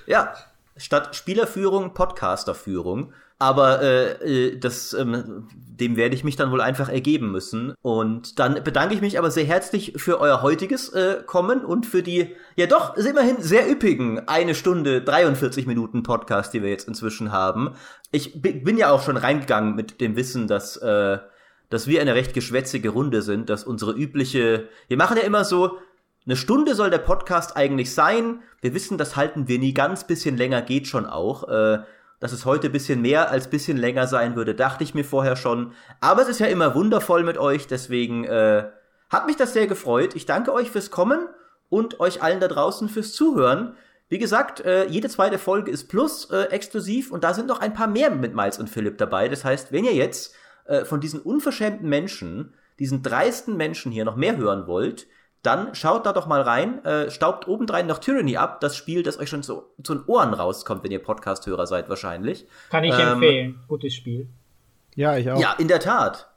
ja, statt Spielerführung Podcasterführung. Aber äh, äh, das, ähm, dem werde ich mich dann wohl einfach ergeben müssen. Und dann bedanke ich mich aber sehr herzlich für euer heutiges äh, Kommen und für die, ja doch, immerhin sehr üppigen eine Stunde 43 Minuten Podcast, die wir jetzt inzwischen haben. Ich bin ja auch schon reingegangen mit dem Wissen, dass äh, dass wir eine recht geschwätzige Runde sind, dass unsere übliche, wir machen ja immer so, eine Stunde soll der Podcast eigentlich sein. Wir wissen, das halten wir nie ganz, bisschen länger geht schon auch. Äh, dass es heute bisschen mehr als bisschen länger sein würde, dachte ich mir vorher schon. Aber es ist ja immer wundervoll mit euch, deswegen äh, hat mich das sehr gefreut. Ich danke euch fürs Kommen und euch allen da draußen fürs Zuhören. Wie gesagt, äh, jede zweite Folge ist plus äh, exklusiv und da sind noch ein paar mehr mit Miles und Philipp dabei. Das heißt, wenn ihr jetzt äh, von diesen unverschämten Menschen, diesen dreisten Menschen hier noch mehr hören wollt, dann schaut da doch mal rein, äh, staubt obendrein noch Tyranny ab, das Spiel, das euch schon so zu den Ohren rauskommt, wenn ihr Podcast-Hörer seid wahrscheinlich. Kann ich ähm, empfehlen, gutes Spiel. Ja, ich auch. Ja, in der Tat.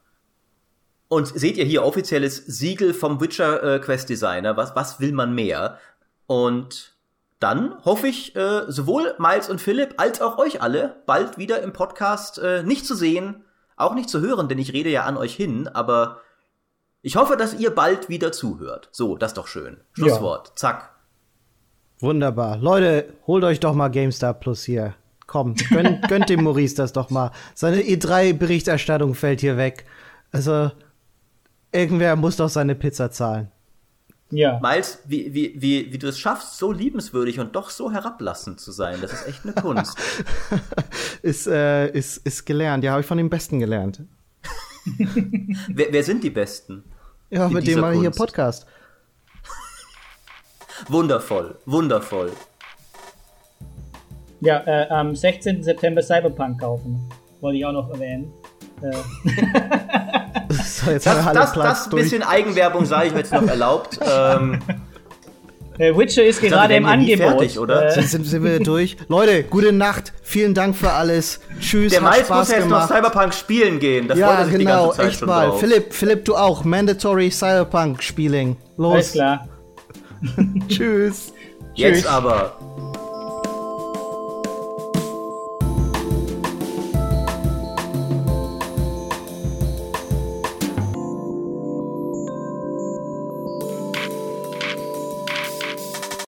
Und seht ihr hier offizielles Siegel vom Witcher äh, Quest Designer, was, was will man mehr? Und dann hoffe ich, äh, sowohl Miles und Philipp als auch euch alle bald wieder im Podcast äh, nicht zu sehen, auch nicht zu hören, denn ich rede ja an euch hin, aber ich hoffe, dass ihr bald wieder zuhört. So, das ist doch schön. Schlusswort. Ja. Zack. Wunderbar. Leute, holt euch doch mal GameStar Plus hier. Komm, gönnt, gönnt dem Maurice das doch mal. Seine E3-Berichterstattung fällt hier weg. Also, irgendwer muss doch seine Pizza zahlen. Ja. Miles, wie, wie, wie, wie du es schaffst, so liebenswürdig und doch so herablassend zu sein, das ist echt eine Kunst. ist, äh, ist, ist gelernt, ja, habe ich von den Besten gelernt. wer, wer sind die Besten? Ja, mit dem mal hier Podcast. Wundervoll, wundervoll. Ja, äh, am 16. September Cyberpunk kaufen. Wollte ich auch noch erwähnen. Äh. So, jetzt das, das, das bisschen Eigenwerbung sei ich mir jetzt noch erlaubt. Ähm, äh, Witcher ist gerade im Angebot. Fertig, oder? Äh. Sind, sind, wir durch? Leute, gute Nacht. Vielen Dank für alles. Tschüss. Der Mais muss jetzt noch Cyberpunk spielen gehen. Das ja, genau. echt mal. Drauf. Philipp, Philipp, du auch. Mandatory Cyberpunk Spieling. Los. Alles klar. Tschüss. Jetzt Tschüss. aber.